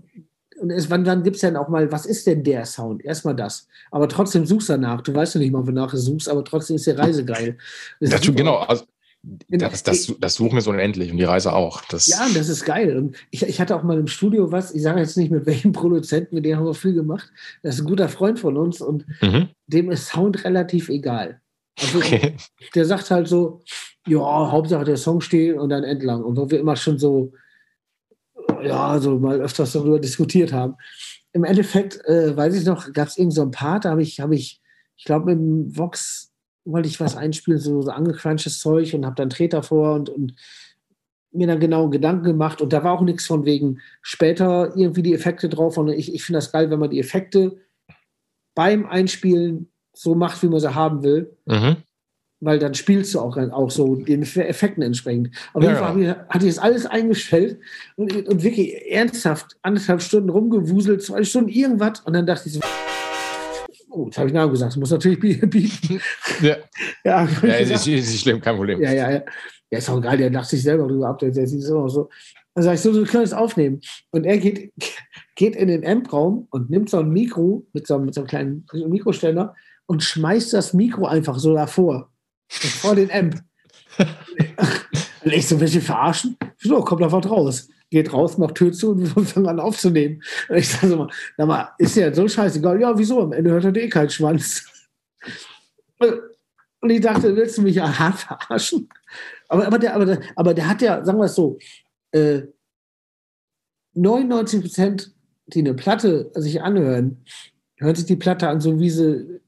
und es, wann, wann gibt es denn auch mal, was ist denn der Sound? Erstmal das. Aber trotzdem suchst du danach. Du weißt ja nicht mal, wonach du suchst, aber trotzdem ist die Reise geil. Das ja, genau. Also, das, das, das, Suchen ist unendlich und die Reise auch. Das ja, das ist geil. Und ich, ich hatte auch mal im Studio was, ich sage jetzt nicht mit welchem Produzenten, mit dem haben wir viel gemacht. Das ist ein guter Freund von uns und mhm. dem ist Sound relativ egal. Also okay. der sagt halt so, ja, Hauptsache der Song steht und dann entlang. Und wo wir immer schon so ja, so mal öfters darüber diskutiert haben. Im Endeffekt, äh, weiß ich noch, gab es irgend so ein Part, da habe ich, habe ich, ich glaube, im Vox wollte ich was einspielen, so, so angecrunchtes Zeug und habe dann Treter vor und, und mir dann genau Gedanken gemacht und da war auch nichts von wegen später irgendwie die Effekte drauf und ich, ich finde das geil, wenn man die Effekte beim Einspielen so macht, wie man sie haben will. Mhm weil dann spielst du auch, auch so den Effekten entsprechend. Auf jeden Fall ja. hatte ich das alles eingestellt und, und wirklich ernsthaft anderthalb Stunden rumgewuselt, zwei Stunden irgendwas und dann dachte ich so, oh, jetzt habe ich Namen gesagt, das muss natürlich bieten. Ja, ja, ja ist, ist nicht schlimm, kein Problem. Ja, ja, ja. Ja, ist auch egal, der dachte sich selber drüber ab, der, der sieht es immer so. Dann sage ich so, du kannst aufnehmen. Und er geht, geht in den Amp-Raum und nimmt so ein Mikro mit so, mit so einem kleinen Mikroständer und schmeißt das Mikro einfach so davor vor den Amp. Und ich so, ein bisschen verarschen? So, kommt einfach raus. Geht raus, macht Tür zu und fangen an aufzunehmen. Und ich sage so mal, na mal, ist ja so scheißegal. Ja, wieso? Am Ende hört er eh keinen Schwanz. Und ich dachte, willst du mich ja hart verarschen? Aber, aber, der, aber, der, aber der hat ja, sagen wir es so, äh, 99 Prozent, die eine Platte sich anhören, hört sich die Platte an, so wie sie,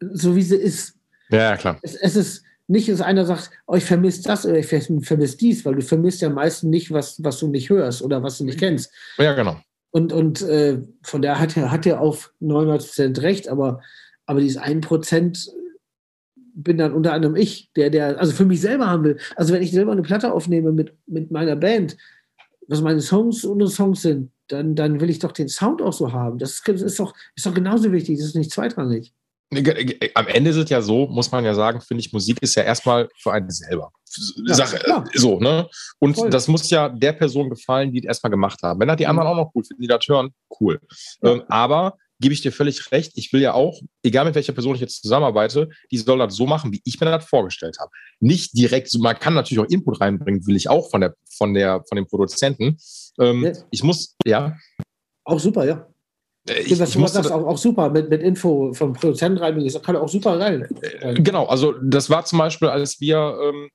so wie sie ist. Ja, klar. Es, es ist, nicht, dass einer sagt, oh, ich vermisse das oder ich vermisse dies, weil du vermisst ja meistens nicht, was, was du nicht hörst oder was du nicht kennst. Ja, genau. Und, und äh, von daher hat er, hat er auf 99% recht, aber, aber dieses 1% bin dann unter anderem ich, der, der, also für mich selber haben will. Also wenn ich selber eine Platte aufnehme mit, mit meiner Band, was meine Songs unsere Songs sind, dann, dann will ich doch den Sound auch so haben. Das ist, ist, doch, ist doch genauso wichtig, das ist nicht zweitrangig. Am Ende ist es ja so, muss man ja sagen, finde ich, Musik ist ja erstmal für einen selber. Ja, Sache, ja. so, ne? Und Voll. das muss ja der Person gefallen, die es erstmal gemacht haben. Wenn das die mhm. anderen auch noch cool finden, die das hören, cool. Ja. Ähm, aber gebe ich dir völlig recht, ich will ja auch, egal mit welcher Person ich jetzt zusammenarbeite, die soll das so machen, wie ich mir das vorgestellt habe. Nicht direkt, so, man kann natürlich auch Input reinbringen, will ich auch von der, von der, von dem Produzenten. Ähm, ich muss, ja. Auch super, ja. Äh, ich, das, ich musste, das auch, auch super mit, mit Info vom Produzenten reinbringen. Das kann auch super rein. Genau, also das war zum Beispiel, als wir ähm,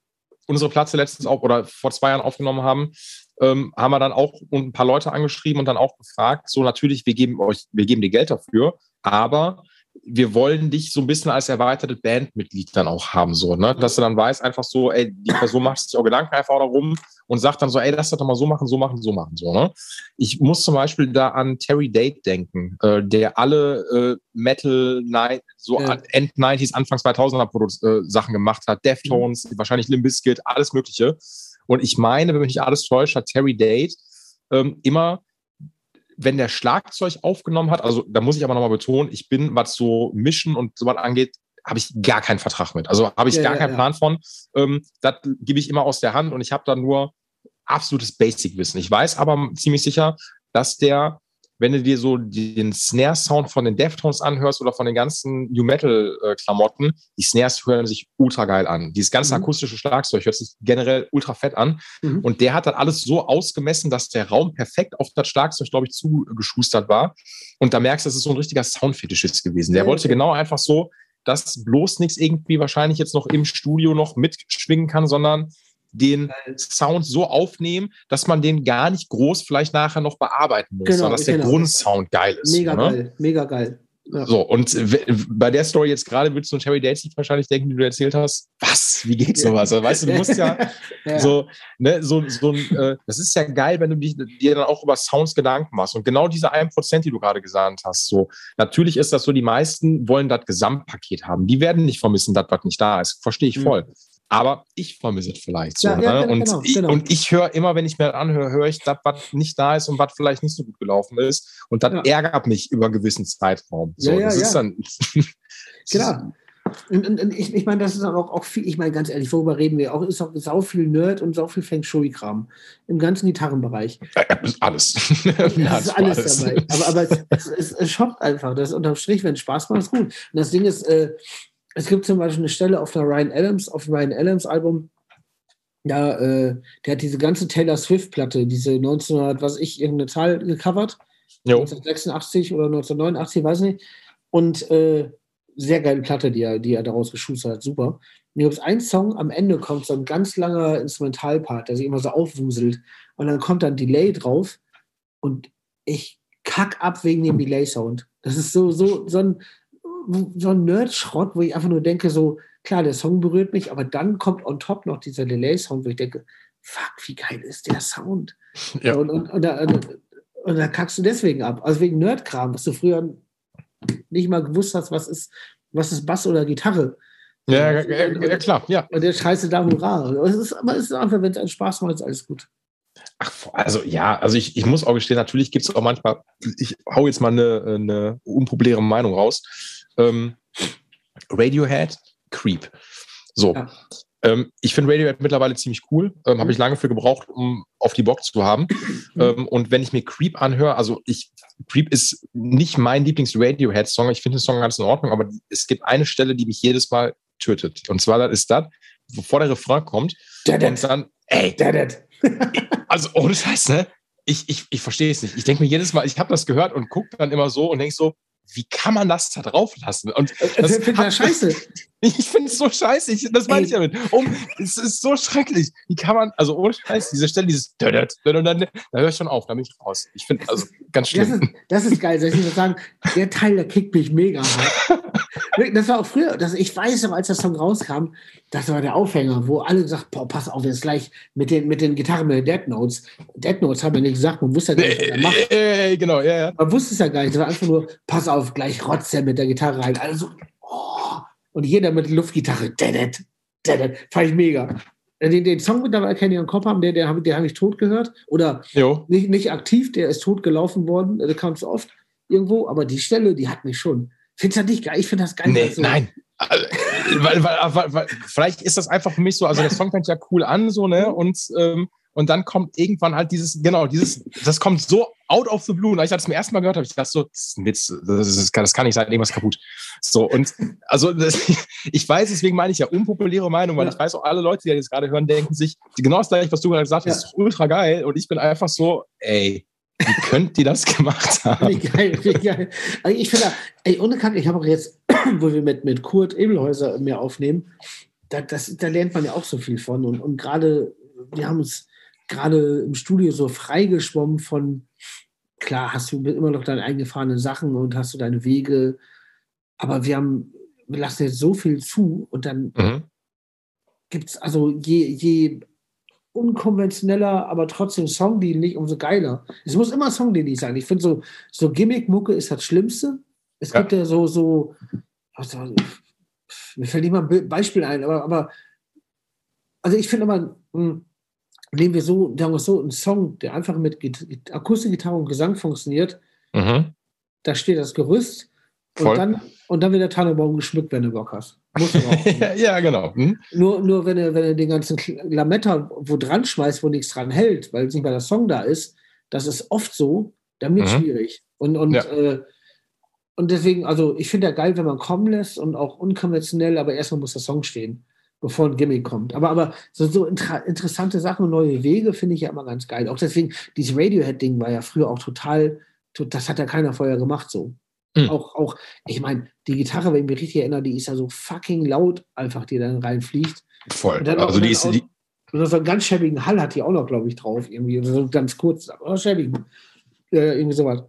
unsere Platze letztens auch oder vor zwei Jahren aufgenommen haben, ähm, haben wir dann auch ein paar Leute angeschrieben und dann auch gefragt, so natürlich, wir geben euch, wir geben dir Geld dafür, aber wir wollen dich so ein bisschen als erweiterte Bandmitglied dann auch haben, so, ne? Dass du dann weißt, einfach so, ey, die Person macht sich auch Gedanken einfach darum und sagt dann so, ey, lass das doch mal so machen, so machen, so machen, so, ne? Ich muss zum Beispiel da an Terry Date denken, äh, der alle äh, Metal, Night, so ja. End 90s, Anfang 2000er Produ äh, Sachen gemacht hat, Deftones, mhm. wahrscheinlich Limp Bizkit, alles Mögliche. Und ich meine, wenn mich nicht alles täuscht, hat Terry Date ähm, immer wenn der Schlagzeug aufgenommen hat, also da muss ich aber nochmal betonen, ich bin, was so Mischen und so was angeht, habe ich gar keinen Vertrag mit. Also habe ich ja, gar ja, keinen ja. Plan von. Ähm, das gebe ich immer aus der Hand und ich habe da nur absolutes Basic-Wissen. Ich weiß aber ziemlich sicher, dass der wenn du dir so den Snare-Sound von den Deftones anhörst oder von den ganzen New Metal-Klamotten, die Snares hören sich ultra geil an. Dieses ganze mhm. akustische Schlagzeug hört sich generell ultra fett an. Mhm. Und der hat dann alles so ausgemessen, dass der Raum perfekt auf das Schlagzeug, glaube ich, zugeschustert war. Und da merkst du, das ist so ein richtiger Soundfetischist gewesen. Der ja, wollte okay. genau einfach so, dass bloß nichts irgendwie wahrscheinlich jetzt noch im Studio noch mitschwingen kann, sondern den Sound so aufnehmen, dass man den gar nicht groß vielleicht nachher noch bearbeiten muss, genau, sondern dass der genau. Grundsound geil ist. Mega ne? geil, mega geil. Ja. So, und bei der Story jetzt gerade würdest du an Terry Dates wahrscheinlich denken, die du erzählt hast, was, wie geht sowas? Also, weißt du, du musst ja, ja. so, ne, so, so ein, äh, das ist ja geil, wenn du dich, dir dann auch über Sounds Gedanken machst. Und genau diese 1%, die du gerade gesagt hast, so, natürlich ist das so, die meisten wollen das Gesamtpaket haben. Die werden nicht vermissen, das, was nicht da ist. Verstehe ich mhm. voll. Mhm. Aber ich vermisse es vielleicht so. Ja, ja, ne? genau, und, genau, ich, genau. und ich höre immer, wenn ich mir anhöre, höre ich das, was nicht da ist und was vielleicht nicht so gut gelaufen ist. Und das ja. ärgert mich über einen gewissen Zeitraum. So, ja, das ist dann. genau. Und, und, und, ich, ich meine, das ist auch, auch viel, ich meine, ganz ehrlich, worüber reden wir? Auch ist auch sau viel Nerd und sau viel Feng Shui-Kram im ganzen Gitarrenbereich. Ja, alles. das ist alles, alles, dabei. Aber, aber es, es, es, schockt einfach. Das unterm Strich, wenn es Spaß macht, ist gut. Und das Ding ist, äh, es gibt zum Beispiel eine Stelle auf der Ryan Adams, auf dem Ryan Adams Album, ja, äh, der hat diese ganze Taylor Swift-Platte, diese 1900, was ich, irgendeine Zahl gecovert. Jo. 1986 oder 1989, weiß nicht. Und äh, sehr geile Platte, die er, die er daraus geschustert hat, super. Und hier gibt es einen Song, am Ende kommt so ein ganz langer Instrumentalpart, der sich immer so aufwuselt. Und dann kommt dann Delay drauf und ich kack ab wegen dem Delay-Sound. Das ist so, so, so ein, so ein Nerd-Schrott, wo ich einfach nur denke, so, klar, der Song berührt mich, aber dann kommt on top noch dieser Delay-Sound, wo ich denke, fuck, wie geil ist der Sound? Ja. Und, und, und, da, und da kackst du deswegen ab. Also wegen Nerd-Kram, was du früher nicht mal gewusst hast, was ist, was ist Bass oder Gitarre. Ja, ja, ja, klar, ja. Und der scheiße da hurra. Es ist, aber es ist einfach, wenn es einen Spaß macht, ist alles gut. Ach, also ja, also ich, ich muss auch gestehen, natürlich gibt es auch manchmal, ich hau jetzt mal eine, eine unpopuläre Meinung raus. Ähm, Radiohead, Creep. So. Ja. Ähm, ich finde Radiohead mittlerweile ziemlich cool. Ähm, Habe ich lange für gebraucht, um auf die Box zu haben. Mhm. Ähm, und wenn ich mir Creep anhöre, also ich, Creep ist nicht mein Lieblings-Radiohead-Song. Ich finde den Song ganz in Ordnung, aber es gibt eine Stelle, die mich jedes Mal tötet. Und zwar das ist das, bevor der Refrain kommt. Dead und dann, ey, Dead also ohne Scheiß, ne? Ich, ich, ich verstehe es nicht. Ich denke mir jedes Mal, ich habe das gehört und gucke dann immer so und denke so, wie kann man das da drauf lassen? Und äh, das finde ich scheiße. Ich finde es so scheiße. Ich, das meine ich damit. Um, es ist so schrecklich. Wie kann man, also ohne Scheiß, diese Stelle, dieses und dann, da höre ich schon auf, da bin ich raus. Ich finde, also ganz schlimm. Das ist, das ist geil. Soll ich mal sagen, der Teil, der kickt mich mega. das war auch früher, das, ich weiß noch, als der Song rauskam, das war der Aufhänger, wo alle gesagt boah, pass auf, jetzt gleich mit den, mit den Gitarren, mit den Dead Notes. Dead Notes haben wir nicht gesagt, man wusste ja gar nicht, was er macht. Äh, genau, ja, ja. Man wusste es ja gar nicht. Das war einfach nur, pass auf, gleich rotzt er mit der Gitarre rein. Also, oh, und jeder mit Luftgitarre, dedet, dedet, fand ich mega. Äh, den, den Song mittlerweile kenne ich im Kopf haben, den, den habe hab ich tot gehört. Oder nicht, nicht aktiv, der ist tot gelaufen worden, der kam so oft irgendwo, aber die Stelle, die hat mich schon. Findest du das nicht geil? Ich finde das geil. Nee, so. Nein. Also, weil, weil, weil, weil, vielleicht ist das einfach für mich so, also der Song fängt ja cool an, so, ne? Und ähm, und dann kommt irgendwann halt dieses, genau, dieses, das kommt so out of the blue. Und als ich das zum ersten Mal gehört habe, ich dachte so, das ist ein Witz, das, ist, das kann nicht sein, irgendwas kaputt. So, und also das, ich weiß, deswegen meine ich ja unpopuläre Meinung, weil ja. ich weiß auch, alle Leute, die das gerade hören, denken sich, genau das gleiche, was du gerade gesagt hast, ja. ist ultra geil. Und ich bin einfach so, ey, wie könnt ihr das gemacht haben? Wie geil, wie geil. Also ich finde, ey, ohne Kacke, ich habe auch jetzt, wo wir mit, mit Kurt Ebelhäuser mehr aufnehmen, da, das, da lernt man ja auch so viel von. Und, und gerade, wir haben uns gerade im Studio so freigeschwommen von, klar, hast du immer noch deine eingefahrenen Sachen und hast du deine Wege, aber wir haben, wir lassen jetzt so viel zu und dann mhm. gibt es, also je, je unkonventioneller, aber trotzdem songdienlich, umso geiler. Es muss immer songdienlich sein. Ich finde so, so Gimmick-Mucke ist das Schlimmste. Es ja. gibt ja so, so, also, mir fällt nicht mal ein Beispiel ein, aber, aber also ich finde immer, mh, hm, nehmen wir so, sagen wir so, einen Song, der einfach mit Akustikgitarre und Gesang funktioniert, mhm. da steht das Gerüst und dann, und dann wird der Tannenbaum geschmückt, wenn du Bock hast. Auch, ne? ja, genau. Hm? Nur, nur wenn du, wenn du den ganzen Lametta wo dran schmeißt, wo nichts dran hält, weil es nicht mal der Song da ist, das ist oft so, dann wird es mhm. schwierig. Und, und, ja. äh, und deswegen, also ich finde ja geil, wenn man kommen lässt und auch unkonventionell, aber erstmal muss der Song stehen bevor ein Gimmick kommt. Aber, aber so, so inter interessante Sachen und neue Wege finde ich ja immer ganz geil. Auch deswegen, dieses Radiohead-Ding war ja früher auch total, das hat ja keiner vorher gemacht so. Mhm. Auch, auch, ich meine, die Gitarre, wenn ich mich richtig erinnere, die ist ja so fucking laut, einfach, die dann reinfliegt. Voll. also die ist, die, und so einen ganz schäbigen Hall hat die auch noch, glaube ich, drauf. Irgendwie. So ganz kurz, aber schäbigen. Äh, irgendwie sowas.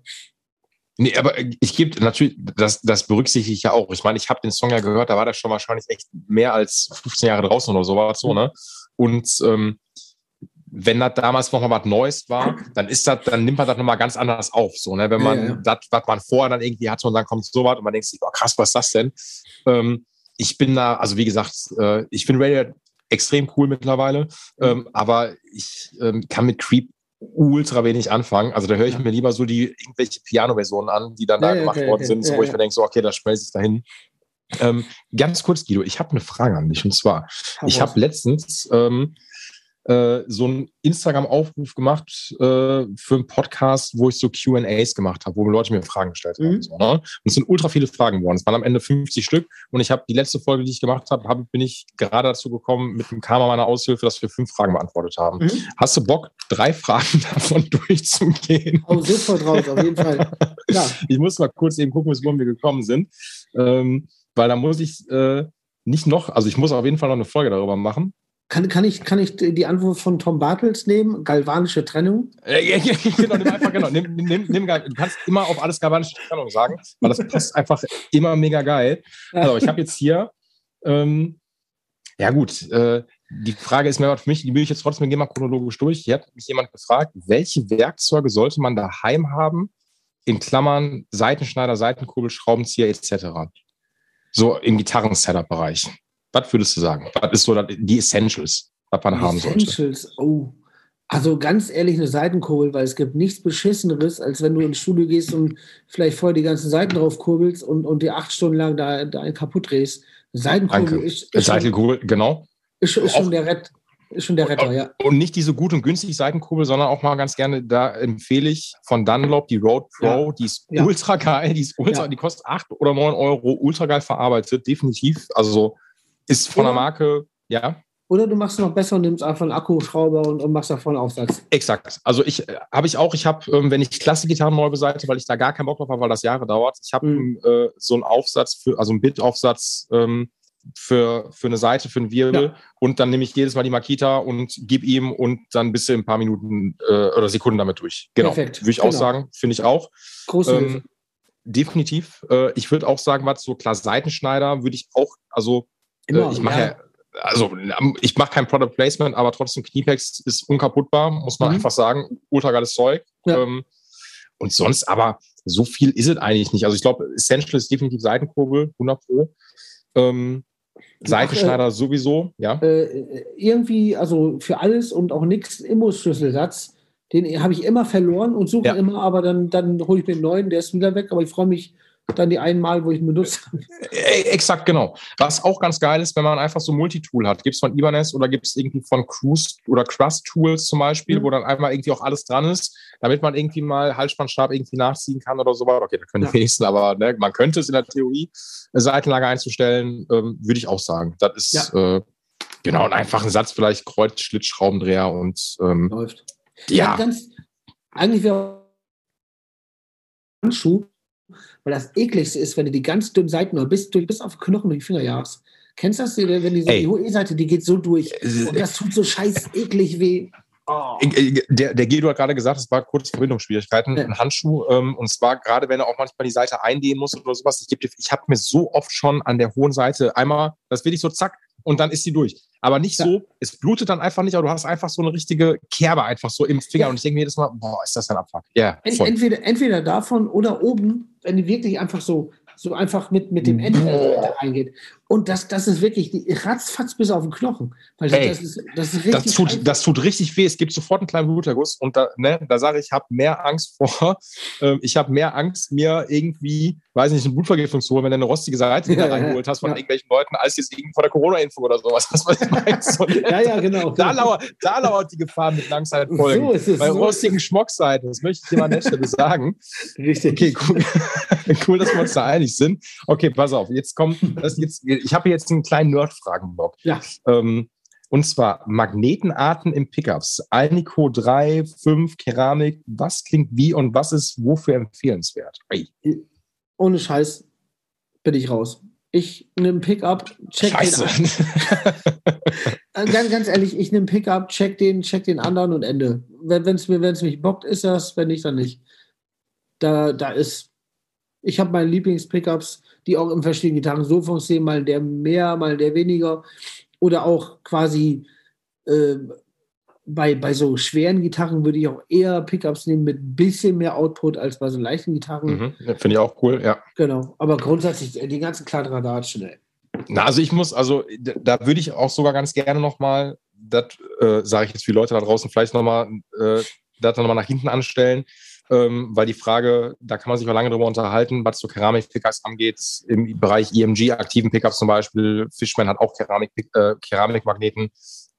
Nee, aber ich gebe natürlich, das, das berücksichtige ich ja auch. Ich meine, ich habe den Song ja gehört, da war der schon wahrscheinlich echt mehr als 15 Jahre draußen oder sowas, so, ne? Und ähm, wenn das damals nochmal was Neues war, dann ist das, dann nimmt man das nochmal ganz anders auf. So, ne? Wenn man ja, ja. das, was man vorher dann irgendwie hatte und dann kommt so was und man denkt sich, oh krass, was ist das denn? Ähm, ich bin da, also wie gesagt, äh, ich finde Radio extrem cool mittlerweile, mhm. ähm, aber ich ähm, kann mit Creep ultra wenig anfangen. Also da höre ich ja. mir lieber so die irgendwelche Piano-Versionen an, die dann da gemacht okay, worden okay. sind, so, wo ich mir denke, so, okay, da schmelze ich dahin. Ähm, ganz kurz, Guido, ich habe eine Frage an dich und zwar, ich habe letztens ähm, äh, so einen Instagram-Aufruf gemacht äh, für einen Podcast, wo ich so QAs gemacht habe, wo Leute mir Fragen gestellt haben. Mhm. So, ne? Und es sind ultra viele Fragen geworden. Es waren am Ende 50 Stück. Und ich habe die letzte Folge, die ich gemacht habe, hab, bin ich gerade dazu gekommen, mit dem Karma meiner Aushilfe, dass wir fünf Fragen beantwortet haben. Mhm. Hast du Bock, drei Fragen davon durchzugehen? Oh, sofort raus, auf jeden Fall. Ja. Ich muss mal kurz eben gucken, bis wohin wir gekommen sind. Ähm, weil da muss ich äh, nicht noch, also ich muss auf jeden Fall noch eine Folge darüber machen. Kann, kann, ich, kann ich die Antwort von Tom Bartels nehmen? Galvanische Trennung? Ja, ja, genau, nimm einfach, genau. Nimm, nimm, nimm, du kannst immer auf alles galvanische Trennung sagen, weil das passt einfach immer mega geil. Also, ich habe jetzt hier, ähm, ja gut, äh, die Frage ist mir für mich, die will ich jetzt trotzdem, gehen mal chronologisch durch. Hier hat mich jemand gefragt, welche Werkzeuge sollte man daheim haben? In Klammern Seitenschneider, Seitenkurbel, Schraubenzieher etc. So im Gitarren-Setup-Bereich. Was würdest du sagen? Was ist so die Essentials, was man die haben sollte? Essentials, oh. Also ganz ehrlich, eine Seitenkurbel, weil es gibt nichts Beschisseneres, als wenn du ins Studio gehst und vielleicht vorher die ganzen Seiten drauf kurbelst und, und dir acht Stunden lang da, da einen kaputt drehst. Eine Seitenkurbel Danke. ist, ist Seitenkurbel, genau. Ist, ist schon der Rett, ist schon der Retter, ja. Und nicht diese gut und günstige Seitenkurbel, sondern auch mal ganz gerne, da empfehle ich von Dunlop die Road Pro, ja. die ist ja. ultra geil, die ist ultra, ja. die kostet acht oder neun Euro, ultra geil verarbeitet, definitiv. Also ist von der Marke, ja. Oder du machst es noch besser und nimmst einfach einen Akkuschrauber und, und machst davon einen Aufsatz. Exakt. Also ich äh, habe ich auch, ich habe, ähm, wenn ich Klassik-Gitarren neu beseite, weil ich da gar keinen Bock drauf habe, weil das Jahre dauert, ich habe mhm. äh, so einen Aufsatz für, also einen Bit-Aufsatz ähm, für, für eine Seite, für einen Wirbel ja. und dann nehme ich jedes Mal die Makita und gebe ihm und dann bist du in ein paar Minuten äh, oder Sekunden damit durch. Genau. Perfekt. Würde ich genau. auch sagen, finde ich auch. Große ähm, Definitiv. Äh, ich würde auch sagen, was so klar Seitenschneider würde ich auch, also Immer, äh, ich mache ja. also ich mache kein Product Placement, aber trotzdem Kniepex ist unkaputtbar, muss man mhm. einfach sagen. Ultra geiles Zeug. Ja. Ähm, und sonst aber so viel ist es eigentlich nicht. Also ich glaube, Essential ist definitiv Seitenkurbel, 100 Pro. Ähm, Seitenschneider äh, sowieso, ja. Äh, irgendwie, also für alles und auch nichts Immus-Schlüsselsatz, den habe ich immer verloren und suche ja. immer, aber dann, dann hole ich mir einen neuen, der ist wieder weg, aber ich freue mich dann die einmal, wo ich ihn benutzt habe. Äh, exakt, genau. Was auch ganz geil ist, wenn man einfach so Multitool hat. Gibt es von Ibanez oder gibt es irgendwie von Cruise oder Crust Tools zum Beispiel, mhm. wo dann einmal irgendwie auch alles dran ist, damit man irgendwie mal Halsspannstab irgendwie nachziehen kann oder so. Okay, da können ja. die wenigsten, aber ne, man könnte es in der Theorie, eine Seitenlage einzustellen, ähm, würde ich auch sagen. Das ist ja. äh, genau und einfach ein Satz, vielleicht Kreuz, Schlitzschraubendreher und ähm, läuft. Ja, ja ganz, eigentlich wäre Handschuh weil das ekligste ist, wenn du die ganz dünnen Seiten noch bis, bis auf Knochen und die Finger jagst. Kennst du das? Wenn die, so, die HOE-Seite, die geht so durch. Äh, und das tut so scheiß eklig weh. Oh. Der, der Guido hat gerade gesagt, es war kurz Verbindungsschwierigkeiten, ja. ein Handschuh. Ähm, und zwar gerade, wenn er auch manchmal die Seite eindehnen muss oder sowas. Ich, ich habe mir so oft schon an der hohen Seite einmal, das will ich so zack, und dann ist sie durch. Aber nicht ja. so, es blutet dann einfach nicht, aber du hast einfach so eine richtige Kerbe einfach so im Finger. Ja. Und ich denke mir jedes Mal, boah, ist das ein Abfuck. Ja. Yeah, entweder, entweder davon oder oben, wenn die wirklich einfach so so einfach mit, mit dem Ende äh, eingeht. Und das, das ist wirklich die ratzfatz bis auf den Knochen. Weil das, Ey, das, ist, das, ist das, tut, das tut richtig weh. Es gibt sofort einen kleinen Bluterguss. Und da, ne, da sage ich, ich habe mehr Angst vor, äh, ich habe mehr Angst, mir irgendwie, weiß nicht, eine Blutvergiftung zu holen, wenn du eine rostige Seite ja, reingeholt hast von ja. irgendwelchen Leuten, als jetzt irgendwie vor der Corona-Impfung oder sowas. Das, was ich meine. Ja, ja, genau. Da lauert, da lauert die Gefahr mit Langzeitfolgen. So ist es, Bei so rostigen Schmockseiten, das möchte ich dir mal an der Stelle sagen. Richtig. Okay, cool. cool, dass wir uns da einig sind. Okay, pass auf. Jetzt kommt, das jetzt, ich habe jetzt einen kleinen Nerd-Fragenblock. Ja. Ähm, und zwar Magnetenarten im Pickups. Alnico 3, 5, Keramik. Was klingt wie und was ist wofür empfehlenswert? Hey. ohne Scheiß, bin ich raus. Ich nehme Pickup, check Scheiße. den an. ganz, ganz ehrlich, ich nehme Pickup, check den, check den anderen und Ende. Wenn es mir, wenn's mich bockt, ist das, wenn nicht, dann nicht. Da, da ist. Ich habe meine Lieblings-Pickups, die auch im verschiedenen Gitarren so funktionieren, mal der mehr, mal der weniger. Oder auch quasi äh, bei, bei so schweren Gitarren würde ich auch eher Pickups nehmen mit ein bisschen mehr Output als bei so leichten Gitarren. Mhm. Finde ich auch cool, ja. Genau. Aber grundsätzlich äh, die ganzen Kladderadatschen, ey. Na, also ich muss, also da würde ich auch sogar ganz gerne nochmal, das äh, sage ich jetzt für die Leute da draußen, vielleicht nochmal, äh, das nochmal nach hinten anstellen, ähm, weil die Frage, da kann man sich auch lange drüber unterhalten, was so Keramik-Pickups angeht, im Bereich EMG, aktiven Pickups zum Beispiel, Fishman hat auch Keramik, äh, Keramikmagneten,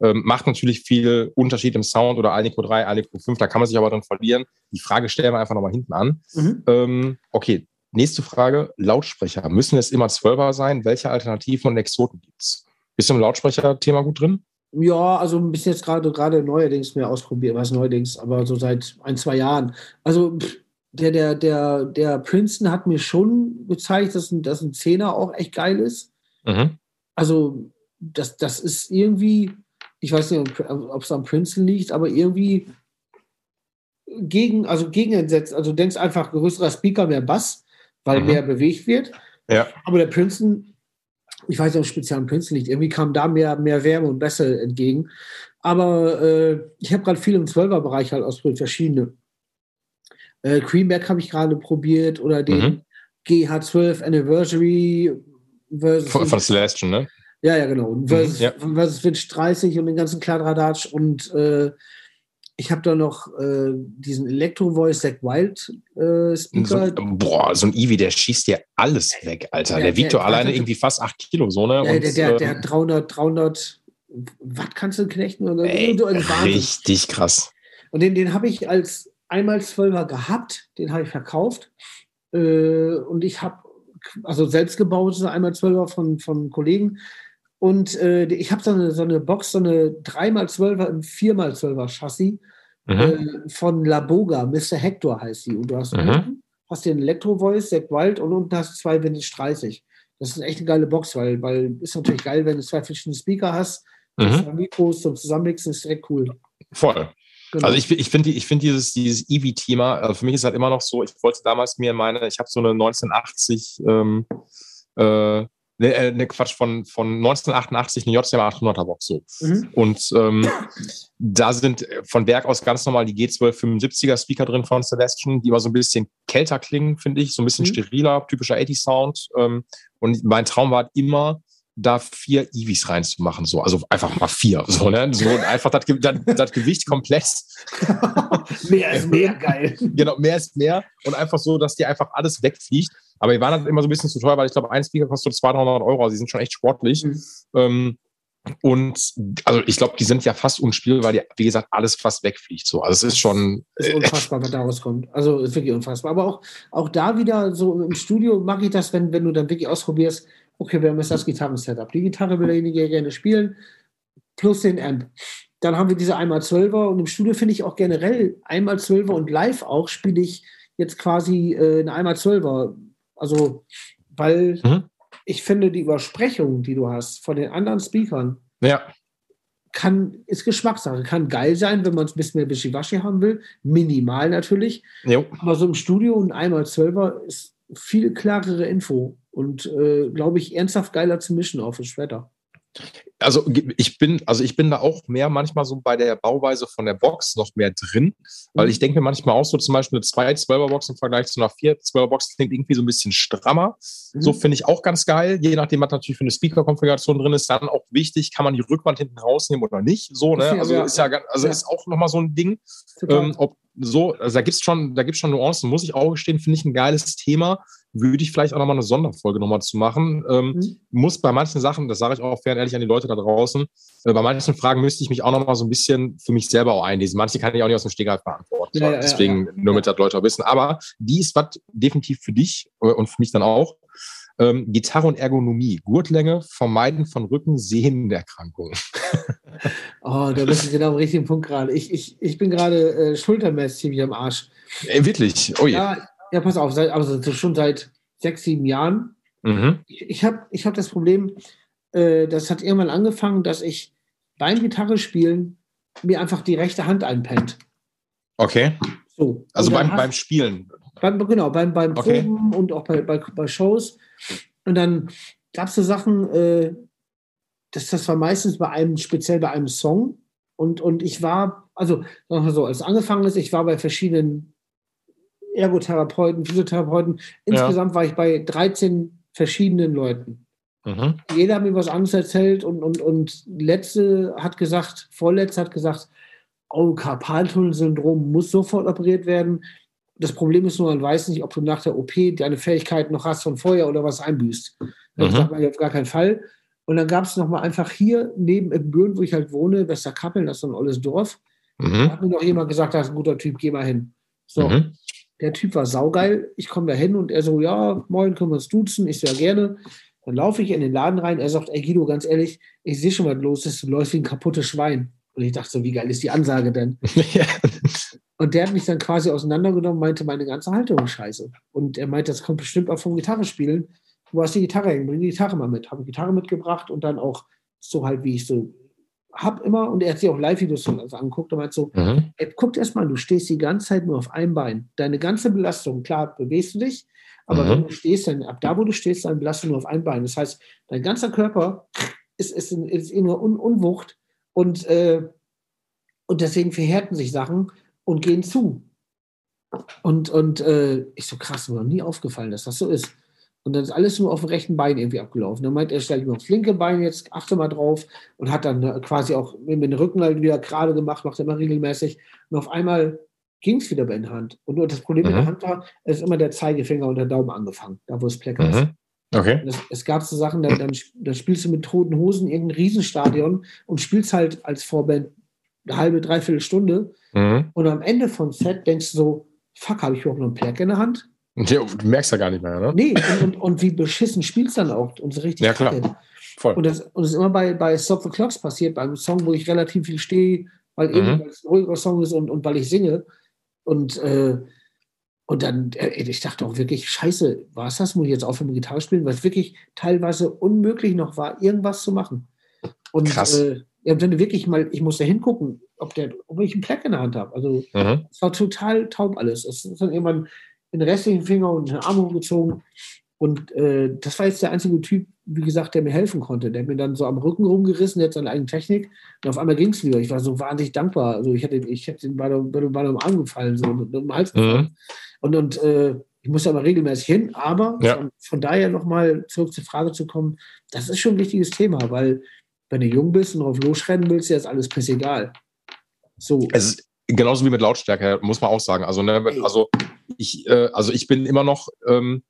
ähm, macht natürlich viel Unterschied im Sound oder Alnico 3, Alnico 5, da kann man sich aber drin verlieren. Die Frage stellen wir einfach nochmal hinten an. Mhm. Ähm, okay, nächste Frage. Lautsprecher. Müssen es immer 12er sein? Welche Alternativen und Exoten gibt es? Bist du im Lautsprecher-Thema gut drin? Ja, also ein bisschen jetzt gerade gerade neuerdings mehr ausprobiert, was neuerdings, aber so seit ein, zwei Jahren. Also der, der, der, der Princeton hat mir schon gezeigt, dass ein, dass ein Zehner auch echt geil ist. Mhm. Also das, das ist irgendwie, ich weiß nicht, ob es am Princeton liegt, aber irgendwie gegen, also gegenentsetzt. Also denkst einfach größerer Speaker, mehr Bass, weil Mhm. mehr bewegt wird. Ja. Aber der Princeton, ich weiß nicht, ob speziell am Princeton liegt, irgendwie kam da mehr, mehr Wärme und Bässe entgegen. Aber äh, ich habe gerade viel im 12er-Bereich halt ausprobiert, verschiedene. Äh, Greenback habe ich gerade probiert oder den Mhm. GH12 Anniversary versus Von, von Celestian, ne? ja, ja, genau. Und Versus, ja. versus Switch 30 und den ganzen Kladderadatsch. Und äh, ich habe da noch äh, diesen Electro Voice Zack Wild äh, Speaker. So, boah, so ein Eevee, der schießt dir alles weg, Alter. Ja, der wiegt der- doch alleine der- irgendwie fast 8 Kilo, so, ne? der, Und, der, der, der ähm, hat 300, 300 Watt kannst du knechten. Oder ey, so, richtig krass. Und den, den habe ich als einmal Zwölfer gehabt, den habe ich verkauft. Äh, und ich habe also selbst gebaut, so einmal Zwölfer von, von Kollegen. Und äh, ich habe so eine, so eine Box, so eine 3x12er und 4x12er Chassis Mhm. äh, von Laboga, Mr. Hector heißt die. Und du hast Mhm. unten hast den Electro Voice, Zack Wild und unten hast du zwei Vintage 30. Das ist echt eine geile Box, weil, weil ist natürlich geil, wenn du zwei verschiedene Speaker hast, Mhm. zwei Mikros zum Zusammenmixen ist direkt cool. Voll. Genau. Also ich, ich finde ich find dieses, dieses Eevee-Thema, also für mich ist halt immer noch so, ich wollte damals mir meine, ich habe so eine 1980, ähm, äh, ne, äh, ne Quatsch, von, von 1988 eine JCM 800er Box so. Mhm. Und ähm, da sind von Werk aus ganz normal die G1275er Speaker drin von Celestion, die immer so ein bisschen kälter klingen, finde ich, so ein bisschen Mhm. steriler, typischer 80 Sound. Ähm, und mein Traum war immer, da vier Eevees reinzumachen, so, also einfach mal vier, so, ne, so und einfach das, das Gewicht komplett, mehr ist mehr geil. genau, mehr ist mehr und einfach so, dass dir einfach alles wegfliegt. Aber die waren halt immer so ein bisschen zu teuer, weil ich glaube, ein Speaker kostet 200, 300 Euro, also die sind schon echt sportlich. Mhm. Ähm, und also ich glaube, die sind ja fast unspielbar, weil die, wie gesagt, alles fast wegfliegt. So. Also es ist schon. Ist unfassbar, was da rauskommt. Also ist wirklich unfassbar. Aber auch, auch da wieder so im Studio mache ich das, wenn, wenn du dann wirklich ausprobierst, okay, wir haben jetzt das Gitarren-Setup. Die Gitarre will derjenige gerne spielen, plus den Amp. Dann haben wir diese 1x12er und im Studio finde ich auch generell 1x12er und live auch spiele ich jetzt quasi äh, eine 1x12er. Also, weil Mhm. ich finde, die Übersprechung, die du hast von den anderen Speakern, Ja, kann, ist Geschmackssache. Kann geil sein, wenn man es ein bisschen mehr Wischiwaschi haben will. Minimal natürlich. jo. Aber so im Studio ein einmal Zwölfer ist viel klarere Info und äh, glaube ich ernsthaft geiler zu mischen auf das Wetter. Also ich bin, also ich bin da auch mehr manchmal so bei der Bauweise von der Box noch mehr drin, weil ich denke mir manchmal auch so zum Beispiel eine 2-12er Box im Vergleich zu einer 4-12er Box klingt irgendwie so ein bisschen strammer. Mhm. So finde ich auch ganz geil. Je nachdem, was natürlich für eine Speaker-Konfiguration drin ist, dann auch wichtig, kann man die Rückwand hinten rausnehmen oder nicht. So, ne? Also ist ja, also ist auch nochmal so ein Ding. Ähm, ob so, also da gibt's schon, da gibt's schon Nuancen, muss ich auch gestehen, finde ich ein geiles Thema. Würde ich vielleicht auch nochmal eine Sonderfolge nochmal zu machen. Ähm, Mhm. muss bei manchen Sachen, das sage ich auch fair und ehrlich an die Leute da draußen, äh, bei manchen Fragen müsste ich mich auch nochmal so ein bisschen für mich selber auch einlesen. Manche kann ich auch nicht aus dem Stegreif beantworten. Ja, ja, Deswegen ja, nur mit das Leute auch wissen. Aber die ist was definitiv für dich äh, und für mich dann auch. Ähm, Gitarre und Ergonomie, Gurtlänge, Vermeiden von Rücken, Sehnenerkrankungen. Oh, da bist du genau am richtigen Punkt gerade. Ich, ich, ich bin gerade äh, schultermäßig ziemlich am Arsch. Ey, wirklich, oh je. Ja, ja, pass auf, seit, also schon seit, sechs, sieben Jahren. Mhm. Ich, ich habe ich hab das Problem, äh, das hat irgendwann angefangen, dass ich beim Gitarre spielen mir einfach die rechte Hand einpennt. Okay. So. Also beim, hast, beim Spielen. Beim, genau, beim, beim okay. Proben und auch bei, bei, bei Shows. Und dann gab es so Sachen, äh, das, das war meistens bei einem, speziell bei einem Song. Und, und ich war, also sagen wir so, als es angefangen ist, ich war bei verschiedenen Ergotherapeuten, Physiotherapeuten. Insgesamt ja. war ich bei 13 verschiedenen Leuten. Mhm. Jeder hat mir was anderes erzählt und, und, und letzte hat gesagt, vorletzte hat gesagt, oh, Karpaltunnelsyndrom muss sofort operiert werden. Das Problem ist nur, man weiß nicht, ob du nach der OP deine Fähigkeit noch hast von vorher oder was einbüßt. Das mhm. sagt man auf gar keinen Fall. Und dann gab es nochmal einfach hier neben Büren, wo ich halt wohne, Westerkappeln, das ist so ein olles Dorf. Mhm. Da hat mir noch jemand gesagt, das ist ein guter Typ, geh mal hin. So, mhm. Der Typ war saugeil. Ich komme da hin und er so, ja, moin, können wir uns duzen? Ich ja, gerne. Dann laufe ich in den Laden rein. Er sagt, ey Guido, ganz ehrlich, ich sehe schon, was los ist. Du läufst wie ein kaputtes Schwein. Und ich dachte so, wie geil ist die Ansage denn? ja. Und der hat mich dann quasi auseinandergenommen, meinte, meine ganze Haltung ist scheiße. Und er meinte, das kommt bestimmt auch vom Gitarrespielen. Du hast die Gitarre hängen, bring die Gitarre mal mit. Habe die Gitarre mitgebracht und dann auch so halt, wie ich so hab immer, und er hat sich auch Live-Videos also angeguckt und meint so, mhm. ey, guck erst mal, du stehst die ganze Zeit nur auf einem Bein. Deine ganze Belastung, klar, bewegst du dich, aber mhm. wenn du stehst, dann ab da, wo du stehst, dann belastet du nur auf einem Bein. Das heißt, dein ganzer Körper ist, ist, in, ist in einer Un Unwucht und, äh, und deswegen verhärten sich Sachen und gehen zu. Und, und äh, ich so krass, mir noch nie aufgefallen, dass das so ist. Und dann ist alles nur auf dem rechten Bein irgendwie abgelaufen. Dann meint er, stell ich mir aufs linke Bein jetzt, achte mal drauf und hat dann äh, quasi auch mit dem Rücken halt wieder gerade gemacht, macht er immer regelmäßig. Und auf einmal ging es wieder bei der Hand. Und nur das Problem mhm. mit der Hand war, es ist immer der Zeigefinger und der Daumen angefangen, da wo es Plecker mhm. ist. Okay. Es, es, gab so Sachen, dann, dann, dann, spielst du mit toten Hosen irgendein Riesenstadion und spielst halt als Vorband eine halbe, dreiviertel Stunde. Mhm. Und am Ende vom Set denkst du so, fuck, habe ich überhaupt noch einen Pleck in der Hand? Ja, du merkst ja gar nicht mehr, ne? Nee, und, und, und wie beschissen spielst du dann auch. Und so richtig ja, klar. Voll. Und das, und das ist immer bei, bei Stop the Clocks passiert, beim Song, wo ich relativ viel stehe, weil mhm. eben weil es ein ruhiger Song ist und, und weil ich singe. Und, äh, und dann, äh, ich dachte auch wirklich, scheiße, war es das? Muss ich jetzt aufhören mit Gitarre spielen? Weil es wirklich teilweise unmöglich noch war, irgendwas zu machen. Und Krass. Äh, ja, dann wirklich mal, ich musste hingucken, ob, der, ob ich einen Pleck in der Hand habe. Also mhm. es war total taub alles. Es ist dann irgendwann den restlichen Finger und den Arm hochgezogen. Und äh, das war jetzt der einzige Typ, wie gesagt, der mir helfen konnte. Der hat mir dann so am Rücken rumgerissen, der hat seine eigene Technik. Und auf einmal ging es wieder. Ich war so wahnsinnig dankbar. Also ich hätte, ich hätte den bei bei dem Arm gefallen, so mit dem Hals gefallen. Mhm. Und, und äh, ich muss aber regelmäßig hin. Aber ja. von, von, daher nochmal zurück zur Frage zu kommen, das ist schon ein wichtiges Thema, weil wenn du jung bist und drauf losrennen willst, ist alles piss egal. So. Es ist genauso wie mit Lautstärke, muss man auch sagen. Also, ne, also ich, äh, also ich bin immer noch, ähm,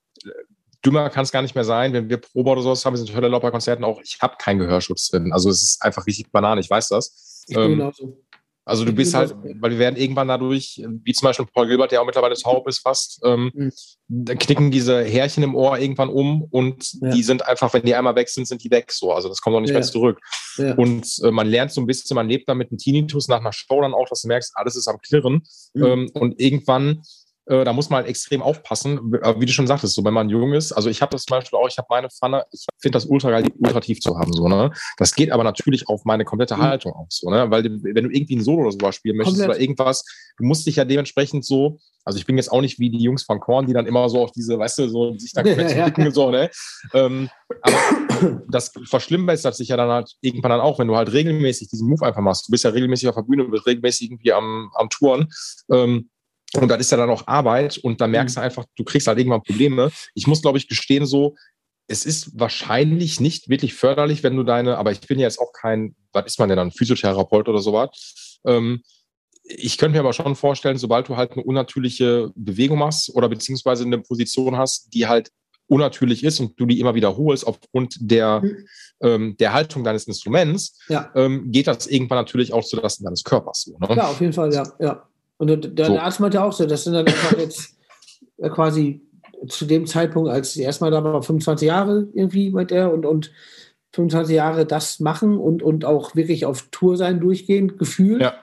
dümmer kann es gar nicht mehr sein, wenn wir Probe oder sowas haben, wir sind heute bei Konzerten auch, ich habe keinen Gehörschutz drin. Also es ist einfach richtig Banane, ich weiß das. Ich ähm, genauso. Also du bist halt, weil wir werden irgendwann dadurch, wie zum Beispiel Paul Gilbert, der auch mittlerweile taub ist fast, ähm, mhm. knicken diese Härchen im Ohr irgendwann um und ja. die sind einfach, wenn die einmal weg sind, sind die weg so. Also das kommt auch nicht ja. mehr zurück. Ja. Und äh, man lernt so ein bisschen, man lebt da mit einem Tinnitus nach einer Show dann auch, dass du merkst, alles ist am Klirren. Mhm. Ähm, und irgendwann äh, da muss man halt extrem aufpassen. Aber wie du schon sagtest, so wenn man jung ist, also ich habe das zum Beispiel auch, ich habe meine Pfanne, ich finde das ultra geil, die ultra tief zu haben, so, ne? Das geht aber natürlich auf meine komplette mhm. Haltung aus, so, ne? Weil wenn du irgendwie ein Solo oder sowas spielen möchtest Komplett. oder irgendwas, du musst dich ja dementsprechend so, also ich bin jetzt auch nicht wie die Jungs von Korn, die dann immer so auf diese, weißt du, so sich da komplett ja, ja. so, ne? Ähm, aber das verschlimmbessert sich ja dann halt irgendwann dann auch, wenn du halt regelmäßig diesen Move einfach machst. Du bist ja regelmäßig auf der Bühne, du bist regelmäßig irgendwie am, am Touren. Ähm, und das ist ja dann auch Arbeit und da merkst du mhm. einfach, du kriegst halt irgendwann Probleme. Ich muss, glaube ich, gestehen, so, es ist wahrscheinlich nicht wirklich förderlich, wenn du deine, aber ich bin ja jetzt auch kein, was ist man denn dann, Physiotherapeut oder sowas. Ähm, ich könnte mir aber schon vorstellen, sobald du halt eine unnatürliche Bewegung machst oder beziehungsweise eine Position hast, die halt unnatürlich ist und du die immer wiederholst aufgrund der, mhm. ähm, der Haltung deines Instruments, ja. ähm, geht das irgendwann natürlich auch zu Lasten deines Körpers. So, ne? Ja, auf jeden Fall, ja. ja. Und der, so. Arzt meinte auch so, das sind dann einfach jetzt äh, quasi zu dem Zeitpunkt, als ich erstmal da war, 25 Jahre irgendwie mit er und, und 25 Jahre das machen und, und auch wirklich auf Tour sein durchgehend, gefühlt. Ja.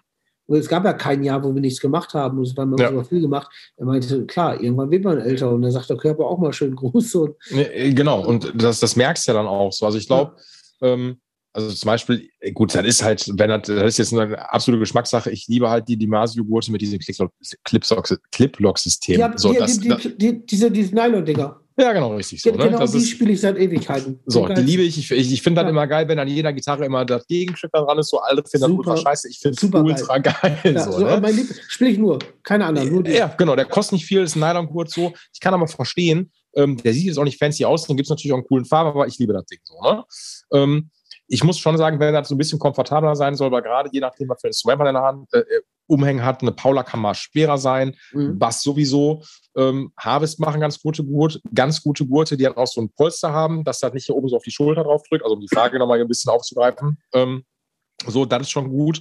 Und es gab ja kein Jahr, wo wir nichts gemacht haben. Es war immer ja. viel gemacht. Er meinte, klar, irgendwann wird man älter. Und er sagt der Körper auch mal schön groß. Und äh, genau, und das, das merkst du ja dann auch so. Also ich glaube, ja. ähm, also zum Beispiel, äh, gut, das ist halt, wenn das, das ist jetzt eine absolute Geschmackssache. Ich liebe halt die Dimasio-Gurte mit diesem Clip-Lock-System. Ja, so, die, die, die, die, diese, diese Nylon-Dinger. Ja, genau, richtig. So, ne? Genau das die spiele ich seit Ewigkeiten. So, die liebe ich. Ich, ich, ich finde ja. das immer geil, wenn an jeder Gitarre immer das Gegenstück dran ist. So, alle finden das ultra scheiße. Ich finde es ultra geil. geil ja, so, so, ne? Mein Lieb spiele ich nur. Keine anderen. Nur die. Ja, genau. Der kostet nicht viel, ist ein Nylon-Gurt so. Ich kann aber verstehen, ähm, der sieht jetzt auch nicht fancy aus. Dann gibt es natürlich auch einen coolen Farben, aber ich liebe das Ding so. Ne? Ähm, ich muss schon sagen, wenn das so ein bisschen komfortabler sein soll, weil gerade je nachdem, was für ein Instrument man in der Hand äh, äh, umhängen hat, eine Paula kann mal schwerer sein, mhm. Bass sowieso. Ähm, Harvest machen ganz gute Gurte, ganz gute Gurte, die dann auch so ein Polster haben, dass das nicht hier oben so auf die Schulter drauf drückt, also um die Frage nochmal ein bisschen aufzugreifen. Ähm, so, das ist schon gut.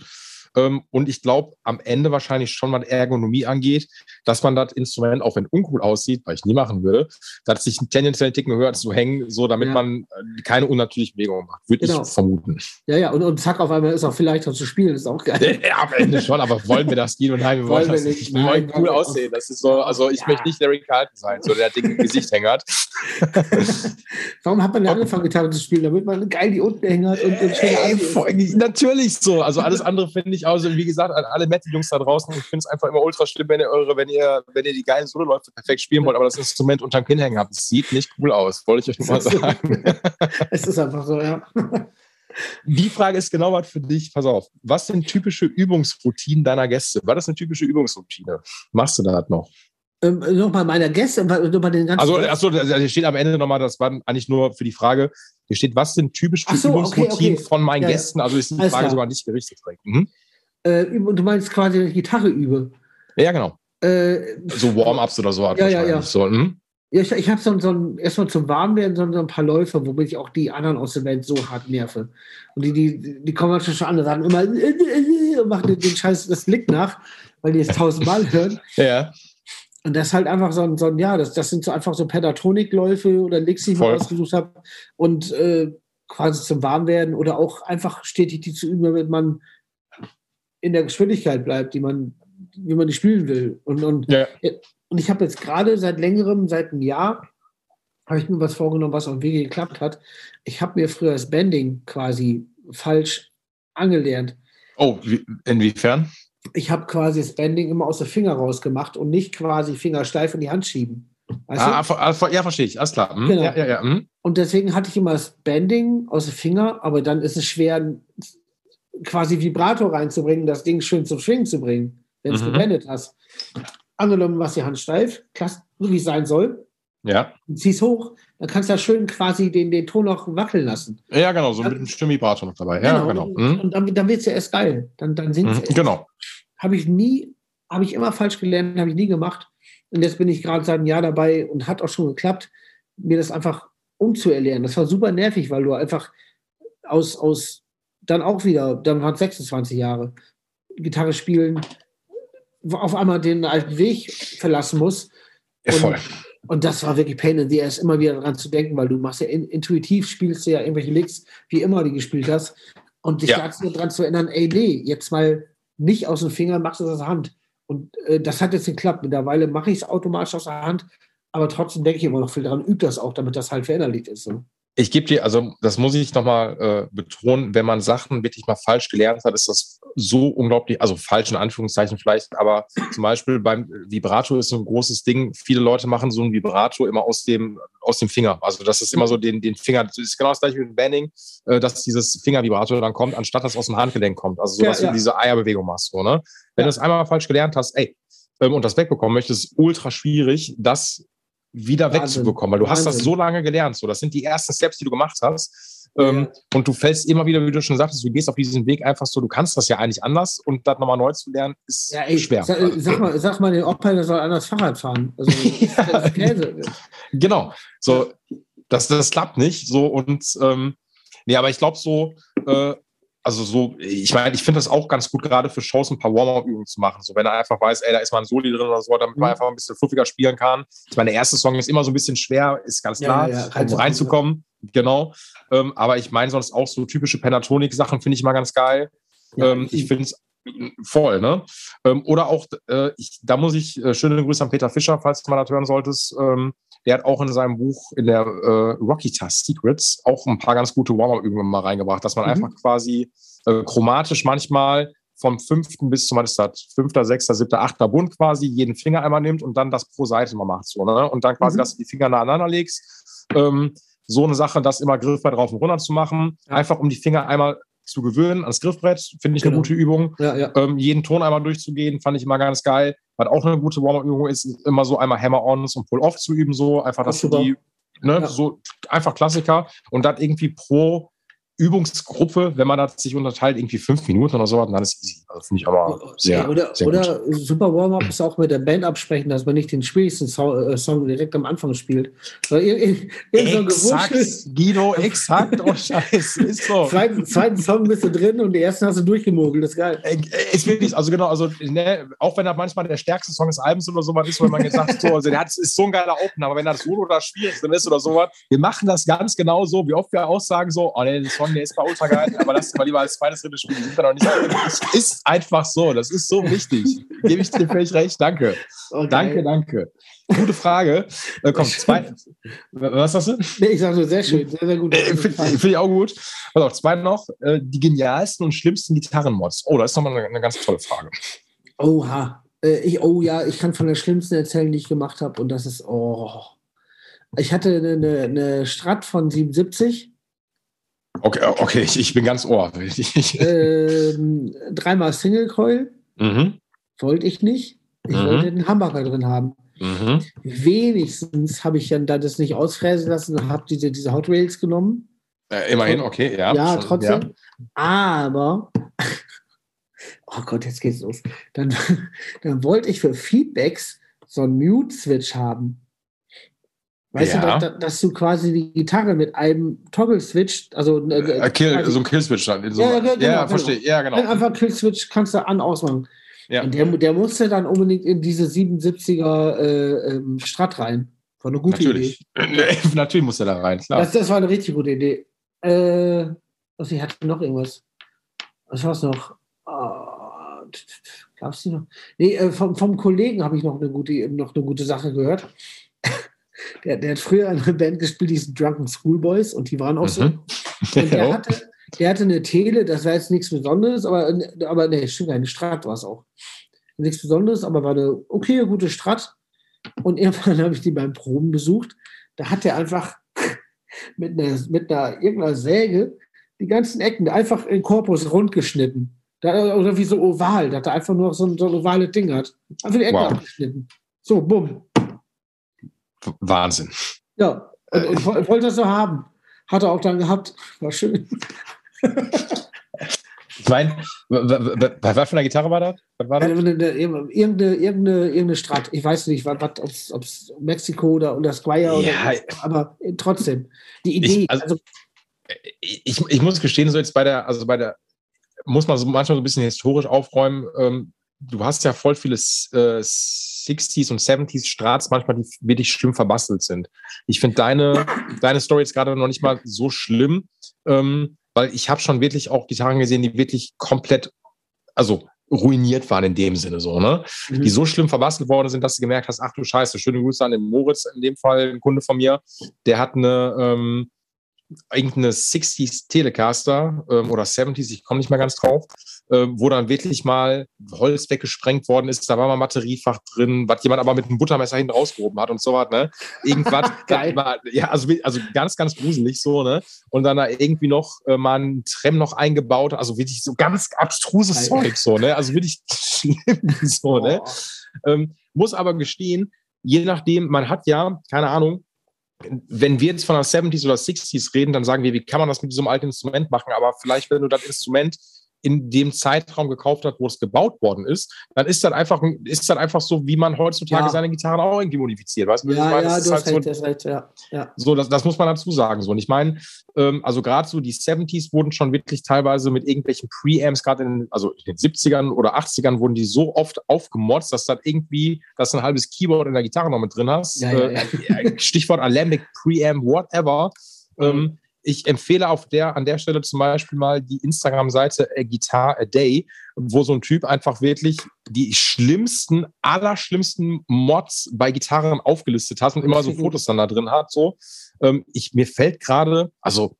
Ähm, und ich glaube, am Ende wahrscheinlich schon, was Ergonomie angeht, dass man das Instrument, auch wenn uncool aussieht, weil ich nie machen würde, dass sich tendenziell einen Ticken höher zu hängen, so damit ja. man äh, keine unnatürliche Bewegung macht, würde genau. ich vermuten. Ja, ja, und, und zack, auf einmal ist auch viel leichter zu spielen, ist auch geil. Ja, am Ende schon, aber wollen wir das gehen und nein, wir wollen, wollen das nicht. Ich will nein, cool aussehen. Das ist so, also ich ja. möchte nicht Larry Carlton sein, so der Ding im Gesicht hängert. Warum hat man da angefangen, Gitarre zu spielen? Damit man geil die unten hängert und, und schöne Natürlich so. Also alles andere finde ich aus. Und wie gesagt, an alle Metal-Jungs da draußen, ich finde es einfach immer ultra schlimm, wenn ihr eure, wenn ihr, wenn ihr die geilen Solo-Läufe perfekt spielen wollt, aber das Instrument unterm Kinn hängen habt. Das sieht nicht cool aus, wollte ich euch nur mal sagen. es ist einfach so, ja. Die Frage ist genau was für dich. Pass auf. Was sind typische Übungsroutinen deiner Gäste? War das eine typische Übungsroutine? Machst du das noch? Ähm, nochmal meiner Gäste, nochmal den ganzen. Also, achso, hier steht am Ende nochmal, das war eigentlich nur für die Frage, hier steht, was sind typische so, Übungsroutinen okay, okay. von meinen ja, Gästen? Also ist die Frage klar. sogar nicht gerichtet. Mhm. Äh, du meinst quasi, dass ich Gitarre übe. Ja, genau. Äh, so Warm-ups oder so. Ja, ja, ja. So, hm? ja. Ich, ich habe so, so ein, erstmal zum Warmwerden so, so ein paar Läufe, womit ich auch die anderen aus der Welt so hart nerve. Und die, die, die kommen schon an und sagen immer und machen den, Scheiß das Lick nach, weil die es tausendmal hören. Ja. Und das ist halt einfach so ein, so ein ja, das, das sind so einfach so Pentatonik-Läufe oder Licks, die ich mir ausgesucht habe. Und äh, quasi zum Warmwerden oder auch einfach stetig die zu üben, damit man in der Geschwindigkeit bleibt, die man, wie man die spielen will. Und, und, ja. und ich habe jetzt gerade seit längerem, seit einem Jahr, habe ich mir was vorgenommen, was auch wirklich geklappt hat. Ich habe mir früher das Bending quasi falsch angelernt. Oh, wie, inwiefern? ich habe quasi das Bending immer aus der Finger rausgemacht und nicht quasi Finger steif in die Hand schieben. Weißt ah, ah ja, verstehe ich, alles klar. Hm? Genau. Ja, ja, ja. Hm? Und deswegen hatte ich immer das Bending aus dem Finger, aber dann ist es schwer, quasi Vibrator reinzubringen, das Ding schön zum Schwingen zu bringen, wenn es mhm. gebendet hast. Angenommen, machst die Hand steif, klasse, wie es sein soll. Ja. Ziehst hoch, dann kannst du da schön quasi den, den Ton noch wackeln lassen. Ja, genau, so mit einem Stimmvibrator noch dabei. Ja, genau. genau. Mhm. Und dann, dann wird es ja erst geil. Dann, dann sind mhm. Genau. Habe ich nie, habe ich immer falsch gelernt, habe ich nie gemacht. Und jetzt bin ich gerade seit einem Jahr dabei und hat auch schon geklappt, mir das einfach umzuerlernen. Das war super nervig, weil du einfach aus, aus dann auch wieder, dann waren es 26 Jahre, Gitarre spielen, auf einmal den alten Weg verlassen muss. Ja, voll. Und, und das war wirklich Pain in the Ass, immer wieder daran zu denken, weil du machst ja in, intuitiv, spielst du ja irgendwelche Licks, wie immer die gespielt hast. Und dich ja. daran zu erinnern, ey, nee, jetzt mal nicht aus dem Finger, machst du es aus der Hand. Und äh, das hat jetzt geklappt. Mittlerweile mache ich es automatisch aus der Hand, aber trotzdem denke ich immer noch viel daran, übe das auch, damit das halt verinnerlicht ist. So ich gebe dir, also das muss ich nochmal äh, betonen, wenn man Sachen wirklich mal falsch gelernt hat, ist das so unglaublich, also falsch in Anführungszeichen vielleicht, aber zum Beispiel beim Vibrato ist so ein großes Ding. Viele Leute machen so ein Vibrato immer aus dem, aus dem Finger. Also das ist immer so den, den Finger, das ist genau das gleiche wie mit Banning, äh, dass dieses Fingervibrato dann kommt, anstatt dass es aus dem Handgelenk kommt. Also so, dass ja, ja. du diese Eierbewegung machst. So, ne? Wenn ja. du das einmal falsch gelernt hast, ey, ähm, und das wegbekommen möchtest, ist ultra schwierig, das wieder Wahnsinn. wegzubekommen, weil du Wahnsinn. hast das so lange gelernt. So, das sind die ersten Steps, die du gemacht hast. Ähm, ja. Und du fällst immer wieder, wie du schon sagtest, du gehst auf diesen Weg einfach so, du kannst das ja eigentlich anders und das nochmal neu zu lernen, ist ja, ey, schwer. Sag, sag, mal, sag mal den Opa, der soll anders Fahrrad fahren. Also, das Käse. genau. So, das, das klappt nicht. So und ähm, nee, aber ich glaube so, äh, also so, ich meine, ich finde das auch ganz gut, gerade für Shows ein paar Warm-up-Übungen zu machen. So, wenn er einfach weiß, ey, da ist mal ein Soli drin oder so, damit man mhm. einfach ein bisschen fluffiger spielen kann. Ich meine, der erste Song ist immer so ein bisschen schwer, ist ganz klar, ja, ja, um reinzukommen. Ja. Genau. Ähm, aber ich meine sonst auch so typische Pentatonic-Sachen finde ich mal ganz geil. ähm, ich finde es Voll, ne? Ähm, oder auch, äh, ich, da muss ich, äh, schöne Grüße an Peter Fischer, falls du mal das hören solltest. Ähm, der hat auch in seinem Buch, in der äh, Rocky Task Secrets, auch ein paar ganz gute Warm-Up-Übungen mal reingebracht, dass man mhm. einfach quasi äh, chromatisch manchmal vom fünften bis zum, was ist das, fünfter, sechster, siebter, achter Bund quasi jeden Finger einmal nimmt und dann das pro Seite mal macht. So, ne? Und dann quasi, mhm. dass du die Finger nacheinander legst. Ähm, so eine Sache, das immer griffbereit rauf und runter zu machen. Einfach um die Finger einmal zu gewöhnen ans Griffbrett, finde ich genau. eine gute Übung. Ja, ja. Ähm, jeden Ton einmal durchzugehen, fand ich immer ganz geil. Was auch eine gute Warm-up-Übung ist, immer so einmal Hammer-Ons und Pull-Off zu üben, so einfach, dass du die, ne, so einfach Klassiker und dann irgendwie pro Übungsgruppe, wenn man das sich unterteilt, irgendwie fünf Minuten oder so, dann ist easy. Also finde ich aber sehr, ja, oder, sehr oder super Warm-up ist auch mit der Band absprechen, dass man nicht den schwierigsten äh, Song direkt am Anfang spielt. exakt, Guido, exakt, oh Scheiß, ist so. Zweiten, zweiten Song bist du drin und den ersten hast du durchgemogelt, das ist geil. Äh, ist wirklich, also genau, also ne, auch wenn das manchmal der stärkste Song des Albums oder sowas ist, wenn man jetzt sagt, so, also der hat, ist so ein geiler Opener, aber wenn das Solo oder schwierig ist oder sowas, wir machen das ganz genau so, wie oft wir auch sagen so, oh ne, der Song der ist bei ultra geil, aber lass mal lieber als zweites drittes Spiel. Sind wir noch nicht. Das ist einfach so. Das ist so wichtig. Gebe ich dir völlig recht. Danke. Okay. Danke, danke. Gute Frage. Äh, komm, zwei. Was hast du? Nee, ich sage so, sehr schön. Sehr, sehr gut. Äh, Finde find ich auch gut. Also, zwei noch. Äh, die genialsten und schlimmsten Gitarrenmods. Oh, das ist nochmal eine, eine ganz tolle Frage. Oha. Äh, ich, oh ja, ich kann von der schlimmsten erzählen, die ich gemacht habe. Und das ist, oh. Ich hatte eine, eine Strat von 77 Okay, okay ich, ich bin ganz ohr. ähm, dreimal Single Coil. Mhm. Wollte ich nicht. Ich mhm. wollte den Hamburger drin haben. Mhm. Wenigstens habe ich dann das nicht ausfräsen lassen und habe diese, diese Hot Rails genommen. Äh, immerhin, okay, ja. Ja, schon, trotzdem. Ja. Aber, oh Gott, jetzt geht's los. Dann, dann wollte ich für Feedbacks so einen Mute-Switch haben. Weißt ja. du, dass, dass, du quasi die Gitarre mit einem Toggle-Switch, also äh, äh Kill, so ein Kill-Switch dann. So ja, genau, ja, genau. verstehe. Ja, genau. Einfach Kill-Switch kannst du an ausmachen. Ja. Und der, der musste dann unbedingt in diese 77er äh, ähm, Strat rein. War eine gute Natürlich. Idee. Natürlich muss er da rein, klar. Das, das war eine richtig gute Idee. Äh, also ich hatte noch irgendwas. Was war es noch? Oh, Gab es die noch? Nee, äh, vom, vom Kollegen habe ich noch eine, gute, noch eine gute Sache gehört der, der hat früher eine Band gespielt, die hieß Drunken Schoolboys und die waren auch so. Mhm. Und der hatte, der hatte eine Tele, das war jetzt nichts Besonderes, aber, aber nee, stimmt, eine Strat war es auch. Nichts Besonderes, aber war eine okay, gute Strat. Und irgendwann habe ich die beim Proben besucht. Da hat er einfach mit einer, mit einer irgendeiner Säge die ganzen Ecken einfach in Korpus rund geschnitten. Da, oder wie so oval, dass er einfach nur so ein, so ein ovale Ding hat. Einfach die Ecken wow. abgeschnitten. So, bumm. Wahnsinn. Ja, und, und ich wollte das so haben. Hat er auch dann gehabt. War schön. Ich meine, bei was für einer Gitarre war das? Was war das? Irgendeine, irgendeine, irgendeine Strat. Ich weiß nicht, ob es Mexiko oder, oder Squire ja, oder aber trotzdem. Die Idee. Ich, also, also, ich, ich muss gestehen, so jetzt bei der, also bei der, muss man so manchmal so ein bisschen historisch aufräumen. Ähm, du hast ja voll viele äh, 60s und 70s Strats manchmal, die wirklich schlimm verbastelt sind. Ich finde deine, deine Story jetzt gerade noch nicht mal so schlimm, ähm, weil ich habe schon wirklich auch Gitarren gesehen, die wirklich komplett, also ruiniert waren in dem Sinne so, ne? Mhm. Die so schlimm verbastelt worden sind, dass du gemerkt hast, ach du Scheiße, schöne Grüße an den Moritz, in dem Fall ein Kunde von mir, der hat eine, ähm, irgendeine 60s Telecaster ähm, oder 70s, ich komme nicht mehr ganz drauf, wo dann wirklich mal Holz weggesprengt worden ist, da war mal Materiefach drin, was jemand aber mit einem Buttermesser hinten rausgehoben hat und so was, ne? Irgendwas, war, ja, also, also ganz, ganz gruselig so, ne? Und dann da irgendwie noch äh, mal ein Trem noch eingebaut, also wirklich so ganz abstruses Zeug, so, ne? Also wirklich schlimm, so, ne? Ähm, muss aber gestehen, je nachdem, man hat ja, keine Ahnung, wenn wir jetzt von der 70s oder 60s reden, dann sagen wir, wie kann man das mit diesem alten Instrument machen? Aber vielleicht, wenn du das Instrument in dem Zeitraum gekauft hat, wo es gebaut worden ist, dann ist das einfach, ist das einfach so, wie man heutzutage ja. seine Gitarren auch irgendwie modifiziert. Weißt du, ja, ja, das du hast halt recht, so, recht, ja. ja. So, das, das muss man dazu sagen. So. Und ich meine, ähm, also gerade so die 70s wurden schon wirklich teilweise mit irgendwelchen Preamps, gerade in, also in den 70ern oder 80ern, wurden die so oft aufgemotzt, dass das irgendwie, dass ein halbes Keyboard in der Gitarre noch mit drin hast. Ja, äh, Stichwort Alembic, Preamp, whatever. Ähm, ich empfehle auf der, an der Stelle zum Beispiel mal die Instagram-Seite A Guitar a Day, wo so ein Typ einfach wirklich die schlimmsten, allerschlimmsten Mods bei Gitarren aufgelistet hat und immer so Fotos dann da drin hat. So, ähm, ich, mir fällt gerade, also,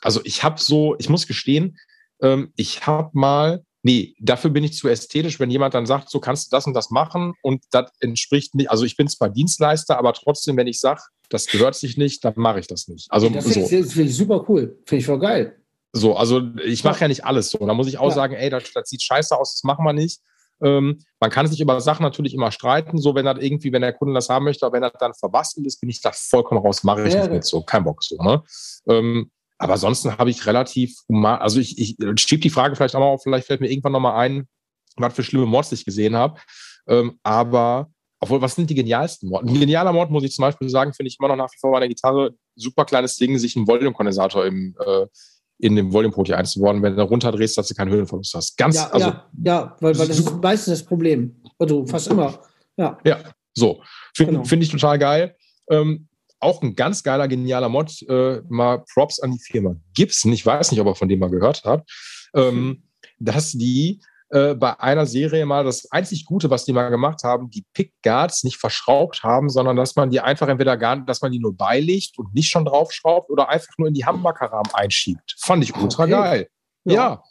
also ich habe so, ich muss gestehen, ähm, ich habe mal nee, dafür bin ich zu ästhetisch, wenn jemand dann sagt, so kannst du das und das machen und das entspricht nicht, also ich bin zwar Dienstleister, aber trotzdem, wenn ich sage, das gehört sich nicht, dann mache ich das nicht. Also das finde so. ich, find ich super cool, finde ich voll geil. So, also ich mache ja. nicht alles so. Da muss ich auch ja. sagen, ey, das, das, sieht scheiße aus, das machen wir nicht. Ähm, man kann sich über Sachen natürlich immer streiten, so wenn das irgendwie, wenn der Kunde das haben möchte, aber wenn das dann verbastelt ist, bin ich da vollkommen raus, mache ich ja, nicht mit so, kein Bock so. Ne? Ähm, aber ansonsten habe ich relativ human, also ich, ich schiebe die Frage vielleicht auch mal auf, vielleicht fällt mir irgendwann nochmal ein, was für schlimme Mords ich gesehen habe. Ähm, aber, obwohl, was sind die genialsten Mord? Ein genialer Mord, muss ich zum Beispiel sagen, finde ich immer noch nach wie vor bei der Gitarre super kleines Ding, sich einen Volume-Kondensator im, äh, in dem Volume-Port hier einzubauen. Wenn du runterdrehst, dass du keinen Höhenverlust hast. Ganz, ja, also, ja, ja, weil, weil das ist meistens das Problem. Also fast immer. Ja, ja so. Finde genau. find ich total geil. Ähm, auch ein ganz geiler, genialer Mod. Äh, mal Props an die Firma Gibson. Ich weiß nicht, ob er von dem mal gehört hat. Ähm, dass die äh, bei einer Serie mal das einzig Gute, was die mal gemacht haben, die Pickguards nicht verschraubt haben, sondern dass man die einfach entweder gar, dass man die nur beilegt und nicht schon draufschraubt oder einfach nur in die Hamburgerrahmen einschiebt. Fand ich ultra okay. geil. Ja. ja.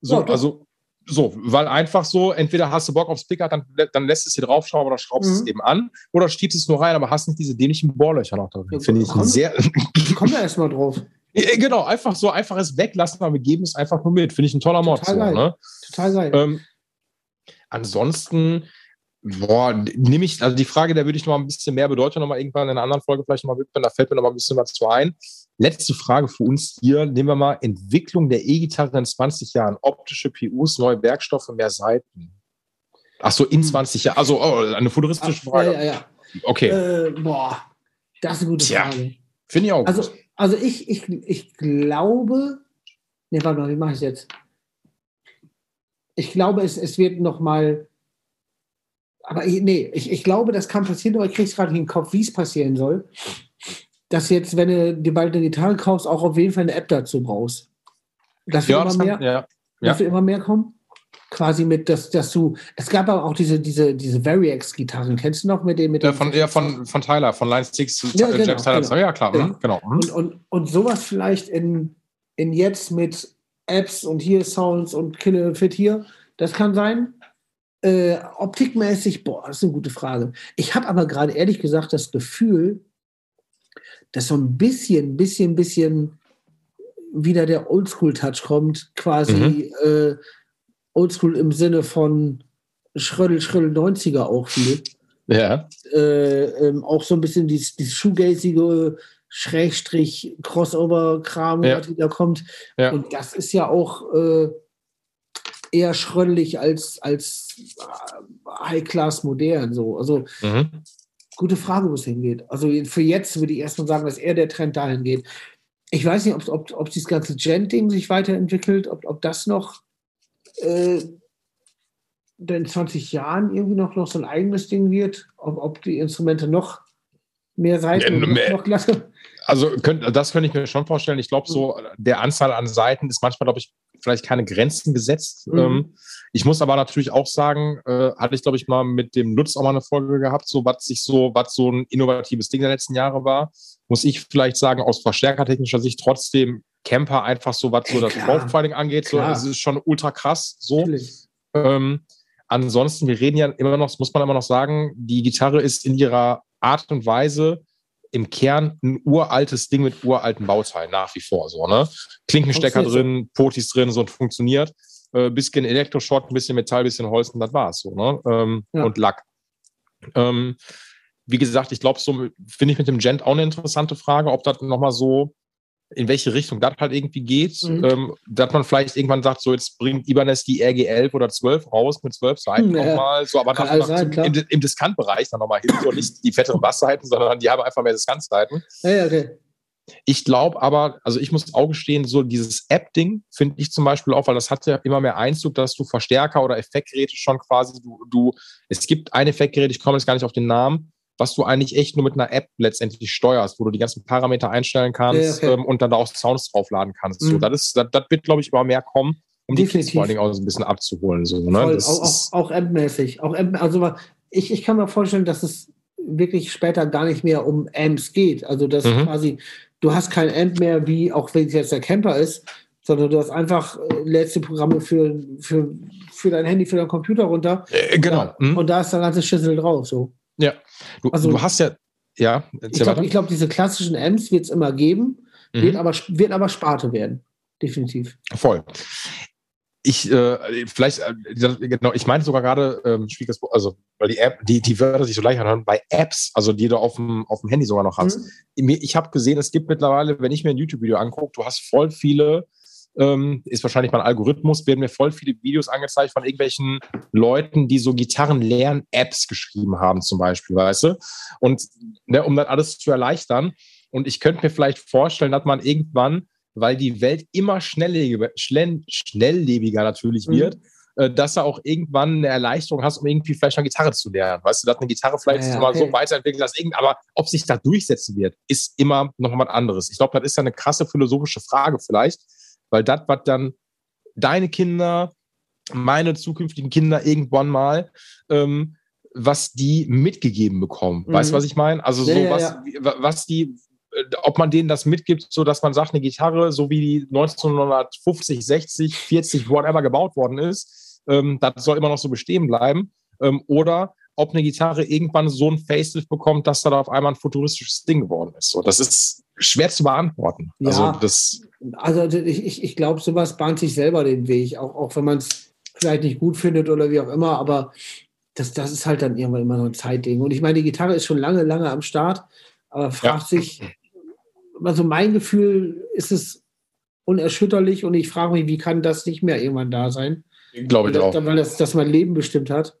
So, ja, also so, weil einfach so, entweder hast du Bock aufs Picker, dann, dann lässt es hier draufschrauben oder schraubst mhm. es eben an oder schiebst es nur rein, aber hast nicht diese dämlichen Bohrlöcher noch drin. Ja, Finde ich sehr. Komm da erstmal drauf. Ja, genau, einfach so einfaches Weglassen, aber wir geben es einfach nur mit. Finde ich ein toller Mod. Total geil. ne? Total geil. Ähm, ansonsten, boah, nehme ich, also die Frage, da würde ich noch mal ein bisschen mehr Bedeutung noch mal irgendwann in einer anderen Folge vielleicht noch mal widmen, da fällt mir noch mal ein bisschen was zu ein. Letzte Frage für uns hier. Nehmen wir mal Entwicklung der E-Gitarre in 20 Jahren. Optische PUs, neue Werkstoffe, mehr Seiten. Ach so, in 20 hm. Jahren. Also oh, eine futuristische Ach, Frage. Ja, ja, ja. Okay. Äh, boah, das ist eine gute Frage. Finde ich auch. Also, also ich, ich, ich glaube, ne, warte mal, wie mache ich es jetzt? Ich glaube, es, es wird noch mal, aber ich, nee, ich, ich glaube, das kann passieren, aber ich kriege es gerade in den Kopf, wie es passieren soll dass jetzt, wenn du dir bald eine Gitarre kaufst, auch auf jeden Fall eine App dazu brauchst. Das wird ja, immer das mehr, kann, ja. Wird immer mehr kommen. Quasi mit, dass, dass du, es gab aber auch diese, diese, diese Variax-Gitarren, kennst du noch mit dem? Mit ja, von, ja, von, von Tyler, von Line 6 ja, genau, James Tyler. Genau. Ja, klar, genau. genau. Mhm. Und, und, und sowas vielleicht in, in jetzt mit Apps und hier Sounds und Killer Fit hier, das kann sein. Äh, optikmäßig, boah, das ist eine gute Frage. Ich habe aber gerade ehrlich gesagt das Gefühl, dass so ein bisschen, bisschen, bisschen wieder der Oldschool-Touch kommt, quasi mhm. äh, Oldschool im Sinne von Schrödel, Schrödel 90er auch viel. Ja. Äh, ähm, auch so ein bisschen dieses, dieses Shoegazige Schrägstrich Crossover-Kram, ja. was da kommt. Ja. Und das ist ja auch äh, eher schrödelig als, als äh, High-Class modern. So. Also mhm. Gute Frage, wo es hingeht. Also für jetzt würde ich erstmal sagen, dass eher der Trend dahin geht. Ich weiß nicht, ob, ob, ob dieses ganze Gent-Ding sich weiterentwickelt, ob, ob das noch äh, in 20 Jahren irgendwie noch, noch so ein eigenes Ding wird, ob, ob die Instrumente noch mehr Seiten ja, mehr, noch klasse. Also könnt, das könnte ich mir schon vorstellen. Ich glaube, so der Anzahl an Seiten ist manchmal, glaube ich, vielleicht keine Grenzen gesetzt. Mhm. Ich muss aber natürlich auch sagen, äh, hatte ich, glaube ich, mal mit dem Lutz auch mal eine Folge gehabt, so was sich so, was so ein innovatives Ding der letzten Jahre war, muss ich vielleicht sagen, aus verstärkertechnischer Sicht trotzdem Camper einfach so, was so das Profiling angeht, so, es ist schon ultra krass so. Ähm, ansonsten, wir reden ja immer noch, muss man immer noch sagen, die Gitarre ist in ihrer Art und Weise im Kern ein uraltes Ding mit uralten Bauteilen nach wie vor. So, ne? Klinkenstecker drin, Potis drin, so und funktioniert. Äh, bisschen Elektroschrott, ein bisschen Metall, ein bisschen Holz und das war's so, ne? Ähm, ja. Und Lack. Ähm, wie gesagt, ich glaube, so finde ich mit dem Gent auch eine interessante Frage, ob das nochmal so in welche Richtung das halt irgendwie geht, mhm. ähm, dass man vielleicht irgendwann sagt, so jetzt bringt Ibanez die RG11 oder 12 raus mit 12 Seiten ja. nochmal, so aber dann sein, im, im Diskantbereich dann nochmal hin, so nicht die fetteren Bassseiten, sondern die haben einfach mehr Diskantseiten. Ja, okay. Ich glaube aber, also ich muss auch gestehen, so dieses App-Ding finde ich zum Beispiel auch, weil das hat ja immer mehr Einzug, dass du Verstärker oder Effektgeräte schon quasi, du, du es gibt ein Effektgerät, ich komme jetzt gar nicht auf den Namen, was du eigentlich echt nur mit einer App letztendlich steuerst, wo du die ganzen Parameter einstellen kannst ja, okay. ähm, und dann da auch Sounds draufladen kannst. Mhm. So, das, ist, das, das wird, glaube ich, immer mehr kommen, um Definitiv. die Kids vor allen Dingen auch so ein bisschen abzuholen. So, ne? Voll, auch, auch, auch App-mäßig. Auch App, also ich, ich kann mir vorstellen, dass es wirklich später gar nicht mehr um Amps geht. Also dass mhm. quasi, du hast kein Amp mehr, wie auch wenn es jetzt der Camper ist, sondern du hast einfach äh, letzte Programme für, für, für dein Handy, für deinen Computer runter. Äh, genau. Mhm. Und da ist der ganze Schüssel drauf. So. Ja. Du, also, du hast ja, ja, ich glaube, glaub, diese klassischen Amps wird es immer geben, mhm. wird, aber, wird aber Sparte werden. Definitiv. Voll ich äh, vielleicht äh, genau ich meine sogar gerade ähm, also weil die App die die Wörter sich so leicht anhören bei Apps also die du auf dem auf dem Handy sogar noch hast mhm. ich habe gesehen es gibt mittlerweile wenn ich mir ein YouTube Video angucke du hast voll viele ähm, ist wahrscheinlich mein Algorithmus werden mir voll viele Videos angezeigt von irgendwelchen Leuten die so Gitarren lernen Apps geschrieben haben zum Beispiel weißt du und ne, um das alles zu erleichtern und ich könnte mir vielleicht vorstellen dass man irgendwann weil die Welt immer schnelllebiger, schnelllebiger natürlich mhm. wird, äh, dass du auch irgendwann eine Erleichterung hast, um irgendwie vielleicht eine Gitarre zu lernen. Weißt du, dass eine Gitarre vielleicht ja, ja, okay. so weiterentwickelt, dass irgend, aber ob sich da durchsetzen wird, ist immer noch mal was anderes. Ich glaube, das ist ja eine krasse philosophische Frage vielleicht, weil das, was dann deine Kinder, meine zukünftigen Kinder irgendwann mal, ähm, was die mitgegeben bekommen. Mhm. Weißt du, was ich meine? Also so ja, was, was die, äh, ob man denen das mitgibt, so dass man sagt, eine Gitarre, so wie die 1950, 60, 40, whatever gebaut worden ist, ähm, das soll immer noch so bestehen bleiben. Ähm, oder ob eine Gitarre irgendwann so ein Facelift bekommt, dass da auf einmal ein futuristisches Ding geworden ist. So, das ist schwer zu beantworten. Ja, also, das also ich, ich glaube, sowas bahnt sich selber den Weg, auch, auch wenn man es vielleicht nicht gut findet oder wie auch immer, aber das, das ist halt dann irgendwann immer so ein Zeitding. Und ich meine, die Gitarre ist schon lange, lange am Start, aber fragt ja. sich, also mein Gefühl ist es unerschütterlich und ich frage mich, wie kann das nicht mehr irgendwann da sein? Glaube ich das, auch. Weil das, das mein Leben bestimmt hat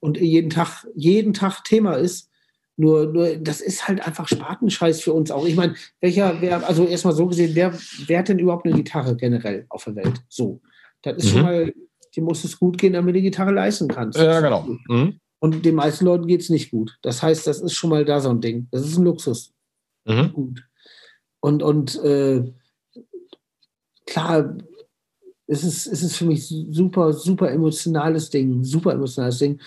und jeden Tag, jeden Tag Thema ist. Nur, nur, das ist halt einfach Spatenscheiß für uns auch. Ich meine, welcher, wer, also erstmal so gesehen, wer, wer hat denn überhaupt eine Gitarre generell auf der Welt? So. Das ist mhm. schon mal, dir muss es gut gehen, damit du die Gitarre leisten kannst. Ja, genau. Mhm. Und den meisten Leuten geht es nicht gut. Das heißt, das ist schon mal da so ein Ding. Das ist ein Luxus. Mhm. Gut. Und, und äh, klar, es ist, es ist für mich super, super emotionales Ding, super emotionales Ding.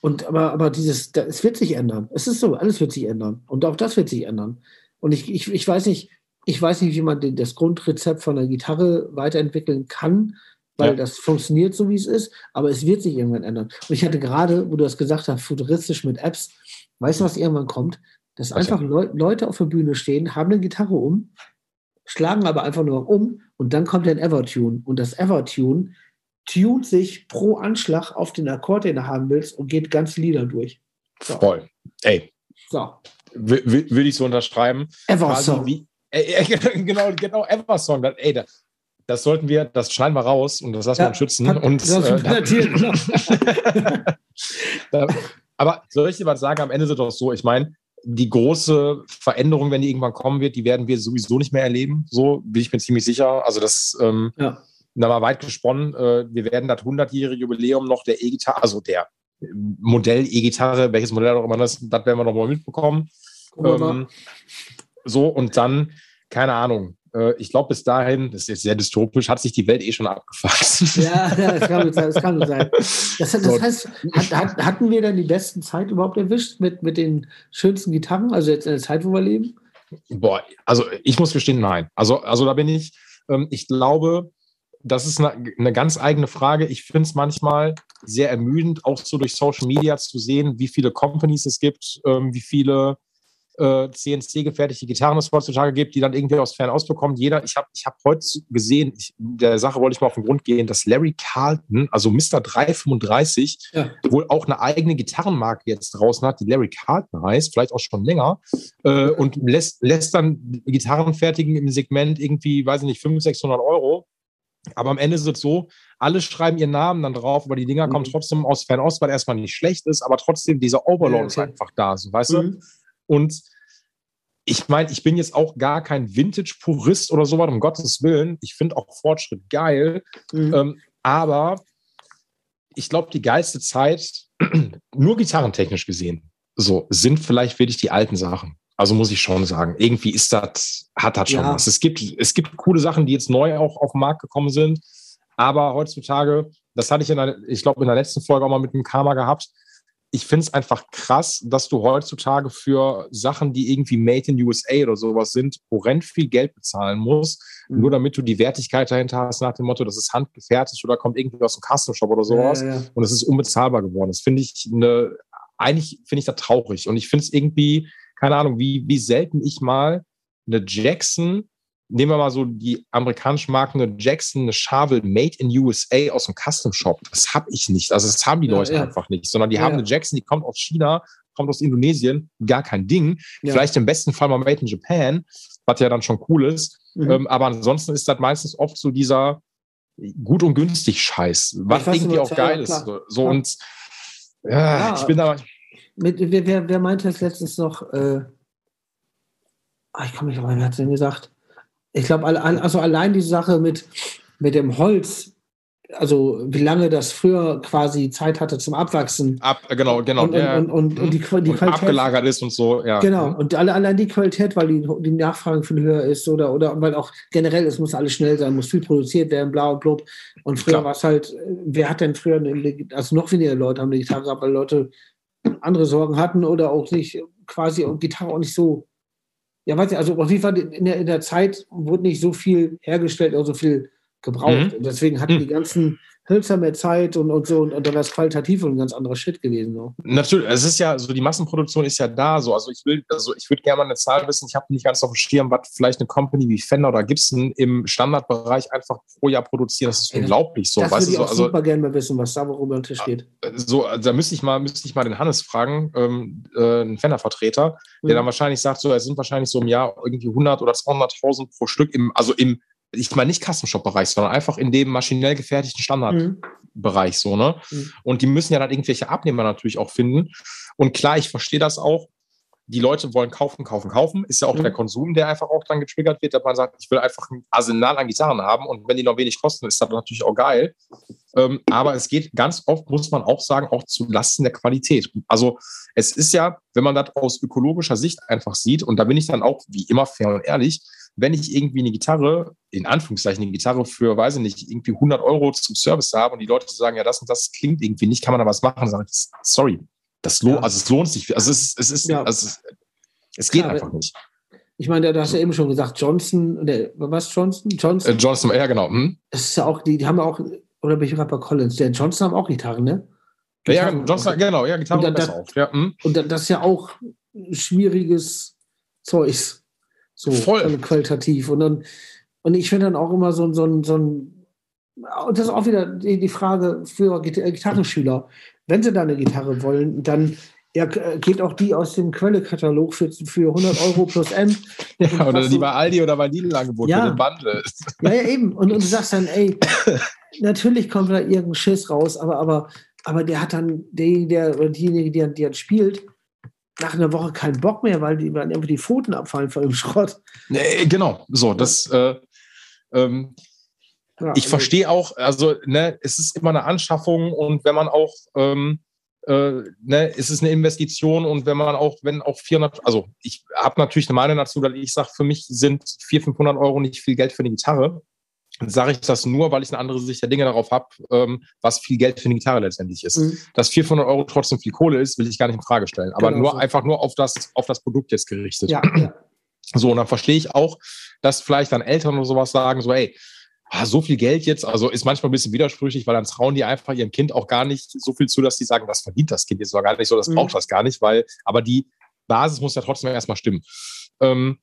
Und aber, aber dieses, es wird sich ändern. Es ist so, alles wird sich ändern. Und auch das wird sich ändern. Und ich, ich, ich weiß nicht, ich weiß nicht, wie man den, das Grundrezept von der Gitarre weiterentwickeln kann, weil ja. das funktioniert so, wie es ist, aber es wird sich irgendwann ändern. Und ich hatte gerade, wo du das gesagt hast, futuristisch mit Apps, weißt du, was irgendwann kommt? Dass Was einfach Le Leute auf der Bühne stehen, haben eine Gitarre um, schlagen aber einfach nur um und dann kommt ein Evertune. Und das Evertune tunt sich pro Anschlag auf den Akkord, den du haben willst und geht ganz Lieder durch. So. Voll. Ey. So. Würde ich so unterschreiben. Eversong. Wie, äh, genau, genau, Eversong. Ey, das, das sollten wir, das schneiden wir raus und das lassen ja, wir uns schützen. Hat, und, äh, da, aber soll ich dir was sagen? Am Ende ist es doch so, ich meine, die große Veränderung, wenn die irgendwann kommen wird, die werden wir sowieso nicht mehr erleben. So bin ich mir ziemlich sicher. Also das, ähm, ja. Da mal weit gesponnen. Äh, wir werden das 100-jährige Jubiläum noch der E-Gitarre, also der Modell E-Gitarre, welches Modell auch immer das, das werden wir noch mal mitbekommen. Ähm, so und dann, keine Ahnung, äh, ich glaube, bis dahin, das ist jetzt sehr dystopisch, hat sich die Welt eh schon abgefasst. Ja, ja das kann. Das, kann gut sein. das, das heißt, hat, hatten wir dann die besten Zeit überhaupt erwischt mit, mit den schönsten Gitarren, also jetzt in der Zeit, wo wir leben? Boah, also ich muss gestehen, nein. Also, also da bin ich, ähm, ich glaube, das ist eine, eine ganz eigene Frage. Ich finde es manchmal sehr ermüdend, auch so durch Social Media zu sehen, wie viele Companies es gibt, ähm, wie viele äh, CNC-gefertigte Gitarren es heutzutage gibt, die dann irgendwie aus Fernost bekommt. Jeder, ich habe ich hab heute gesehen, ich, der Sache wollte ich mal auf den Grund gehen, dass Larry Carlton, also Mr. 335, ja. wohl auch eine eigene Gitarrenmarke jetzt draußen hat, die Larry Carlton heißt, vielleicht auch schon länger, äh, und lässt, lässt dann Gitarren fertigen im Segment irgendwie, weiß ich nicht, 500, 600 Euro. Aber am Ende ist es so, alle schreiben ihren Namen dann drauf, aber die Dinger mhm. kommen trotzdem aus Fernost, weil erstmal nicht schlecht ist, aber trotzdem dieser Overload okay. ist einfach da, so weißt mhm. du? Und ich meine, ich bin jetzt auch gar kein Vintage-Purist oder sowas, um Gottes Willen. Ich finde auch Fortschritt geil. Mhm. Ähm, aber ich glaube, die geilste Zeit, nur gitarrentechnisch gesehen, so, sind vielleicht wirklich die alten Sachen. Also muss ich schon sagen, irgendwie ist das, hat das schon ja. was. Es gibt, es gibt coole Sachen, die jetzt neu auch auf den Markt gekommen sind. Aber heutzutage, das hatte ich in der, ich glaube, in der letzten Folge auch mal mit dem Karma gehabt. Ich finde es einfach krass, dass du heutzutage für Sachen, die irgendwie made in USA oder sowas sind, horrend viel Geld bezahlen musst, mhm. nur damit du die Wertigkeit dahinter hast, nach dem Motto, das ist handgefertigt oder kommt irgendwie aus dem Custom Shop oder sowas. Ja, ja. Und es ist unbezahlbar geworden. Das finde ich eine, eigentlich finde ich das traurig. Und ich finde es irgendwie, keine Ahnung, wie, wie selten ich mal eine Jackson, nehmen wir mal so die amerikanischen Marken, eine Jackson, eine Charvel Made in USA aus dem Custom Shop. Das habe ich nicht. Also das haben die Leute ja, ja. einfach nicht, sondern die ja, haben eine Jackson, die kommt aus China, kommt aus Indonesien, gar kein Ding. Vielleicht im besten Fall mal Made in Japan, was ja dann schon cool ist. Mhm. Ähm, aber ansonsten ist das meistens oft so dieser gut und günstig Scheiß, was irgendwie auch geil ist. So, und ja, ich bin da. Mit, wer, wer, wer meinte das letztens noch? Äh, ah, ich komme nicht auf wer hat es denn gesagt? Ich glaube, also allein die Sache mit, mit dem Holz, also wie lange das früher quasi Zeit hatte zum Abwachsen. Ab, genau, genau. Und, ja. und, und, und, die, die Qualität. abgelagert ist und so, ja. Genau, und alle, allein die Qualität, weil die, die Nachfrage viel höher ist oder, oder weil auch generell, es muss alles schnell sein, muss viel produziert werden, blau und blub. Und früher war es halt, wer hat denn früher, eine, also noch weniger Leute haben eine Gitarre gehabt, weil Leute andere Sorgen hatten oder auch nicht quasi und Gitarre auch nicht so. Ja, weiß ich, also auf jeden Fall in der, in der Zeit wurde nicht so viel hergestellt oder so viel gebraucht. Mhm. Und deswegen hatten die ganzen Hölzer mehr Zeit und, und so und, und dann das qualitativ und ein ganz anderer Shit gewesen. So. Natürlich, es ist ja so, die Massenproduktion ist ja da so. Also ich will, also ich würde gerne mal eine Zahl wissen, ich habe nicht ganz auf dem Schirm, was vielleicht eine Company wie Fender oder Gibson im Standardbereich einfach pro Jahr produziert. Das ist Ey, unglaublich so. Das weißt würde ich auch also, super gerne mal wissen, was da worüber am Tisch geht. So, also da müsste ich mal, müsste ich mal den Hannes fragen, ähm, äh, einen Fender-Vertreter, der mhm. dann wahrscheinlich sagt, so, es sind wahrscheinlich so im Jahr irgendwie 100 oder 200.000 pro Stück im, also im ich meine nicht Custom-Shop-Bereich, sondern einfach in dem maschinell gefertigten Standardbereich mhm. so, ne? Mhm. Und die müssen ja dann irgendwelche Abnehmer natürlich auch finden. Und klar, ich verstehe das auch. Die Leute wollen kaufen, kaufen, kaufen. Ist ja auch mhm. der Konsum, der einfach auch dann getriggert wird, dass man sagt, ich will einfach ein Arsenal an Gitarren haben und wenn die noch wenig kosten, ist das natürlich auch geil. Ähm, aber es geht ganz oft, muss man auch sagen, auch zu Lasten der Qualität. Also es ist ja, wenn man das aus ökologischer Sicht einfach sieht, und da bin ich dann auch wie immer fair und ehrlich, wenn ich irgendwie eine Gitarre, in Anführungszeichen eine Gitarre für, weiß ich nicht, irgendwie 100 Euro zum Service habe und die Leute sagen, ja, das und das klingt irgendwie nicht, kann man da was machen, dann sage ich, sorry, das lohnt, ja. also es lohnt sich. Also es, es ist, ja. also es, es geht Klar, einfach nicht. Ich meine, du hast ja eben schon gesagt, Johnson, der, was Johnson? Johnson? Äh, Johnson, ja, genau. Hm? Das ist ja auch, die, die haben ja auch, oder bin ich gerade bei Collins, der Johnson haben auch Gitarren, ne? Gitarren, ja, Johnson, genau, ja, Gitarren und, das, auch. Ja, hm? und das ist ja auch schwieriges Zeugs. So Voll. qualitativ. Und dann, und ich finde dann auch immer so, so, so ein, und das ist auch wieder die, die Frage für Gitarrenschüler. Wenn sie da eine Gitarre wollen, dann ja, geht auch die aus dem Quellekatalog für, für 100 Euro plus M. ja, oder die bei Aldi oder bei Lidl angeboten ja. Bundle. ja, ja, eben. Und, und du sagst dann, ey, natürlich kommt da irgendein Schiss raus, aber, aber, aber der hat dann, derjenige, der, oder diejenige, die, die dann spielt, nach einer Woche keinen Bock mehr, weil die weil einfach die Pfoten abfallen vor dem Schrott. Nee, genau, so, das äh, ähm, ja, ich also, verstehe auch, also ne, es ist immer eine Anschaffung und wenn man auch ähm, äh, ne, es ist eine Investition und wenn man auch, wenn auch 400, also ich habe natürlich eine Meinung dazu, dass ich sage, für mich sind 400, 500 Euro nicht viel Geld für eine Gitarre sage ich das nur, weil ich eine andere Sicht der Dinge darauf habe, ähm, was viel Geld für eine Gitarre letztendlich ist. Mhm. Dass 400 Euro trotzdem viel Kohle ist, will ich gar nicht in Frage stellen. Aber genau nur so. einfach nur auf das, auf das Produkt jetzt gerichtet. Ja, ja. So, und dann verstehe ich auch, dass vielleicht dann Eltern oder sowas sagen, so, ey, ah, so viel Geld jetzt, also ist manchmal ein bisschen widersprüchlich, weil dann trauen die einfach ihrem Kind auch gar nicht so viel zu, dass die sagen, das verdient das Kind jetzt gar nicht so, das mhm. braucht das gar nicht, weil, aber die Basis muss ja trotzdem erstmal stimmen. Ähm,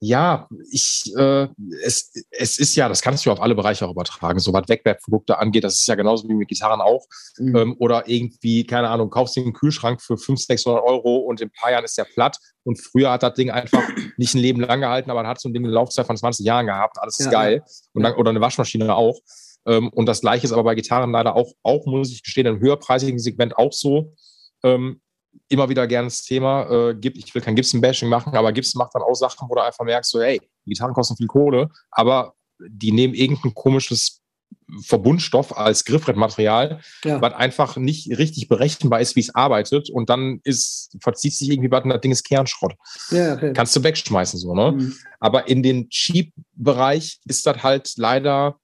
ja, ich, äh, es, es ist ja, das kannst du auf alle Bereiche auch übertragen, so was Wegwerfprodukte angeht, das ist ja genauso wie mit Gitarren auch. Mhm. Ähm, oder irgendwie, keine Ahnung, kaufst du einen Kühlschrank für 500, 600 Euro und in ein paar Jahren ist der platt. Und früher hat das Ding einfach nicht ein Leben lang gehalten, aber hat so ein Ding eine Laufzeit von 20 Jahren gehabt, alles ist ja, geil. Und dann, oder eine Waschmaschine auch. Ähm, und das gleiche ist aber bei Gitarren leider auch, auch muss ich gestehen, im höherpreisigen Segment auch so. Ähm, immer wieder gerne das Thema äh, gibt. Ich will kein Gibson-Bashing machen, aber Gibson macht dann auch Sachen, wo du einfach merkst, so, hey, die Gitarren kosten viel Kohle, aber die nehmen irgendein komisches Verbundstoff als Griffbrettmaterial, Ja. was einfach nicht richtig berechenbar ist, wie es arbeitet. Und dann ist, verzieht sich irgendwie was und das Ding ist Kernschrott. Ja, okay. Kannst du wegschmeißen, so, ne? Mhm. Aber in den Cheap-Bereich ist das halt leider,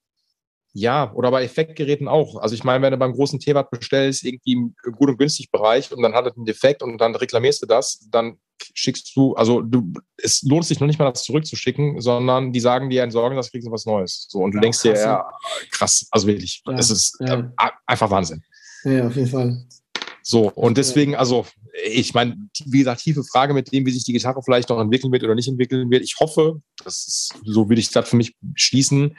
ja, oder bei Effektgeräten auch. Also ich meine, wenn du beim großen T-Watt bestellst, irgendwie im gut und günstig Bereich und dann hat es einen Defekt und dann reklamierst du das, dann schickst du, also du, es lohnt sich noch nicht mal, das zurückzuschicken, sondern die sagen dir, entsorgen das, kriegst du was Neues. So, und du Ja, denkst dir, krass, ja, krass, also wirklich, Ja, es ist ja. äh, einfach Wahnsinn. Ja, auf jeden Fall. So, und deswegen, also, ich meine, wie gesagt, tiefe Frage mit dem, wie sich die Gitarre vielleicht noch entwickeln wird oder nicht entwickeln wird. Ich hoffe, das ist, so würde ich das für mich schließen.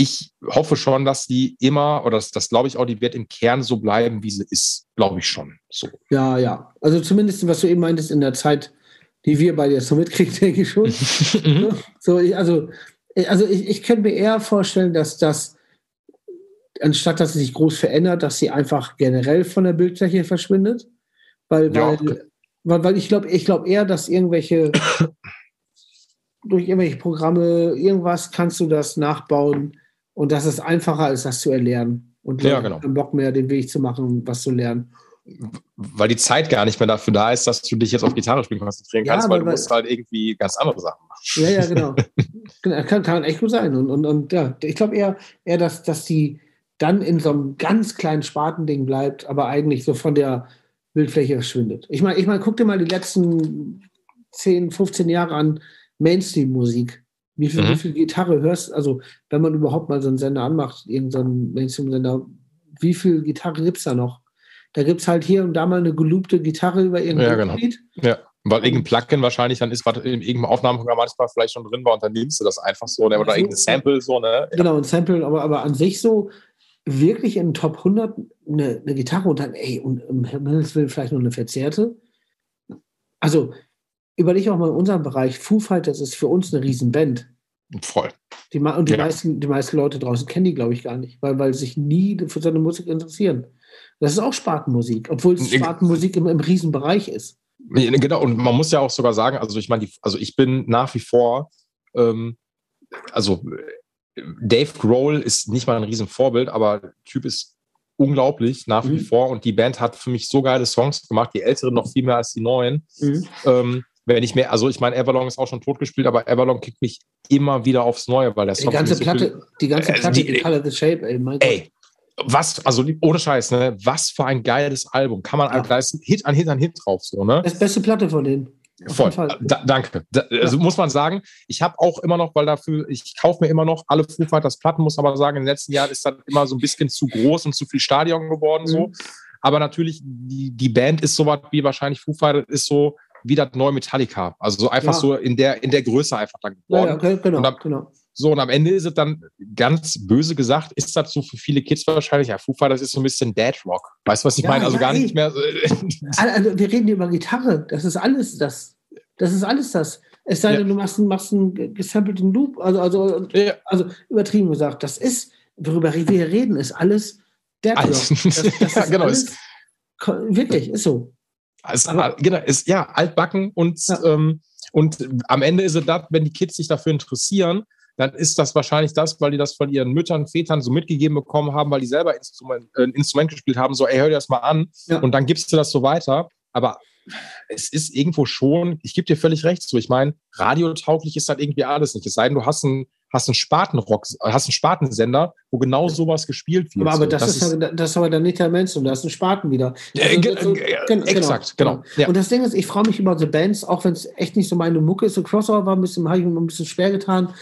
Ich hoffe schon, dass die immer, oder das, das glaube ich auch, die wird im Kern so bleiben, wie sie ist. Glaube ich schon. So. Ja, ja. Also zumindest, was du eben meintest, in der Zeit, die wir beide jetzt so mitkriegen, denke ich schon. Mhm. So, ich, also, ich- also ich, ich könnte mir eher vorstellen, dass das, anstatt dass sie sich groß verändert, dass sie einfach generell von der Bildfläche verschwindet. Weil, Ja. weil, weil, weil ich glaube ich glaub eher, dass irgendwelche durch irgendwelche Programme, irgendwas kannst du das nachbauen und das ist einfacher, als das zu erlernen. Und Ja, genau. keinen Bock mehr, den Weg zu machen, was zu lernen. Weil die Zeit gar nicht mehr dafür da ist, dass du dich jetzt auf Gitarre spielen konzentrieren Ja, kannst, aber weil du weil- musst halt irgendwie ganz andere Sachen machen. Ja, ja, genau. Genau, kann, kann echt gut sein. Und, und, und ja, ich glaube eher, eher dass, dass die dann in so einem ganz kleinen Spartending bleibt, aber eigentlich so von der Bildfläche verschwindet. Ich meine, ich mein, guck dir mal die letzten 10, 15 Jahre an Mainstream-Musik. Wie viel, Mhm. wie viel Gitarre hörst also wenn man überhaupt mal so einen Sender anmacht, irgendeinen Mainstream-Sender, wie viel Gitarre gibt es da noch? Da gibt es halt hier und da mal eine geloopte Gitarre über irgendein Ja, genau. Lied. Ja, weil irgendein Plugin wahrscheinlich dann ist, was in irgendeinem Aufnahmeprogramm manchmal vielleicht schon drin war und dann nimmst du das einfach so ne? oder so. irgendein Sample so, ne? Genau, ein Sample, aber, aber an sich so wirklich in den Top 100 eine, eine Gitarre und dann, ey, und im Himmels Willen vielleicht noch eine verzerrte. Also, überleg auch mal in unserem Bereich, Foo Fighters ist für uns eine Riesenband. Voll. Die, und die, Ja. meisten, die meisten Leute draußen kennen die, glaube ich, gar nicht, weil, weil sie sich nie für so eine Musik interessieren. Das ist auch Spartenmusik, obwohl es. Spartenmusik im, im Riesenbereich ist. Genau, und man muss ja auch sogar sagen, also ich meine, die- also ich bin nach wie vor, ähm, also äh, Dave Grohl ist nicht mal ein Riesenvorbild, aber der Typ ist unglaublich nach wie Mhm. vor und die Band hat für mich so geile Songs gemacht, die älteren noch viel mehr als die neuen. Mhm. Ähm, wenn ich mehr, also ich meine, Everlong ist auch schon totgespielt, aber Everlong kickt mich immer wieder aufs Neue, weil der Die Song für ganze so viel- Platte, die ganze Also Platte, die- die Color the Shape, ey, mein Gott. Ey, was, also ohne Scheiß, ne? Was für ein geiles Album. Kann man, Ja. da ist Hit an Hit an Hit drauf, so, ne? Das die beste Platte von denen. Auf Voll. jeden Fall. Da, danke. Da, also muss man sagen, ich habe auch immer noch, weil dafür, ich kaufe mir immer noch alle Foo Fighters Platten, muss aber sagen, in den letzten Jahren ist das immer so ein bisschen zu groß und zu viel Stadion geworden, so. Mhm. Aber natürlich, die, die Band ist so was wie wahrscheinlich Foo Fighters, ist so wie das neue Metallica. Also so einfach Ja. so in der, in der Größe einfach dann geworden. ja, okay, genau, Und ab- genau. So, und am Ende ist es dann ganz böse gesagt, ist das so für viele Kids wahrscheinlich, ja, Foo Fighters ist so ein bisschen Dead Rock. Weißt du, was ich Ja, meine? Also ja, gar ey. nicht mehr. so- Also, wir reden hier über Gitarre. Das ist alles das. Das ist alles das. Es sei denn, du machst einen, machst einen ge- gesampelten Loop. Also, also, also übertrieben gesagt, das ist, worüber wir hier reden, ist alles Dead Rock. Das, das ist genau. alles, wirklich, ist so. Ist, Aber- genau, ist ja altbacken und, Ja. ähm, und am Ende ist es das, wenn die Kids sich dafür interessieren, dann ist das wahrscheinlich das, weil die das von ihren Müttern, Vätern so mitgegeben bekommen haben, weil die selber Instrument, äh, ein Instrument gespielt haben, so, ey, hör dir das mal an Ja. und dann gibst du das so weiter. Aber es ist irgendwo schon, ich gebe dir völlig recht, so, ich meine, radiotauglich ist halt irgendwie alles nicht. Es sei denn, du hast einen, hast einen Spatenrock, hast einen Spatensender, wo genau sowas gespielt wird. Aber, aber so. das, ist, aber- das ist aber dann nicht der Mainstream, da ist ein Spaten wieder. Äh, Also, ge- so- äh, gen- exakt, genau. Ja. Und das Ding ist, ich freue mich über so Bands, auch wenn es echt nicht so meine Mucke ist. So Crossover war ein bisschen, habe ich mir ein bisschen schwer getan.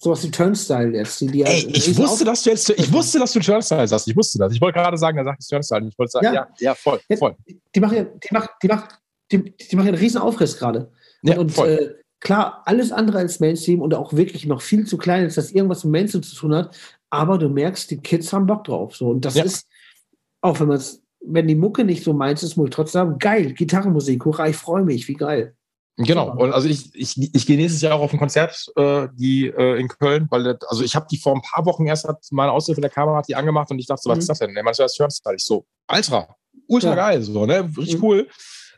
Sowas wie Turnstyle jetzt. Die, die Ey, ja- ich wusste, dass du jetzt, ich wusste, dass du Turnstyle sagst. Ich wusste das. Ich wollte gerade sagen, da sagt es Turnstyle. Ich wollte sagen, Ja. ja, ja, voll, Ja, voll. Die machen ja, die macht, die macht, die, die machen ja einen riesen Aufriss gerade. Ja, und voll. äh, klar, alles andere als Mainstream und auch wirklich noch viel zu klein, als dass irgendwas mit Mainstream zu tun hat. Aber du merkst, die Kids haben Bock drauf. So. Und das Ja. ist, auch wenn man es, wenn die Mucke nicht so meins ist, muss trotzdem geil, Gitarrenmusik, hurra, ich freue mich, wie geil. Genau. Und also ich, ich, ich gehe nächstes Jahr auch auf ein Konzert, äh, die äh, in Köln, weil das, also ich habe die vor ein paar Wochen erst hat meine Aushilfe der Kamera hat die angemacht und ich dachte so, was Mhm. ist das denn? Der meinte, das ist Turnstyle. Ich so, Ultra, ultra Ja. geil, so, ne? Richtig Mhm. cool.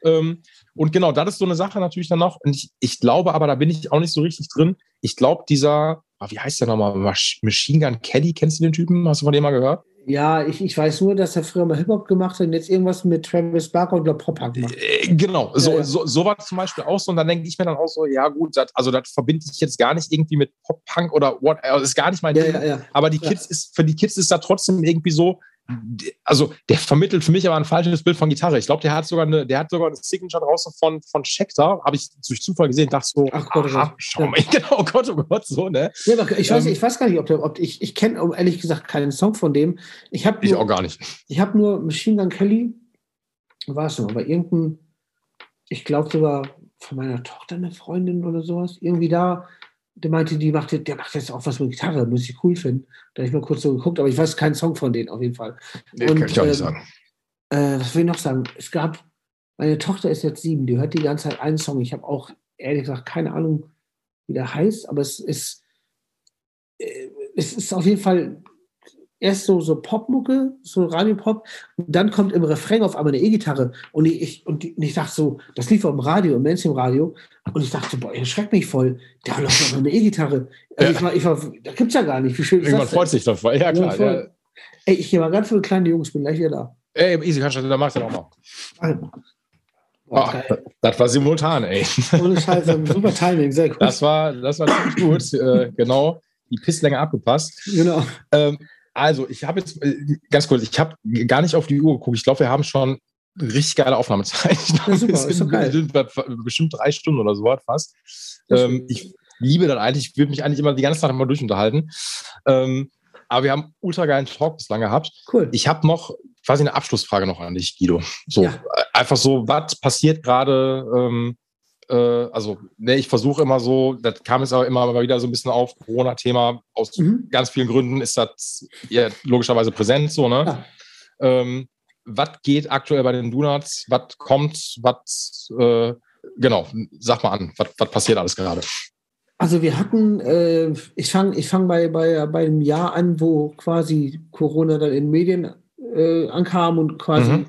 Ähm, und genau, das ist so eine Sache natürlich dann noch. Und ich, ich glaube aber, da bin ich auch nicht so richtig drin. Ich glaube, dieser wie heißt der nochmal? Machine Gun Kelly, kennst du den Typen? Hast du von dem mal gehört? Ja, ich, ich weiß nur, dass er früher mal Hip-Hop gemacht hat und jetzt irgendwas mit Travis Barker und Pop-Punk macht. Äh, genau, so, ja. so, so war zum Beispiel auch so. Und dann denke ich mir dann auch so, ja gut, das, also das verbinde ich jetzt gar nicht irgendwie mit Pop-Punk oder what, also ist gar nicht mein ja, Ding. Ja, Aber die Kids ist, für die Kids ist da trotzdem irgendwie so, also der vermittelt für mich aber ein falsches Bild von Gitarre. Ich glaube, der hat sogar eine, der hat sogar eine Signature draußen von, von Schecter, habe ich durch Zufall gesehen, dachte so, ach Gott, aha, schau mal, genau, oh Gott, oh Gott, so, ne? Ja, ich weiß, ähm, ich weiß gar nicht, ob, der, ob ich, ich kenne ehrlich gesagt keinen Song von dem. Ich habe ich auch gar nicht. Ich habe nur Machine Gun Kelly, war es noch, aber irgendein, ich glaube sogar von meiner Tochter eine Freundin oder sowas, irgendwie da der meinte, die macht, der macht jetzt auch was mit Gitarre, muss ich cool finden. Da habe ich mal kurz so geguckt, aber ich weiß keinen Song von denen auf jeden Fall. Nee, und, kann ich auch nicht ähm, sagen. Äh, was will ich noch sagen? Es gab, meine Tochter ist jetzt sieben, die hört die ganze Zeit einen Song. Ich habe auch ehrlich gesagt keine Ahnung, wie der heißt, aber es ist, äh, es ist auf jeden Fall erst so, so Popmucke, so Radiopop, und dann kommt im Refrain auf einmal eine E-Gitarre und ich, und, die, und ich dachte so, das lief auf dem Radio, im Mainstream-Radio, und ich dachte, boah, ihr schreckt mich voll, da läuft doch eine E-Gitarre. Also ja. ich war, ich war, da gibt's ja gar nicht, wie schön Irgendwann freut sich voll, ja klar. Ja. Ey, ich gehe mal ganz viele kleine Jungs, bin gleich wieder da. Ey, easy, kannst du, da machst du auch mal. Oh, das war simultan, ey. Ohne Scheiße, super Timing, sehr cool. Das war, das war ziemlich gut, äh, genau, die Pisslänge abgepasst. Genau. Ähm, also, ich habe jetzt, äh, ganz kurz, ich habe gar nicht auf die Uhr geguckt. Ich glaube, wir haben schon richtig geile Aufnahmezeit. Ich glaube, ja, super, sind, sind bestimmt drei Stunden oder so was fast. Ähm, ich liebe das eigentlich. Ich würde mich eigentlich immer die ganze Zeit mal durchunterhalten. Ähm, aber wir haben ultra geilen Talk bislang gehabt. Cool. Ich habe noch quasi eine Abschlussfrage noch an dich, Guido. So, ja. einfach so, was passiert gerade ähm, äh, also ne, ich versuche immer so, das kam jetzt aber immer wieder so ein bisschen auf, Corona-Thema, aus mhm. ganz vielen Gründen ist das ja logischerweise präsent so, ne? Ja. Ähm, was geht aktuell bei den Donuts? Was kommt? Was, äh, genau, sag mal an, was passiert alles gerade? Also wir hatten, äh, ich fange ich fang bei, bei, bei einem Jahr an, wo quasi Corona dann in Medien äh, ankam und quasi mhm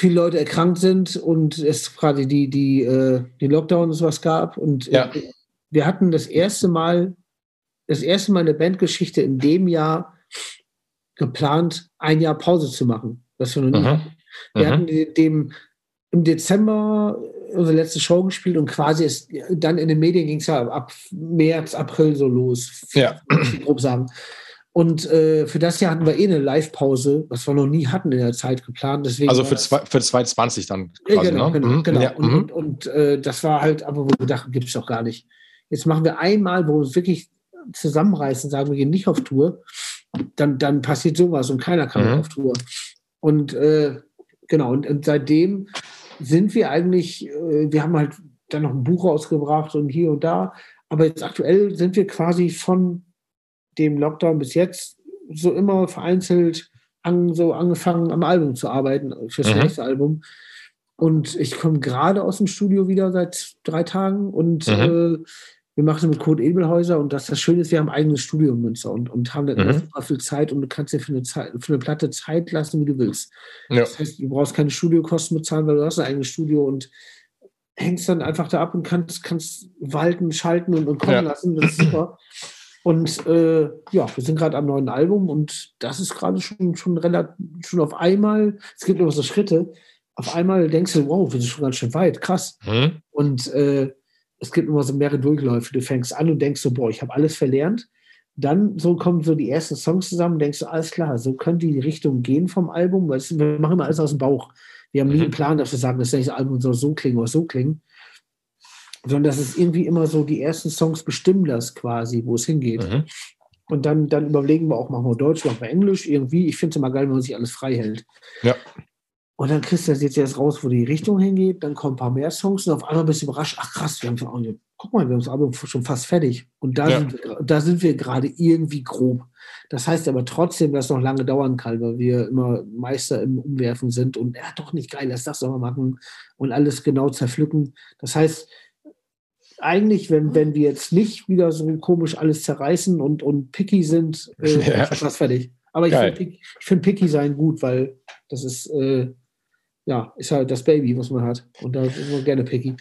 viele Leute erkrankt sind und es quasi die, die, äh, die Lockdown und sowas gab. Und ja. wir hatten das erste Mal, das erste Mal eine Bandgeschichte in dem Jahr geplant, ein Jahr Pause zu machen. Das wir noch nie mhm. hatten. Wir mhm. hatten dem im Dezember unsere letzte Show gespielt und quasi ist dann in den Medien ging es ja ab März, April so los. Ja. Grob sagen. Und äh, für das Jahr hatten wir eh eine Live-Pause, was wir noch nie hatten in der Zeit geplant. Deswegen also für, zwei, für 2020 dann quasi, ja, genau, ne? genau, mhm. genau. Ja, und, mhm. und, und äh, das war halt, aber wo wir dachten, gibt es doch gar nicht. Jetzt machen wir einmal, wo wir uns wirklich zusammenreißen, sagen, wir gehen nicht auf Tour, dann, dann passiert sowas und keiner kann mhm. auf Tour. Und äh, genau, und, und, seitdem sind wir eigentlich, äh, wir haben halt dann noch ein Buch rausgebracht und hier und da, aber jetzt aktuell sind wir quasi von dem Lockdown bis jetzt so immer vereinzelt an, so angefangen, am Album zu arbeiten, fürs mhm. nächste Album. Und ich komme gerade aus dem Studio wieder seit drei Tagen und mhm. äh, wir machen mit Code Ebelhäuser und das, das Schöne ist, wir haben ein eigenes Studio in Münster und, und haben dann mhm. super viel Zeit und du kannst dir für eine, Zeit, für eine Platte Zeit lassen, wie du willst. Ja. Das heißt, du brauchst keine Studiokosten bezahlen, weil du hast ein eigenes Studio und hängst dann einfach da ab und kannst, kannst walten, schalten und, und kommen ja. lassen. Das ist super. Und äh, ja, wir sind gerade am neuen Album und das ist gerade schon, schon relativ, schon auf einmal, es gibt immer so Schritte, auf einmal denkst du, wow, wir sind schon ganz schön weit, krass. Mhm. Und äh, es gibt immer so mehrere Durchläufe. Du fängst an und denkst so, boah, ich habe alles verlernt. Dann so kommen so die ersten Songs zusammen, denkst du, alles klar, so könnte die Richtung gehen vom Album, weil wir machen immer alles aus dem Bauch. Wir haben nie mhm. einen Plan, dass wir sagen, das nächste Album soll so klingen oder so klingen sondern das ist irgendwie immer so, die ersten Songs bestimmen das quasi, wo es hingeht. Mhm. Und dann, dann überlegen wir auch, machen wir Deutsch, machen wir Englisch, irgendwie. Ich finde es immer geil, wenn man sich alles frei hält. Ja. Und dann kriegst du jetzt erst raus, wo die Richtung hingeht, dann kommen ein paar mehr Songs und auf einmal bist du überrascht, ach krass, wir haben auch, guck mal, wir haben das Album schon fast fertig. Und da, ja. sind, wir, da sind wir gerade irgendwie grob. Das heißt aber trotzdem, dass es noch lange dauern kann, weil wir immer Meister im Umwerfen sind und ja, doch nicht geil, lass das doch mal machen und alles genau zerpflücken. Das heißt, eigentlich, wenn, wenn wir jetzt nicht wieder so komisch alles zerreißen und, und picky sind, äh, ja. ist das fertig. Aber ich finde find picky sein gut, weil das ist, äh, ja, ist halt das Baby, was man hat. Und da ist man gerne picky.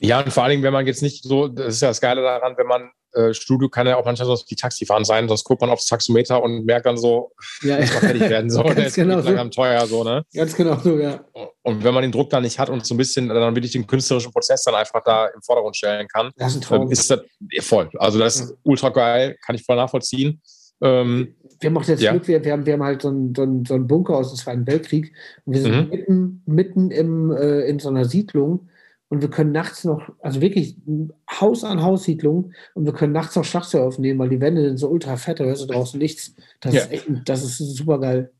Ja, und vor allen Dingen, wenn man jetzt nicht so, das ist ja das Geile daran, wenn man äh, Studio kann ja auch manchmal so wie Taxifahren sein, sonst guckt man aufs Taxometer und merkt dann so, ja, muss man fertig werden. So, der ist genau so. am teuer, so, ne? Ganz genau so, ja. Und wenn man den Druck da nicht hat und so ein bisschen dann wirklich den künstlerischen Prozess dann einfach da im Vordergrund stellen kann, Das ist ein ist das ja, voll. Also das ist ultra geil, kann ich voll nachvollziehen. Ähm, wir haben auch jetzt Ja. Glück, wir, wir, haben, wir haben halt so einen, so, einen, so einen Bunker aus dem Zweiten Weltkrieg. Und wir sind Mhm. mitten, mitten im, äh, in so einer Siedlung und wir können nachts noch, also wirklich Haus an Haus Siedlung und wir können nachts noch Schlagzeug aufnehmen, weil die Wände sind so ultra fett, da hörst du draußen nichts. Das Ja. ist echt, das ist super geil.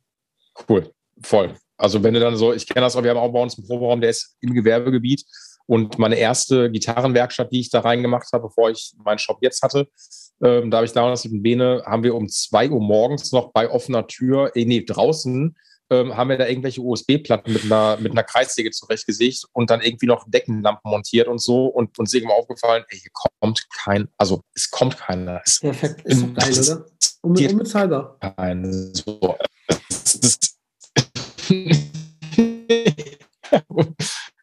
Cool, voll. Also wenn du dann so, ich kenne das auch, wir haben auch bei uns einen Proberaum, der ist im Gewerbegebiet und meine erste Gitarrenwerkstatt, die ich da reingemacht habe, bevor ich meinen Shop jetzt hatte, ähm, da habe ich damals mit dem Bene, haben wir um zwei Uhr morgens noch bei offener Tür, eh, nee, draußen, ähm, haben wir da irgendwelche USB-Platten mit einer, mit einer Kreissäge zurechtgesägt und dann irgendwie noch Deckenlampen montiert und so und uns ist irgendwann aufgefallen, ey, hier kommt kein, also es kommt keiner. Es Perfekt, ist doch geil, oder? Un Geht- unbezahlbar. kein so. Ist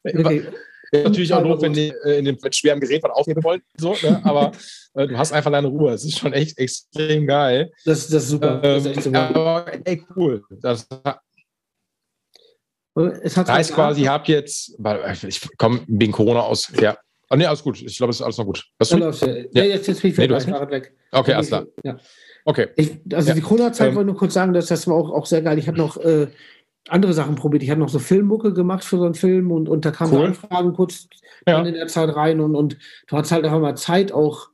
Wirklich. Ja, natürlich auch Unbezahlbar doof, wenn die äh, in dem mit schweren Gerät was aufheben wollen, so, ne? aber äh, du hast einfach deine Ruhe. Es ist schon echt extrem geil. Das, das ist super. das ist echt Ähm, super. aber ey, cool. Das es hat heißt quasi, ich habe jetzt, weil ich komme wegen Corona aus, ja. Ah, nee, alles gut. Ich glaube, es ist alles noch gut. Ja, du? ja. Ja. Ja, jetzt, jetzt bin ich Nee, du hast weg. Okay, alles klar. Ja. Okay. Ich, also Ja. die Corona-Zeit Ähm, wollte ich nur kurz sagen, dass das war auch, auch sehr geil. Ich habe noch äh, andere Sachen probiert. Ich habe noch so Filmmucke gemacht für so einen Film und, und da kamen Cool. Anfragen kurz Ja. in der Zeit rein und, und du hattest halt einfach mal Zeit auch.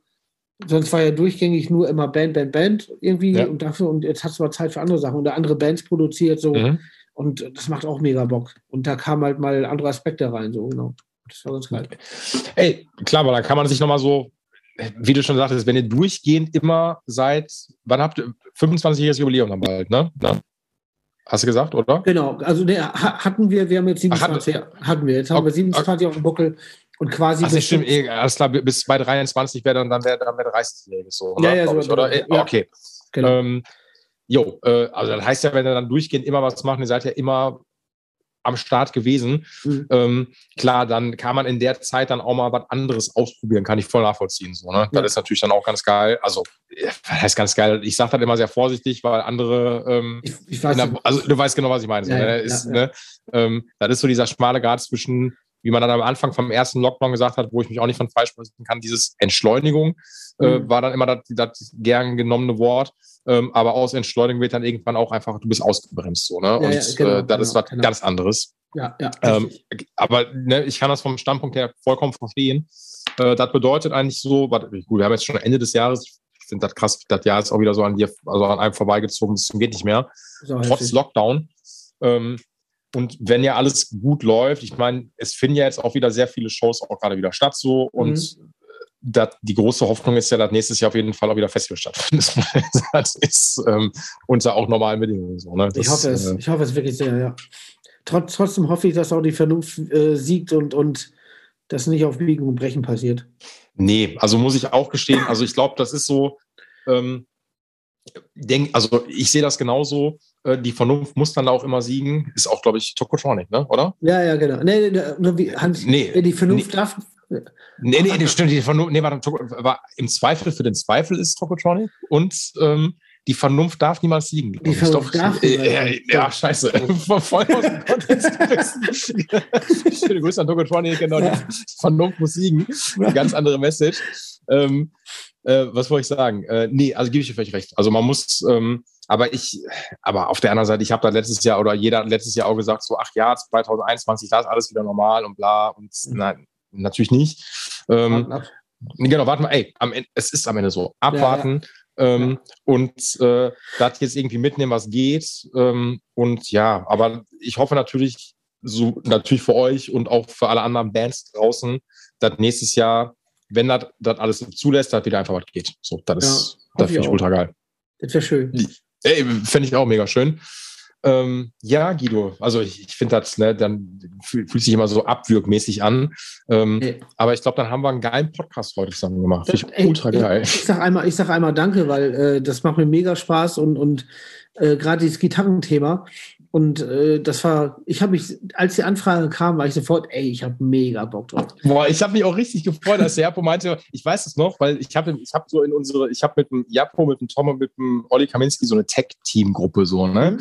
Sonst war ja durchgängig nur immer Band, Band, Band irgendwie und dafür und jetzt hast du mal Zeit für andere Sachen und da andere Bands produziert so Mhm. Und das macht auch mega Bock. Und da kamen halt mal andere Aspekte rein, so genau. Das war ganz geil. Ey, klar, aber dann kann man sich nochmal so, wie du schon sagtest, wenn ihr durchgehend immer seit, wann habt ihr, 25-jähriges Jubiläum dann bald, ne? ne? Hast du gesagt, oder? Genau, also ne, ha- hatten wir, wir haben jetzt Ach, hatten- 27, ja, hatten wir, jetzt haben wir Okay. 27 auf dem Buckel und quasi. Ach, bis- stimmt, eh, alles klar, bis bei 23 wäre dann, dann wäre dann wär 30-jähriges so, Ja, ne? ja, Glaub so- ich, oder? Eh, ja. Okay. Genau. Ähm, jo, äh, also das heißt ja, wenn ihr dann durchgehend immer was macht, ihr seid ja immer am Start gewesen. Mhm. Ähm, klar, dann kann man in der Zeit dann auch mal was anderes ausprobieren, kann ich voll nachvollziehen. So, ne? Das ist natürlich dann auch ganz geil. Also, äh, was heißt ganz geil? Ich sage das immer sehr vorsichtig, weil andere, ähm, Ich, ich weiß der, also du weißt genau, was ich meine. So, ja, ne? ja, ist, ja. Ne? Ähm, das ist so dieser schmale Grad zwischen, wie man dann am Anfang vom ersten Lockdown gesagt hat, wo ich mich auch nicht von freisprechen kann, dieses Entschleunigung äh, Mhm. war dann immer das, das gern genommene Wort. Ähm, aber aus Entschleunigung wird dann irgendwann auch einfach, du bist ausgebremst. So, ne? Und ja, genau, äh, das ist genau, was genau. ganz anderes. Ja, ja. Ähm, aber ne, ich kann das vom Standpunkt her vollkommen verstehen. Äh, das bedeutet eigentlich so, warte, gut, wir haben jetzt schon Ende des Jahres. Ich finde das krass, das Jahr ist auch wieder so an dir, also an einem vorbeigezogen, zum geht nicht mehr. Trotz. Lockdown. Ähm, und wenn ja alles gut läuft, ich meine, es finden ja jetzt auch wieder sehr viele Shows auch gerade wieder statt so und Mhm. dat, die große Hoffnung ist ja, dass nächstes Jahr auf jeden Fall auch wieder Festival stattfindet. das ist ähm, unter auch normalen Bedingungen so. Ne? Das, Ich hoffe es, äh, ich hoffe es wirklich sehr, ja. Trotz, trotzdem hoffe ich, dass auch die Vernunft äh, siegt und, und das nicht auf Biegen und Brechen passiert. Nee, also muss ich auch gestehen, also ich glaube, das ist so, ähm, denk, also ich sehe das genauso, die Vernunft muss dann auch immer siegen, ist auch, glaube ich, Tokotronic, ne? oder? Ja, ja, genau. Nee, nee, nee, wie, Hans, Nee, die Vernunft darf. nee, nee, nee stimmt, die Vernunft, nee, warte, war im Zweifel für den Zweifel ist Tokotronic und ähm, die Vernunft darf niemals siegen. Die ich. Vernunft Doch, darf äh, niemals ja, ja, scheiße, voll aus dem Kontext. Schöne Grüße an Tokotronic, genau, die Vernunft muss siegen. ganz andere Message. Ähm, äh, was wollte ich sagen? Äh, nee, also gebe ich dir völlig recht. Also man muss, ähm, aber ich, aber auf der anderen Seite, ich habe da letztes Jahr oder jeder hat letztes Jahr auch gesagt, so, ach ja, 2021, da ist alles wieder normal und bla und Mhm. nein, natürlich nicht. Ähm, Warten. Genau, warte mal, ey, am Ende, es ist am Ende so. Abwarten Ähm, und äh, das jetzt irgendwie mitnehmen, was geht. Ähm, und ja, aber ich hoffe natürlich, so natürlich für euch und auch für alle anderen Bands draußen, dass nächstes Jahr, wenn das das alles zulässt, dass wieder einfach was geht. So, das ist, das finde ich ultra geil. Das wäre schön. Ey, fände ich auch mega schön. Ähm, ja, Guido, also ich, ich finde das, ne, dann fühl, fühlt sich immer so abwürgmäßig an. Ähm, Ey. aber ich glaube, dann haben wir einen geilen Podcast heute zusammen gemacht. Finde ich Ey, ultra geil. Ich, ich sag einmal, ich sag einmal Danke, weil äh, das macht mir mega Spaß und, und äh, gerade dieses Gitarrenthema. Und äh, das war, ich habe mich, als die Anfrage kam, war ich sofort, ey, ich habe mega Bock drauf. Boah, ich habe mich auch richtig gefreut, als der Japo meinte, ich weiß es noch, weil ich habe ich hab so in unsere, ich habe mit dem Japo, mit dem Tom und mit dem Olli Kaminski so eine Tech-Team-Gruppe so, ne? Mhm.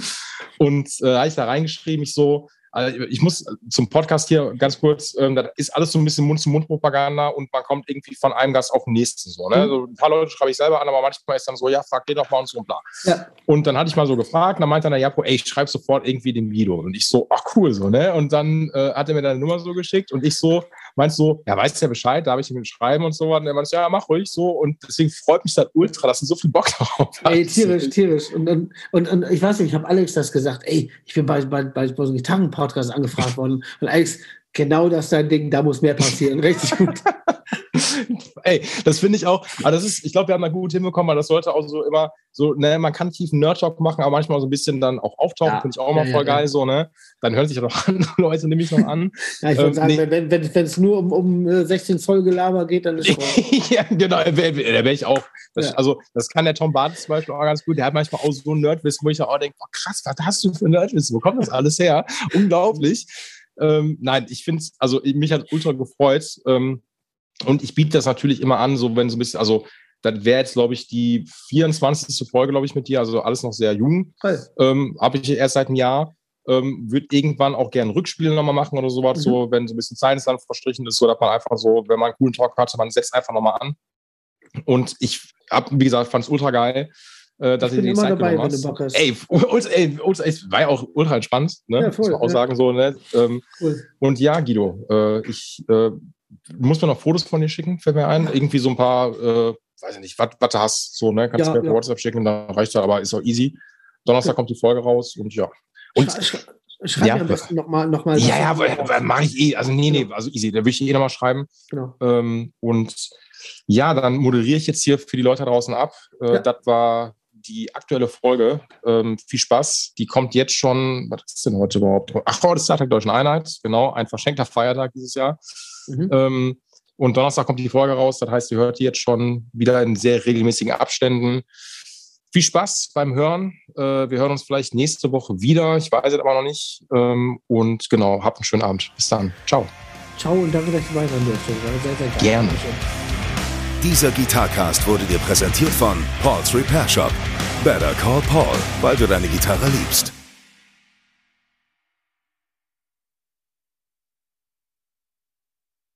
Und äh, habe ich da reingeschrieben, ich so, also ich muss zum Podcast hier ganz kurz, ähm, das ist alles so ein bisschen Mund-zu-Mund-Propaganda und man kommt irgendwie von einem Gast auf den nächsten so. Ne? Mhm. So ein paar Leute schreibe ich selber an, aber manchmal ist dann so, ja, fuck, geh doch mal und so und bla. Ja. Und dann hatte ich mal so gefragt, dann meinte dann der Japo, ey, ich schreibe sofort irgendwie den Video. Und ich so, ach cool, so, ne? Und dann äh, hat er mir deine Nummer so geschickt und ich so, meinst so, ja, weißt ja Bescheid, darf ich ihm schreiben und so was. Und er meinte, ja, mach ruhig so. Und deswegen freut mich das ultra, dass du so viel Bock drauf hast. Ey, tierisch, tierisch. Und, und, und, und ich weiß nicht, ich habe Alex das gesagt, ey, ich bin bei, bei, bei, bei so einem Gitarren-Podcast angefragt worden. Und Alex, genau das dein Ding, da muss mehr passieren. Richtig gut. Ey, das finde ich auch, aber das ist, ich glaube, wir haben da gut hinbekommen, weil das sollte auch so immer so, ne, man kann tiefen Nerd-Talk machen, aber manchmal so ein bisschen dann auch auftauchen, ja, finde ich auch immer ja, voll ja, geil, so, ne? Dann hören sich ja noch andere Leute nämlich noch an. Ja, ich würde ähm, sagen, nee. wenn es wenn, nur um, um 16 äh, Zoll Gelaber geht, dann ist es Ja, genau, da wäre wär ich auch. Das, also, das kann der Tom Barth zum Beispiel auch ganz gut. Der hat manchmal auch so ein Nerdwissen, wo ich auch denke, oh, krass, was hast du für Nerdwissen? Wo kommt das alles her? Unglaublich. Ähm, nein, ich finde es, also mich hat ultra gefreut. Ähm, und ich biete das natürlich immer an, so wenn so ein bisschen, also das wäre jetzt, glaube ich, die 24. Folge, glaube ich, mit dir, also alles noch sehr jung. Ähm, Habe ich erst seit einem Jahr. Ähm, würde irgendwann auch gerne Rückspiele nochmal machen oder sowas, mhm. so wenn so ein bisschen Zeit ins Land verstrichen ist, so dass man einfach so, wenn man einen coolen Talk hatte, man setzt einfach nochmal an. Und ich habe, wie gesagt, fand es ultra geil. Äh, dass ich bin immer Zeit dabei, wenn du Bock hast. Ey, ultra, ey, ultra, es war ja auch ultra entspannt, ne? Ja, voll, muss man auch ja. sagen, so, ne? Ähm, cool. Und ja, Guido, äh, ich äh, muss mir noch Fotos von dir schicken, fällt mir ein. Irgendwie so ein paar, äh, weiß ich nicht, was du hast, so, ne? Kannst ja, du mir ja. WhatsApp schicken, dann reicht das, aber ist auch easy. Donnerstag ja. kommt die Folge raus und ja. Und, Sch Schreib ja, mir am besten nochmal. Noch mal ja, ja, mache ich eh. Also, nee, nee, also easy. Da will ich eh nochmal schreiben. Genau. Ähm, und ja, dann moderiere ich jetzt hier für die Leute draußen ab. Äh, ja. Das war die aktuelle Folge. Ähm, viel Spaß. Die kommt jetzt schon, was ist denn heute überhaupt? Ach, heute ist Tag der Deutschen Einheit. Genau, ein verschenkter Feiertag dieses Jahr. Mhm. Ähm, und Donnerstag kommt die Folge raus. Das heißt, ihr hört die jetzt schon wieder in sehr regelmäßigen Abständen. Viel Spaß beim Hören. Äh, wir hören uns vielleicht nächste Woche wieder. Ich weiß es aber noch nicht. Ähm, und genau, habt einen schönen Abend. Bis dann. Ciao. Ciao und danke, dass du weiter. Sehr, sehr gerne. Dieser Gitarcast wurde dir präsentiert von Paul's Repair Shop. Better Call Paul, weil du deine Gitarre liebst.